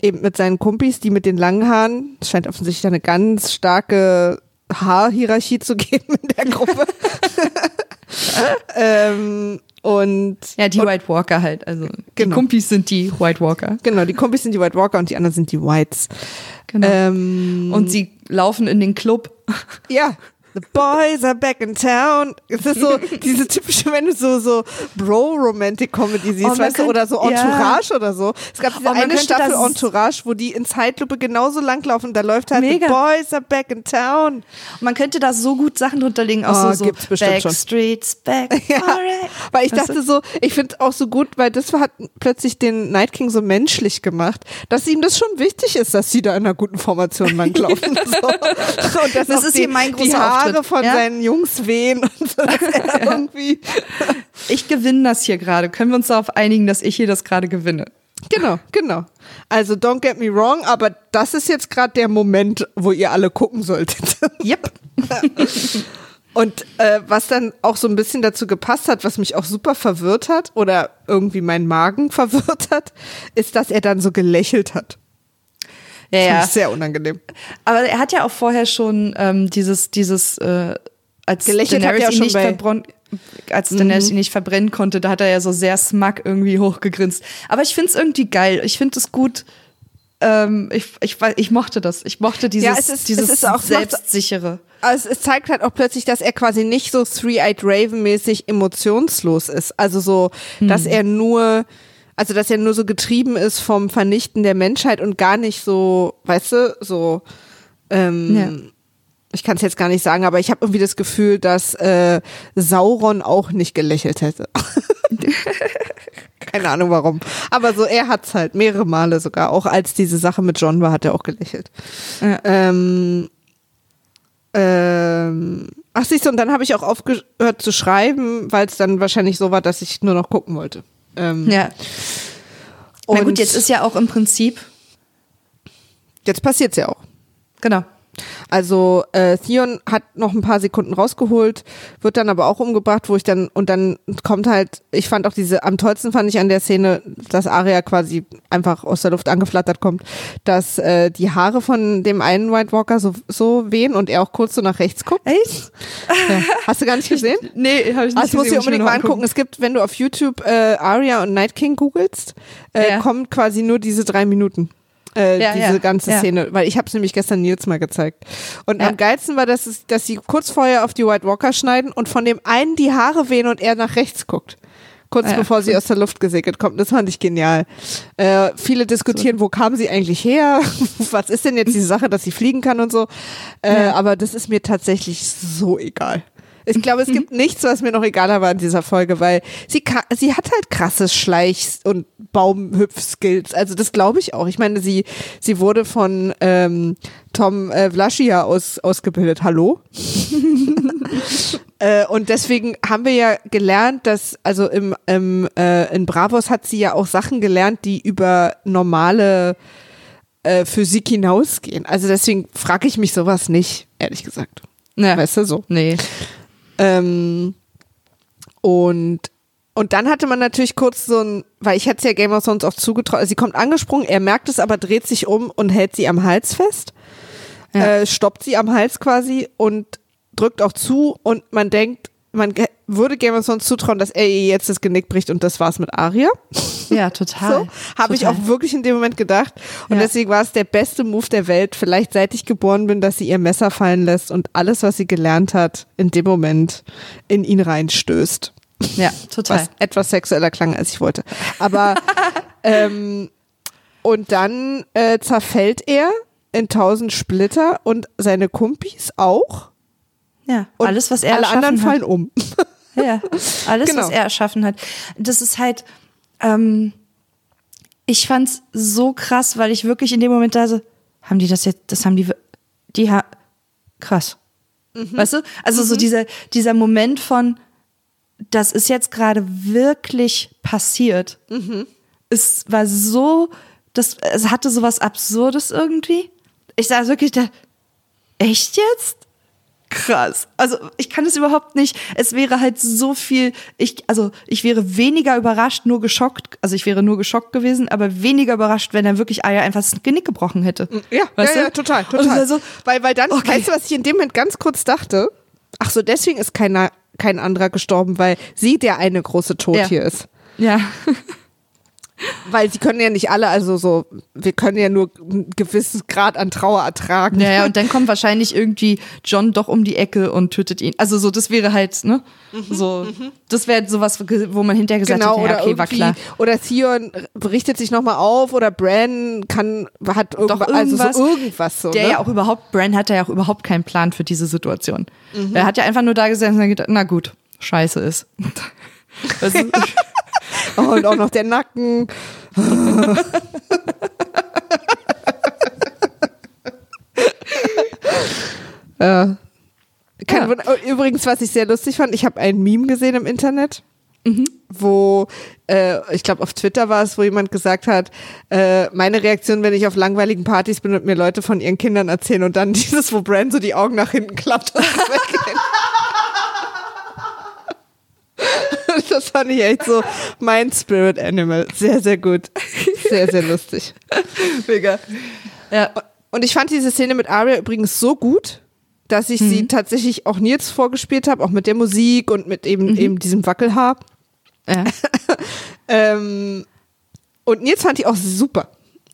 eben mit seinen Kumpis, die mit den langen Haaren. Es scheint offensichtlich eine ganz starke Haarhierarchie zu geben in der Gruppe. ähm, und ja, die und, White Walker halt. Also genau. die Kumpis sind die White Walker. Genau, die Kumpis sind die White Walker und die anderen sind die Whites. Genau. Ähm, und sie laufen in den Club. Ja, The boys are back in town. Es ist so diese typische, wenn du so so Bro-Romantic-Comedy siehst, oh, weißt du, oder so Entourage ja. oder so. Es gab diese oh, eine Staffel Entourage, wo die in Zeitlupe genauso langlaufen. Da läuft halt Mega. The boys are back in town. Und man könnte da so gut Sachen drunter legen, auch oh, so, so Backstreets back. ja, alright. Weil ich weißt dachte du? so, ich finde auch so gut, weil das hat plötzlich den Night King so menschlich gemacht, dass ihm das schon wichtig ist, dass sie da in einer guten Formation langlaufen. so. Und das, das ist hier mein großer Haare von ja? seinen Jungs wehen und so, irgendwie. Ich gewinne das hier gerade. Können wir uns darauf einigen, dass ich hier das gerade gewinne? Genau, genau. Also don't get me wrong, aber das ist jetzt gerade der Moment, wo ihr alle gucken solltet. Yep. Und äh, was dann auch so ein bisschen dazu gepasst hat, was mich auch super verwirrt hat oder irgendwie meinen Magen verwirrt hat, ist, dass er dann so gelächelt hat. Ja, ja. Sehr unangenehm. Aber er hat ja auch vorher schon ähm, dieses, dieses, äh, als Gelächelt hat Daenerys er ihn schon nicht verbrannt, als Daenerys ihn nicht verbrennen konnte, da hat er ja so sehr smug irgendwie hochgegrinst. Aber ich find's irgendwie geil. Ich find es gut. Ähm, ich, ich, ich mochte das. Ich mochte dieses, Ja, es ist- dieses es auch- es selbstsichere. Also es zeigt halt auch plötzlich, dass er quasi nicht so Three-Eyed Raven-mäßig emotionslos ist. Also so, dass er nur, also dass er nur so getrieben ist vom Vernichten der Menschheit und gar nicht so, weißt du, so, ähm, Ja. ich kann es jetzt gar nicht sagen, aber ich habe irgendwie das Gefühl, dass äh, Sauron auch nicht gelächelt hätte. Keine Ahnung warum. Aber so, er hat's halt mehrere Male sogar. Auch als diese Sache mit John war, hat er auch gelächelt. Ja. Ähm, ähm, ach siehst du, und dann habe ich auch aufgehört zu schreiben, weil es dann wahrscheinlich so war, dass ich nur noch gucken wollte. Ähm, Ja. und Na gut, jetzt ist ja auch im Prinzip, jetzt passiert's ja auch. genau. Also äh, Theon hat noch ein paar Sekunden rausgeholt, wird dann aber auch umgebracht, wo ich dann und dann kommt halt, ich fand auch diese, am tollsten fand ich an der Szene, dass Arya quasi einfach aus der Luft angeflattert kommt, dass äh, die Haare von dem einen White Walker so, so wehen und er auch kurz so nach rechts guckt. Echt? Ja. Hast du gar nicht gesehen? Nee, habe ich nicht Ah, das musst du gesehen, ich unbedingt mal angucken. Es gibt, wenn du auf YouTube äh, Arya und Night King googelst, äh, Ja. kommt quasi nur diese drei Minuten. Äh, Ja, diese ja, ganze ja. Szene, weil ich habe es nämlich gestern Nils mal gezeigt. Und am geilsten war, dass, es, dass sie kurz vorher auf die White Walker schneiden und von dem einen die Haare wehen und er nach rechts guckt. Kurz bevor sie aus der Luft gesegelt kommt. Das fand ich genial. Äh, viele diskutieren, wo kam sie eigentlich her? Was ist denn jetzt diese Sache, dass sie fliegen kann und so? Äh. Aber das ist mir tatsächlich so egal. Ich glaube, es Mhm. gibt nichts, was mir noch egaler war in dieser Folge, weil sie, sie hat halt krasse Schleich- und Baumhüpf-Skills. Also das glaube ich auch. Ich meine, sie, sie wurde von ähm, Tom äh, Vlaschia aus, ausgebildet. Hallo? äh, und deswegen haben wir ja gelernt, dass, also im, im, äh, in Bravos hat sie ja auch Sachen gelernt, die über normale äh, Physik hinausgehen. Also deswegen frage ich mich sowas nicht, ehrlich gesagt. Ja. Weißt du so? Nee. Ähm, und, und dann hatte man natürlich kurz so ein, weil ich hätte es ja Game of Thrones auch zugetraut, also sie kommt angesprungen, er merkt es aber, dreht sich um und hält sie am Hals fest, Ja. äh, stoppt sie am Hals quasi und drückt auch zu und man denkt, man würde Game of Thrones zutrauen, dass er ihr jetzt das Genick bricht und das war's mit Arya. Ja, total. So, habe ich auch wirklich in dem Moment gedacht. Und Ja. deswegen war es der beste Move der Welt, vielleicht seit ich geboren bin, dass sie ihr Messer fallen lässt und alles, was sie gelernt hat, in dem Moment in ihn reinstößt. Ja, total. Was etwas sexueller klang, als ich wollte. Aber ähm, und dann äh, zerfällt er in tausend Splitter und seine Kumpis auch. Ja, Und alles, was er alle erschaffen anderen hat. fallen um. Ja, alles, Genau. was er erschaffen hat. Das ist halt, ähm, ich fand's so krass, weil ich wirklich in dem Moment da so, haben die das jetzt, das haben die, die ha, krass. Mhm. Weißt du? Also so dieser, dieser Moment von, das ist jetzt gerade wirklich passiert. Mhm. Es war so, das, es hatte so was Absurdes irgendwie. Ich saß wirklich da, echt jetzt? Krass. Also ich kann es überhaupt nicht. Es wäre halt so viel. Ich also ich wäre weniger überrascht, nur geschockt. Also ich wäre nur geschockt gewesen, aber weniger überrascht, wenn er wirklich Aya einfach das Genick gebrochen hätte. Ja, Weißt ja, du? ja, total, total. es war so, weil, weil dann, Okay. weißt du, was ich in dem Moment ganz kurz dachte? Ach so, deswegen ist keiner, kein anderer gestorben, weil sie der eine große Tod Ja. hier ist. ja. Weil sie können ja nicht alle, also so, wir können ja nur ein gewisses Grad an Trauer ertragen. Ja, ja, und dann kommt wahrscheinlich irgendwie John doch um die Ecke und tötet ihn. Also so, das wäre halt, ne? So, das wäre sowas, wo man hinterher gesagt Genau, hätte, ja, okay, war klar. oder Theon richtet sich nochmal auf, oder Bran kann, hat irgendwas, Doch also irgendwas, so irgendwas so, Der ne? ja auch überhaupt, Bran hat ja auch überhaupt keinen Plan für diese Situation. Mhm. Er hat ja einfach nur da gesessen und gedacht, na gut, scheiße ist. Und auch noch der Nacken. ja. Kein Ja. Oh, Übrigens, was ich sehr lustig fand, ich habe ein Meme gesehen im Internet. Mhm. Wo, äh, ich glaube, auf Twitter war es, wo jemand gesagt hat, äh, meine Reaktion, wenn ich auf langweiligen Partys bin und mir Leute von ihren Kindern erzählen und dann dieses, wo Brand so die Augen nach hinten klappt und. Das fand ich echt so mein Spirit Animal. Sehr, sehr gut. Sehr, sehr lustig. Mega. Ja. Und ich fand diese Szene mit Aria übrigens so gut, dass ich mhm. sie tatsächlich auch Nils vorgespielt habe, auch mit der Musik und mit eben, mhm. eben diesem Wackelhaar. Ja. ähm, und Nils fand ich auch super.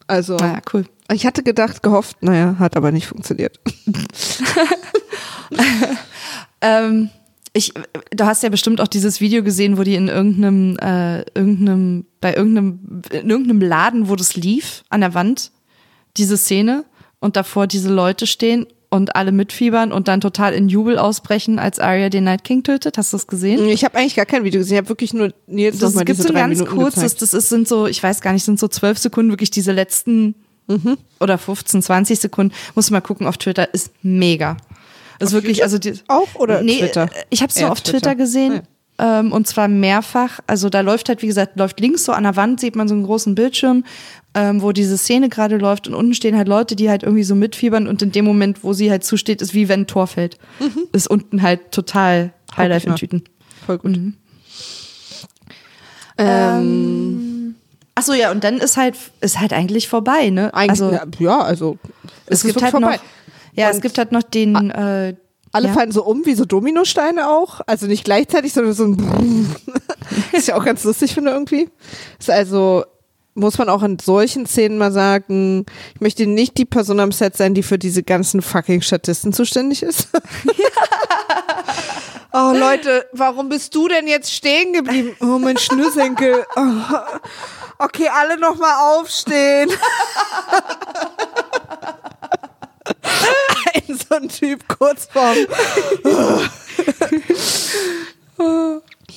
Also, ah, cool. Ich hatte gedacht, gehofft, naja, hat aber nicht funktioniert. ähm, ich, du hast ja bestimmt auch dieses Video gesehen, wo die in irgendeinem, äh, irgendeinem, bei irgendeinem, in irgendeinem Laden, wo das lief, an der Wand, diese Szene und davor diese Leute stehen und alle mitfiebern und dann total in Jubel ausbrechen, als Arya den Night King tötet. Hast du das gesehen? Ich habe eigentlich gar kein Video gesehen. Ich habe wirklich nur jetzt das noch mal gibt so ganz Minuten kurz. Das, das ist, sind so, ich weiß gar nicht, sind so zwölf Sekunden wirklich diese letzten mhm. oder 15, 20 Sekunden. Muss mal gucken auf Twitter. Ist mega. Das ist wirklich, also die, auch oder nee, Twitter? Ich habe es nur auf Twitter, Twitter gesehen. Ja. Ähm, und zwar mehrfach. Also da läuft halt, wie gesagt, läuft links so an der Wand, sieht man so einen großen Bildschirm ähm, wo diese Szene gerade läuft und unten stehen halt Leute, die halt irgendwie so mitfiebern und in dem Moment, wo sie halt zusteht, ist wie wenn ein Tor fällt. Mhm. Ist unten halt total Highlight in Tüten. Voll gut. Mhm. Ähm, Ach so, ja, und dann ist halt, ist halt eigentlich vorbei, ne? Eigentlich, also, ja, also es, es gibt halt vorbei. noch, ja, und es gibt halt noch den, äh, alle ja. fallen so um wie so Dominosteine auch. Also nicht gleichzeitig, sondern so ein ist ja auch ganz lustig finde irgendwie. Ist also muss man auch in solchen Szenen mal sagen, ich möchte nicht die Person am Set sein, die für diese ganzen fucking Statisten zuständig ist. oh Leute, warum bist du denn jetzt stehen geblieben? Oh, mein Schnürsenkel. Oh. Okay, alle noch mal aufstehen. Ein so ein Typ kurz vorm.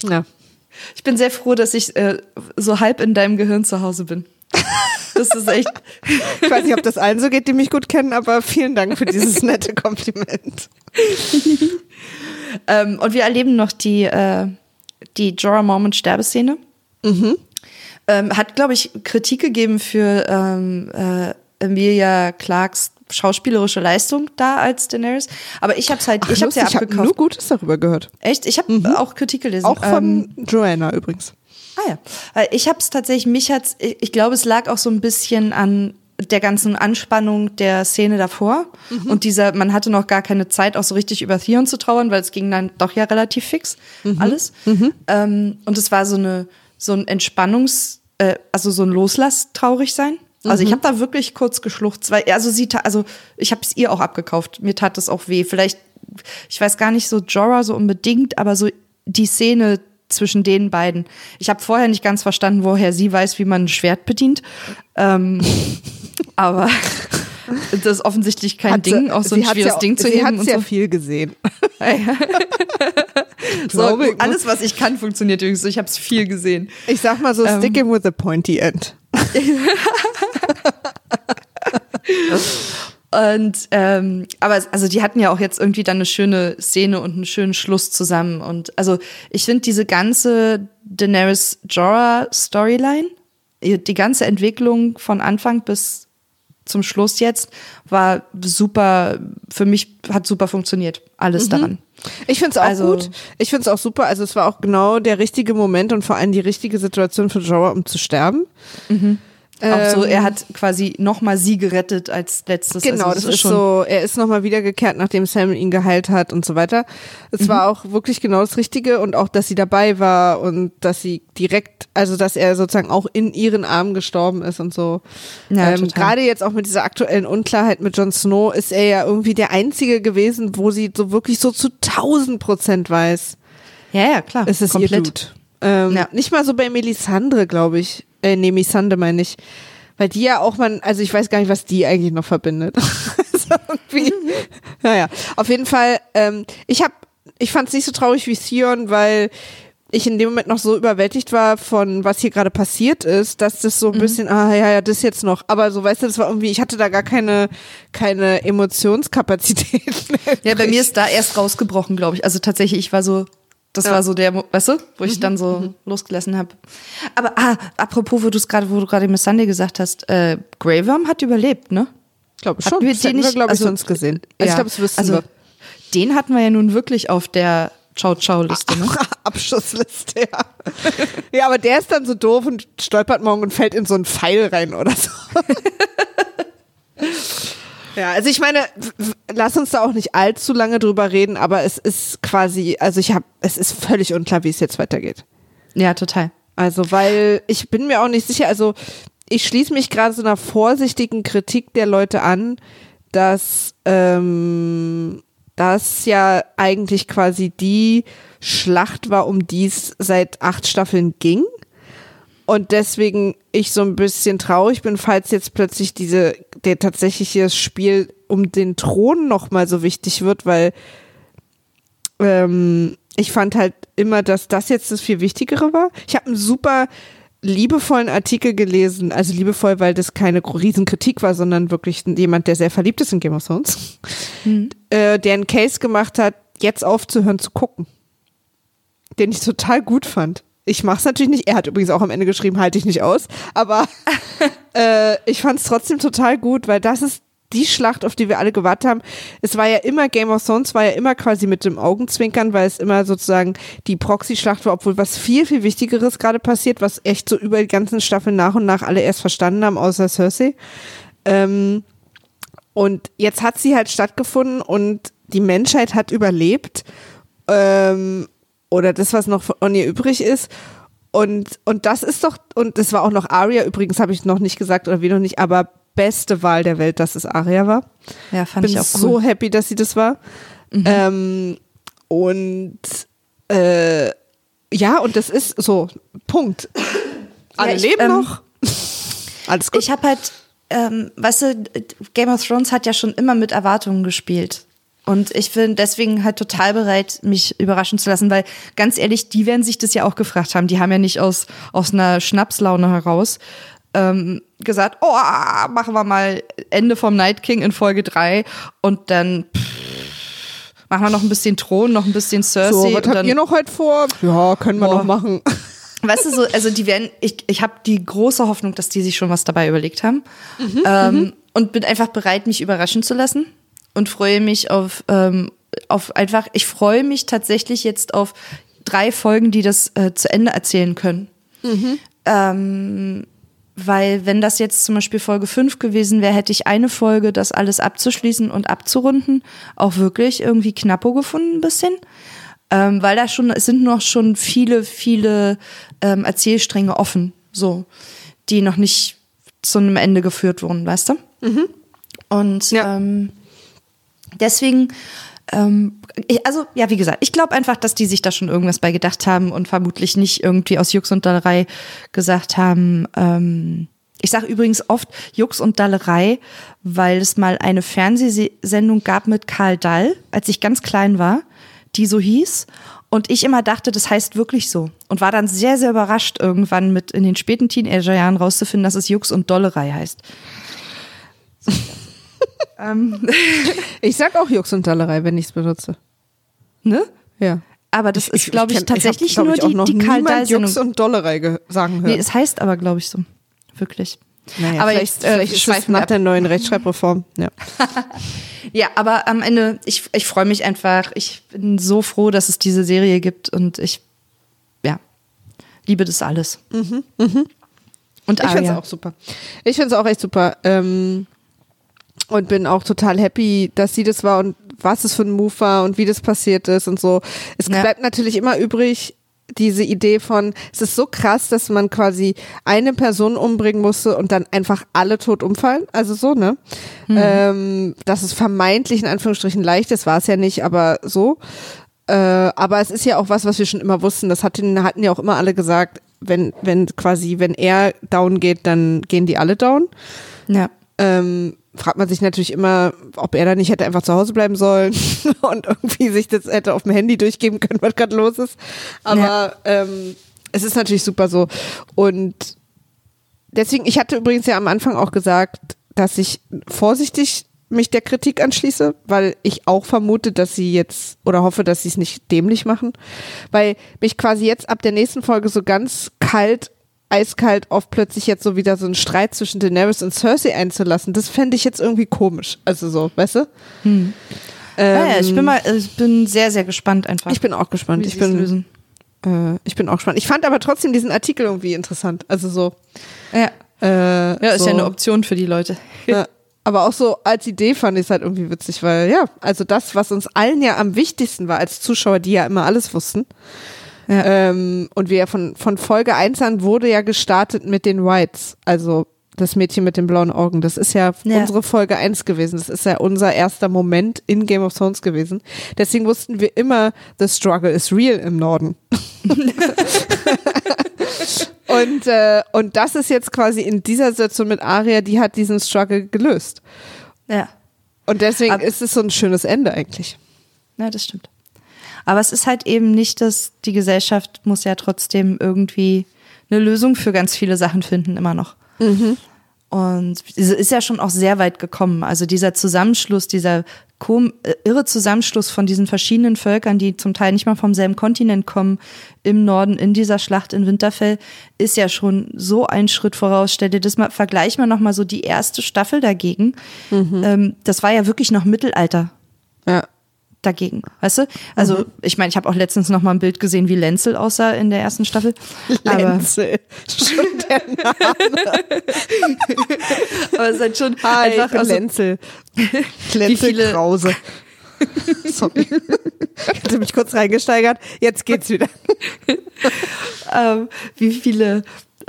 ja. Ich bin sehr froh, dass ich äh, so halb in deinem Gehirn zu Hause bin. Das ist echt. ich weiß nicht, ob das allen so geht, die mich gut kennen, aber vielen Dank für dieses nette Kompliment. ähm, und wir erleben noch die, äh, die Jorah Mormont Sterbeszene. Mhm. Ähm, hat, glaube ich, Kritik gegeben für ähm, äh, Emilia Clarks schauspielerische Leistung da als Daenerys. Aber ich habe es halt, Ach, ich habe ja abgekauft. Ich habe nur Gutes darüber gehört. Echt? Ich habe mhm. auch Kritik gelesen. Auch von ähm, Joanna übrigens. Ah ja. Ich habe es tatsächlich, mich hat's, ich glaube, es lag auch so ein bisschen an der ganzen Anspannung der Szene davor mhm. und dieser, man hatte noch gar keine Zeit, auch so richtig über Theon zu trauern, weil es ging dann doch ja relativ fix mhm. alles. Mhm. Ähm, und es war so eine, so ein Entspannungs, äh, also so ein Loslass traurig sein. Also mhm. ich habe da wirklich kurz geschluchzt, weil also sie also ich habe es ihr auch abgekauft. Mir tat das auch weh. Vielleicht ich weiß gar nicht so Jorah so unbedingt, aber so die Szene zwischen den beiden. Ich habe vorher nicht ganz verstanden, woher sie weiß, wie man ein Schwert bedient. Ähm, aber das ist offensichtlich kein hat Ding, auch so ein schweres ja, Ding zu sie heben. Sie hat sehr so. viel gesehen. so, alles, was ich kann, funktioniert übrigens. Ich habe es viel gesehen. Ich sag mal so, ähm, stick him with a pointy end. Und ähm, aber also die hatten ja auch jetzt irgendwie dann eine schöne Szene und einen schönen Schluss zusammen. Und also ich finde diese ganze Daenerys Jorah Storyline, die ganze Entwicklung von Anfang bis zum Schluss jetzt war super, für mich hat super funktioniert, alles mhm. daran. Ich finde es auch also, gut. Ich finde es auch super. Also es war auch genau der richtige Moment und vor allem die richtige Situation für Jorah, um zu sterben. Mhm. Auch so, er ähm, hat quasi nochmal sie gerettet als letztes. Genau, also, das, das ist, so, er ist nochmal wiedergekehrt, nachdem Sam ihn geheilt hat und so weiter. Es mhm. war auch wirklich genau das Richtige und auch, dass sie dabei war und dass sie direkt, also dass er sozusagen auch in ihren Armen gestorben ist und so. Ja, ähm, Gerade jetzt auch mit dieser aktuellen Unklarheit mit Jon Snow ist er ja irgendwie der Einzige gewesen, wo sie so wirklich so zu tausend Prozent weiß. Ja, ja, klar. Es ist komplett. ihr Dude. Ähm, ja. Nicht mal so bei Melisandre, glaube ich. Äh, nee, Misande meine ich. Weil die ja auch man, also ich weiß gar nicht, was die eigentlich noch verbindet. irgendwie, naja, auf jeden Fall, ähm, ich hab, ich fand es nicht so traurig wie Sion, weil ich in dem Moment noch so überwältigt war von was hier gerade passiert ist, dass das so ein mhm. bisschen, ah ja, ja, das jetzt noch. Aber so, weißt du, das war irgendwie, ich hatte da gar keine, keine Emotionskapazität. ja, bei mir ist da erst rausgebrochen, glaube ich. Also tatsächlich, ich war so, Das ja. war so der, weißt du, wo ich mhm. dann so mhm. losgelassen habe. Aber ah, apropos, wo du es gerade, wo du gerade Miss Sunday gesagt hast, äh, Grey Worm hat überlebt, ne? Ich glaube schon. Wir den nicht, glaube ich, also, sonst gesehen. Also ja, ich glaube, es wissen also, wir. Den hatten wir ja nun wirklich auf der Ciao-Ciao-Liste, ne? Abschussliste, ja. ja, aber der ist dann so doof und stolpert morgen und fällt in so einen Pfeil rein oder so. Ja, also ich meine, lass uns da auch nicht allzu lange drüber reden, aber es ist quasi, also ich habe, es ist völlig unklar, wie es jetzt weitergeht. Ja, total. Also, weil ich bin mir auch nicht sicher, also ich schließe mich gerade so einer vorsichtigen Kritik der Leute an, dass ähm, das ja eigentlich quasi die Schlacht war, um die es seit acht Staffeln ging. Und deswegen ich so ein bisschen traurig bin, falls jetzt plötzlich diese, der tatsächliche Spiel um den Thron nochmal so wichtig wird, weil ähm, ich fand halt immer, dass das jetzt das viel Wichtigere war. Ich habe einen super liebevollen Artikel gelesen, also liebevoll, weil das keine Riesenkritik war, sondern wirklich jemand, der sehr verliebt ist in Game of Thrones, mhm. äh, der einen Case gemacht hat, jetzt aufzuhören zu gucken. Den ich total gut fand. Ich mache es natürlich nicht. Er hat übrigens auch am Ende geschrieben, halte ich nicht aus. Aber äh, ich fand es trotzdem total gut, weil das ist die Schlacht, auf die wir alle gewartet haben. Es war ja immer Game of Thrones, war ja immer quasi mit dem Augenzwinkern, weil es immer sozusagen die Proxy-Schlacht war, obwohl was viel, viel Wichtigeres gerade passiert, was echt so über die ganzen Staffeln nach und nach alle erst verstanden haben, außer Cersei. Ähm, und jetzt hat sie halt stattgefunden und die Menschheit hat überlebt. Ähm, oder das, was noch von ihr übrig ist. Und, und das ist doch, und das war auch noch Aria, übrigens habe ich noch nicht gesagt oder wie noch nicht, aber beste Wahl der Welt, dass es Aria war. Ja, fand Bin ich auch cool. so happy, dass sie das war. Mhm. Ähm, und äh, ja, und das ist so, Punkt. Alle ja, ich, leben ähm, noch. Alles gut. Ich habe halt, ähm, weißt du, Game of Thrones hat ja schon immer mit Erwartungen gespielt. Und ich bin deswegen halt total bereit, mich überraschen zu lassen, weil ganz ehrlich, die werden sich das ja auch gefragt haben. Die haben ja nicht aus, aus einer Schnapslaune heraus ähm, gesagt, oh, machen wir mal Ende vom Night King in Folge 3 und dann pff, machen wir noch ein bisschen Thron, noch ein bisschen Cersei. So, was habt ihr noch heute vor? Ja, können wir boah. noch machen. Weißt du, so, also die werden, ich, ich habe die große Hoffnung, dass die sich schon was dabei überlegt haben. Mhm, ähm, mhm. und bin einfach bereit, mich überraschen zu lassen und freue mich auf, ähm, auf einfach, ich freue mich tatsächlich jetzt auf drei Folgen, die das äh, zu Ende erzählen können. Mhm. Ähm, weil wenn das jetzt zum Beispiel Folge 5 gewesen wäre, hätte ich eine Folge, das alles abzuschließen und abzurunden, auch wirklich irgendwie knappo gefunden ein bisschen. Ähm, weil da schon, es sind noch schon viele, viele ähm, Erzählstränge offen, so, die noch nicht zu einem Ende geführt wurden, weißt du? Mhm. Und ja. ähm, Deswegen, ähm, ich, also ja, wie gesagt, ich glaube einfach, dass die sich da schon irgendwas bei gedacht haben und vermutlich nicht irgendwie aus Jux und Dallerei gesagt haben. Ähm, ich sage übrigens oft Jux und Dallerei, weil es mal eine Fernsehsendung gab mit Karl Dall, als ich ganz klein war, die so hieß. Und ich immer dachte, das heißt wirklich so. Und war dann sehr, sehr überrascht, irgendwann mit in den späten Teenagerjahren rauszufinden, dass es Jux und Dollerei heißt. Ähm. ich sag auch Jux und Dallerei, wenn ich es benutze. Ne? Ja. Aber das ich, ist, glaube ich, ich, tatsächlich ich hab, nur ich, die, die Karl Dahl Jux und Dollerei sagen hören. Nee, es heißt aber, glaube ich, so. Wirklich. Naja, aber vielleicht, jetzt, äh, vielleicht ist es nach ab. der neuen Rechtschreibreform. Ja. ja, aber am Ende, ich, ich freue mich einfach. Ich bin so froh, dass es diese Serie gibt und ich, ja, liebe das alles. Mhm, mhm. Und ich finde es auch super. Ich finde es auch echt super. Ähm, und bin auch total happy, dass sie das war und was es für ein Move war und wie das passiert ist und so. Es ja. bleibt natürlich immer übrig, diese Idee von, es ist so krass, dass man quasi eine Person umbringen musste und dann einfach alle tot umfallen. Also so, ne? Mhm. Ähm, dass es vermeintlich in Anführungsstrichen leicht ist, war es ja nicht, aber so. Äh, aber es ist ja auch was, was wir schon immer wussten. Das hatten, hatten ja auch immer alle gesagt, wenn, wenn quasi, wenn er down geht, dann gehen die alle down. Ja. Ähm, fragt man sich natürlich immer, ob er da nicht hätte einfach zu Hause bleiben sollen und irgendwie sich das hätte auf dem Handy durchgeben können, was gerade los ist. Aber ja. ähm, es ist natürlich super so. Und deswegen, ich hatte übrigens ja am Anfang auch gesagt, dass ich vorsichtig mich der Kritik anschließe, weil ich auch vermute, dass sie jetzt oder hoffe, dass sie es nicht dämlich machen, weil mich quasi jetzt ab der nächsten Folge so ganz kalt eiskalt auf plötzlich jetzt so wieder so einen Streit zwischen Daenerys und Cersei einzulassen, das fände ich jetzt irgendwie komisch. Also so, weißt du? Hm. Ähm, ja, ja, ich bin mal, ich bin sehr, sehr gespannt einfach. Ich bin auch gespannt. Ich bin, lösen. Äh, ich bin auch gespannt. Ich fand aber trotzdem diesen Artikel irgendwie interessant. Also so. Ja. Äh, ja, ist so. ja eine Option für die Leute. Ja. Aber auch so als Idee fand ich es halt irgendwie witzig, weil ja, also das, was uns allen ja am wichtigsten war als Zuschauer, die ja immer alles wussten, ja. Ähm, und wir von, von Folge 1 an wurde ja gestartet mit den Whites, also das Mädchen mit den blauen Augen. Das ist ja, ja, unsere Folge 1 gewesen. Das ist ja unser erster Moment in Game of Thrones gewesen. Deswegen wussten wir immer, the struggle is real im Norden. und, äh, und das ist jetzt quasi in dieser Situation mit Aria, die hat diesen Struggle gelöst. Ja. Und deswegen Aber ist es so ein schönes Ende eigentlich. Ja, das stimmt. Aber es ist halt eben nicht, dass die Gesellschaft muss ja trotzdem irgendwie eine Lösung für ganz viele Sachen finden, immer noch. Mhm. Und es ist ja schon auch sehr weit gekommen. Also dieser Zusammenschluss, dieser äh, irre Zusammenschluss von diesen verschiedenen Völkern, die zum Teil nicht mal vom selben Kontinent kommen, im Norden in dieser Schlacht in Winterfell, ist ja schon so ein Schritt voraus. Stell dir das mal, vergleich mal nochmal so die erste Staffel dagegen. Mhm. Ähm, das war ja wirklich noch Mittelalter. Ja dagegen, weißt du? Also mhm. ich meine, ich habe auch letztens noch mal ein Bild gesehen, wie Lenzel aussah in der ersten Staffel. Lenzel, schon der Name. Aber es ist halt schon Hi, einfach also, Lenzel. Lenzel Krause. Sorry. Ich hatte mich kurz reingesteigert. Jetzt geht's wieder. ähm, wie viele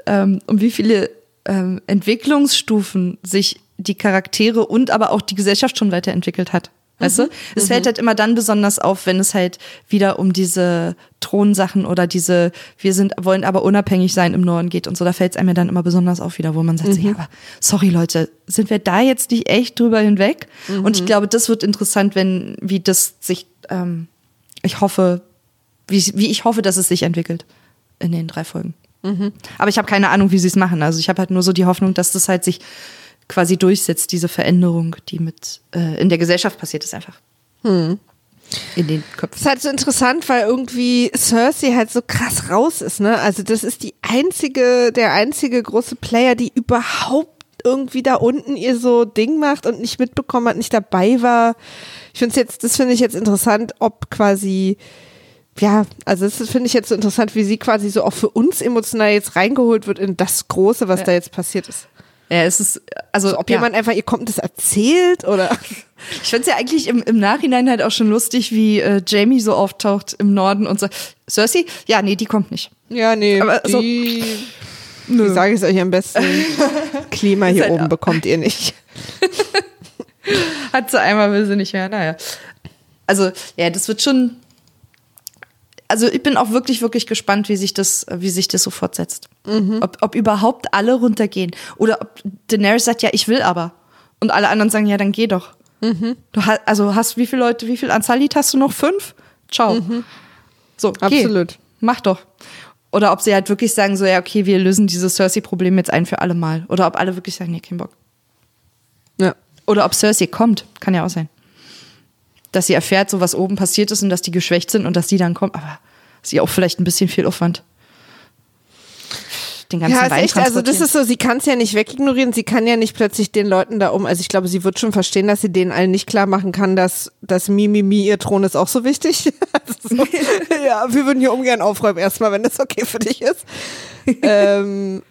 ähm, um wie viele ähm, Entwicklungsstufen sich die Charaktere und aber auch die Gesellschaft schon weiterentwickelt hat. Weißt mhm. du? Es mhm. fällt halt immer dann besonders auf, wenn es halt wieder um diese Thronsachen oder diese, wir sind, wollen aber unabhängig sein im Norden geht und so. Da fällt es einem ja dann immer besonders auf wieder, wo man sagt, mhm. ja, aber sorry Leute, sind wir da jetzt nicht echt drüber hinweg? Mhm. Und ich glaube, das wird interessant, wenn, wie das sich, ähm, ich hoffe, wie, wie ich hoffe, dass es sich entwickelt in den drei Folgen. Mhm. Aber ich habe keine Ahnung, wie sie es machen. Also ich habe halt nur so die Hoffnung, dass das halt sich quasi durchsetzt, diese Veränderung, die mit äh, in der Gesellschaft passiert ist einfach. Hm. In den Köpfen. Das ist halt so interessant, weil irgendwie Cersei halt so krass raus ist, ne? Also das ist die einzige, der einzige große Player, die überhaupt irgendwie da unten ihr so Ding macht und nicht mitbekommen hat, nicht dabei war. Ich finde es jetzt, das finde ich jetzt interessant, ob quasi ja, also das finde ich jetzt so interessant, wie sie quasi so auch für uns emotional jetzt reingeholt wird in das Große, was ja. da jetzt passiert ist. Ja, es ist, also, also ob ja. jemand einfach, ihr kommt das erzählt oder. Ich finde es ja eigentlich im, im Nachhinein halt auch schon lustig, wie äh, Jamie so auftaucht im Norden und so. Cersei? Ja, nee, die kommt nicht. Ja, nee. Aber die, so, wie sage ich es euch am besten? Klima hier halt oben bekommt ihr nicht. Hat sie einmal, will sie nicht mehr. Naja. Also, ja, das wird schon, also ich bin auch wirklich, wirklich gespannt, wie sich das, wie sich das so fortsetzt. Mhm. Ob, ob überhaupt alle runtergehen. Oder ob Daenerys sagt, ja, ich will aber. Und alle anderen sagen, ja, dann geh doch. Mhm. Du hast, also hast wie viele Leute, wie viel Anzalit hast du noch? Fünf? Ciao. Mhm. So, geh. absolut. Mach doch. Oder ob sie halt wirklich sagen, so, ja, okay, wir lösen dieses Cersei-Problem jetzt ein für alle Mal. Oder ob alle wirklich sagen, nee, kein Bock. Ja. Oder ob Cersei kommt. Kann ja auch sein dass sie erfährt, so was oben passiert ist und dass die geschwächt sind und dass die dann kommen. Aber sie auch vielleicht ein bisschen viel Aufwand. Den ganzen ja, Wein echt, also das ist so, sie kann es ja nicht wegignorieren, sie kann ja nicht plötzlich den Leuten da um, also ich glaube, sie wird schon verstehen, dass sie denen allen nicht klar machen kann, dass das Mimimi, ihr Thron ist auch so wichtig. Also so, ja, wir würden hier ungern aufräumen erstmal, wenn das okay für dich ist. ähm,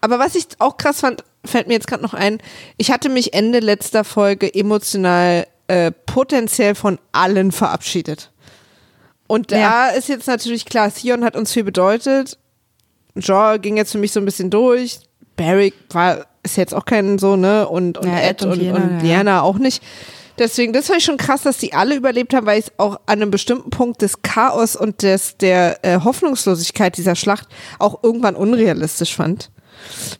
aber was ich auch krass fand, fällt mir jetzt gerade noch ein, ich hatte mich Ende letzter Folge emotional äh, potenziell von allen verabschiedet. Und da ja. ist jetzt natürlich klar, Theon hat uns viel bedeutet. Jaw ging jetzt für mich so ein bisschen durch. Barrick war, ist jetzt auch kein so, ne? Und, und ja, Ed, und, und, Liana, und Liana ja. auch nicht. Deswegen, das fand ich schon krass, dass die alle überlebt haben, weil ich es auch an einem bestimmten Punkt des Chaos und des, der äh, Hoffnungslosigkeit dieser Schlacht auch irgendwann unrealistisch fand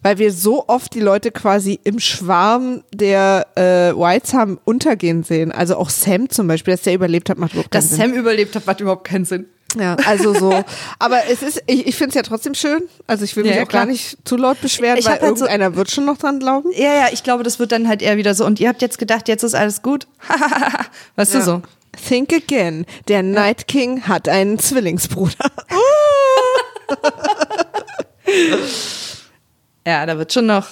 weil wir so oft die Leute quasi im Schwarm der äh, Whites haben untergehen sehen. Also auch Sam zum Beispiel, dass der überlebt hat, macht überhaupt keinen dass Sinn. Dass Sam überlebt hat, macht überhaupt keinen Sinn. Ja, also so. Aber es ist, ich, ich finde es ja trotzdem schön. Also ich will mich Ja, auch klar. gar nicht zu laut beschweren, Ich weil halt so- irgendeiner wird schon noch dran glauben. Ja, ja, ich glaube, das wird dann halt eher wieder so. Und ihr habt jetzt gedacht, jetzt ist alles gut. weißt du so? Think again. Der Night King hat einen Zwillingsbruder. Ja, da wird schon noch,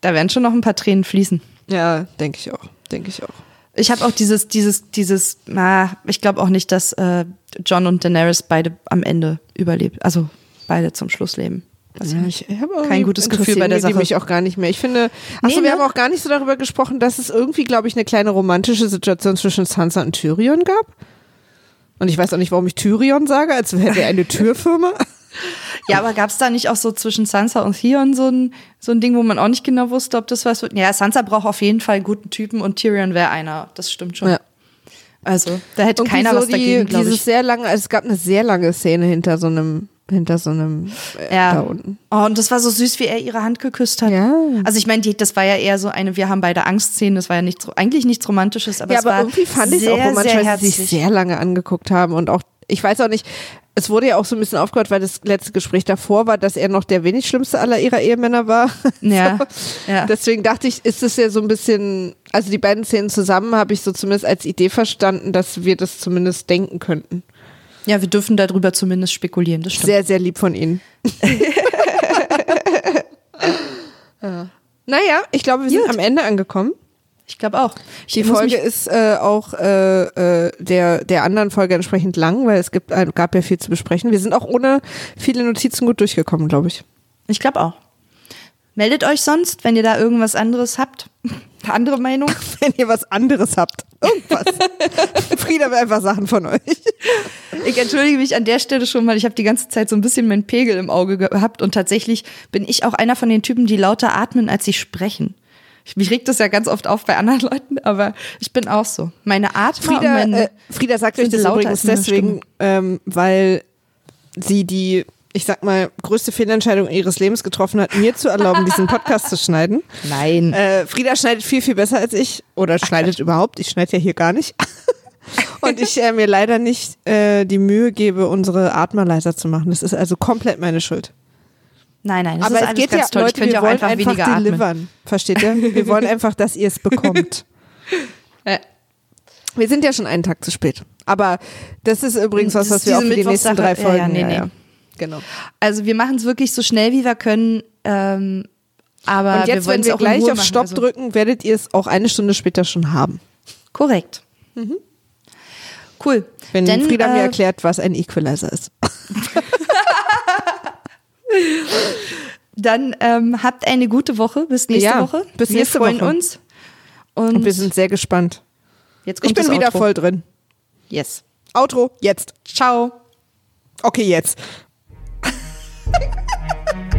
da werden schon noch ein paar Tränen fließen. Ja, denke ich auch. Denke ich auch. Ich habe auch dieses, dieses, dieses, na, ich glaube auch nicht, dass äh, John und Daenerys beide am Ende überlebt. Also beide zum Schluss leben. Ich Ja, ich habe Kein gutes Gefühl bei der Sache. mich auch gar nicht mehr. Ich finde, achso, Nee, wir ne? haben auch gar nicht so darüber gesprochen, dass es irgendwie, glaube ich, eine kleine romantische Situation zwischen Sansa und Tyrion gab. Und ich weiß auch nicht, warum ich Tyrion sage, als hätte er eine Türfirma. Ja, aber gab es da nicht auch so zwischen Sansa und Theon so ein, so ein Ding, wo man auch nicht genau wusste, ob das was wird? Ja, Sansa braucht auf jeden Fall einen guten Typen und Tyrion wäre einer. Das stimmt schon. Ja. Also, da hätte Irgendwie keiner so was dagegen, glaube dieses ich. sehr lange, also es gab eine sehr lange Szene hinter so einem, hinter so einem äh, Ja. da unten. Oh, und das war so süß, wie er ihre Hand geküsst hat. Ja. Also ich meine, das war ja eher so eine, wir haben beide Angstszenen, das war ja nichts, eigentlich nichts Romantisches, aber ja, es aber war irgendwie fand ich es auch romantisch, weil sie sich sehr lange angeguckt haben und auch, ich weiß auch nicht, es wurde ja auch so ein bisschen aufgehört, weil das letzte Gespräch davor war, dass er noch der wenig schlimmste aller ihrer Ehemänner war. Ja, ja. Deswegen dachte ich, ist es ja so ein bisschen, also die beiden Szenen zusammen habe ich so zumindest als Idee verstanden, dass wir das zumindest denken könnten. ja, wir dürfen darüber zumindest spekulieren, das stimmt. Sehr, sehr lieb von Ihnen. ja. Naja, ich glaube, wir sind Gut. am Ende angekommen. Ich glaube auch. Ich Die Folge ist äh, auch äh, äh, der, der anderen Folge entsprechend lang, weil es gibt, gab ja viel zu besprechen. Wir sind auch ohne viele Notizen gut durchgekommen, glaube ich. Ich glaube auch. Meldet euch sonst, wenn ihr da irgendwas anderes habt. Eine andere Meinung. Wenn ihr was anderes habt. Irgendwas. Frieda will einfach Sachen von euch. Ich entschuldige mich an der Stelle schon mal. Ich habe die ganze Zeit so ein bisschen meinen Pegel im Auge gehabt und tatsächlich bin ich auch einer von den Typen, die lauter atmen, als sie sprechen. Ich- Mich regt das ja ganz oft auf bei anderen Leuten, aber ich bin auch so. Meine und Frieda, meine, äh, Frieda sagt euch das übrigens deswegen, ähm, weil sie die, ich sag mal, größte Fehlentscheidung ihres Lebens getroffen hat, mir zu erlauben, diesen Podcast zu schneiden. Nein. Äh, Frieda schneidet viel, viel besser als ich. Oder schneidet überhaupt. Ich schneide ja hier gar nicht. Und ich äh, mir leider nicht äh, die Mühe gebe, unsere Atmer leiser zu machen. Das ist also komplett meine Schuld. Nein, nein, das Aber ist es geht ja, toll. Leute, ich könnte wir ja auch wollen einfach, einfach, weniger atmen. delivern. Versteht ihr? Wir wollen einfach, dass ihr es bekommt. Äh, Wir sind ja schon einen Tag zu spät. Aber das ist übrigens was, Das was ist wir auch für die nächsten drei Ja, Folgen. ja, nee, nee. Genau. Also wir machen es wirklich so schnell, wie wir können. Ähm, aber Und jetzt, wir wenn wir gleich auf machen, Stopp also- drücken, werdet ihr es auch eine Stunde später schon haben. Korrekt. Cool. Wenn Denn, Frieda mir äh, erklärt, was ein Equalizer ist. Dann ähm, habt eine gute Woche. Bis nächste ja, Woche. Bis nächste wir freuen Woche. uns. Und, Und, wir sind sehr gespannt. Jetzt kommt ich bin wieder Outro. voll drin. Yes. Outro, jetzt. Ciao. Okay, jetzt.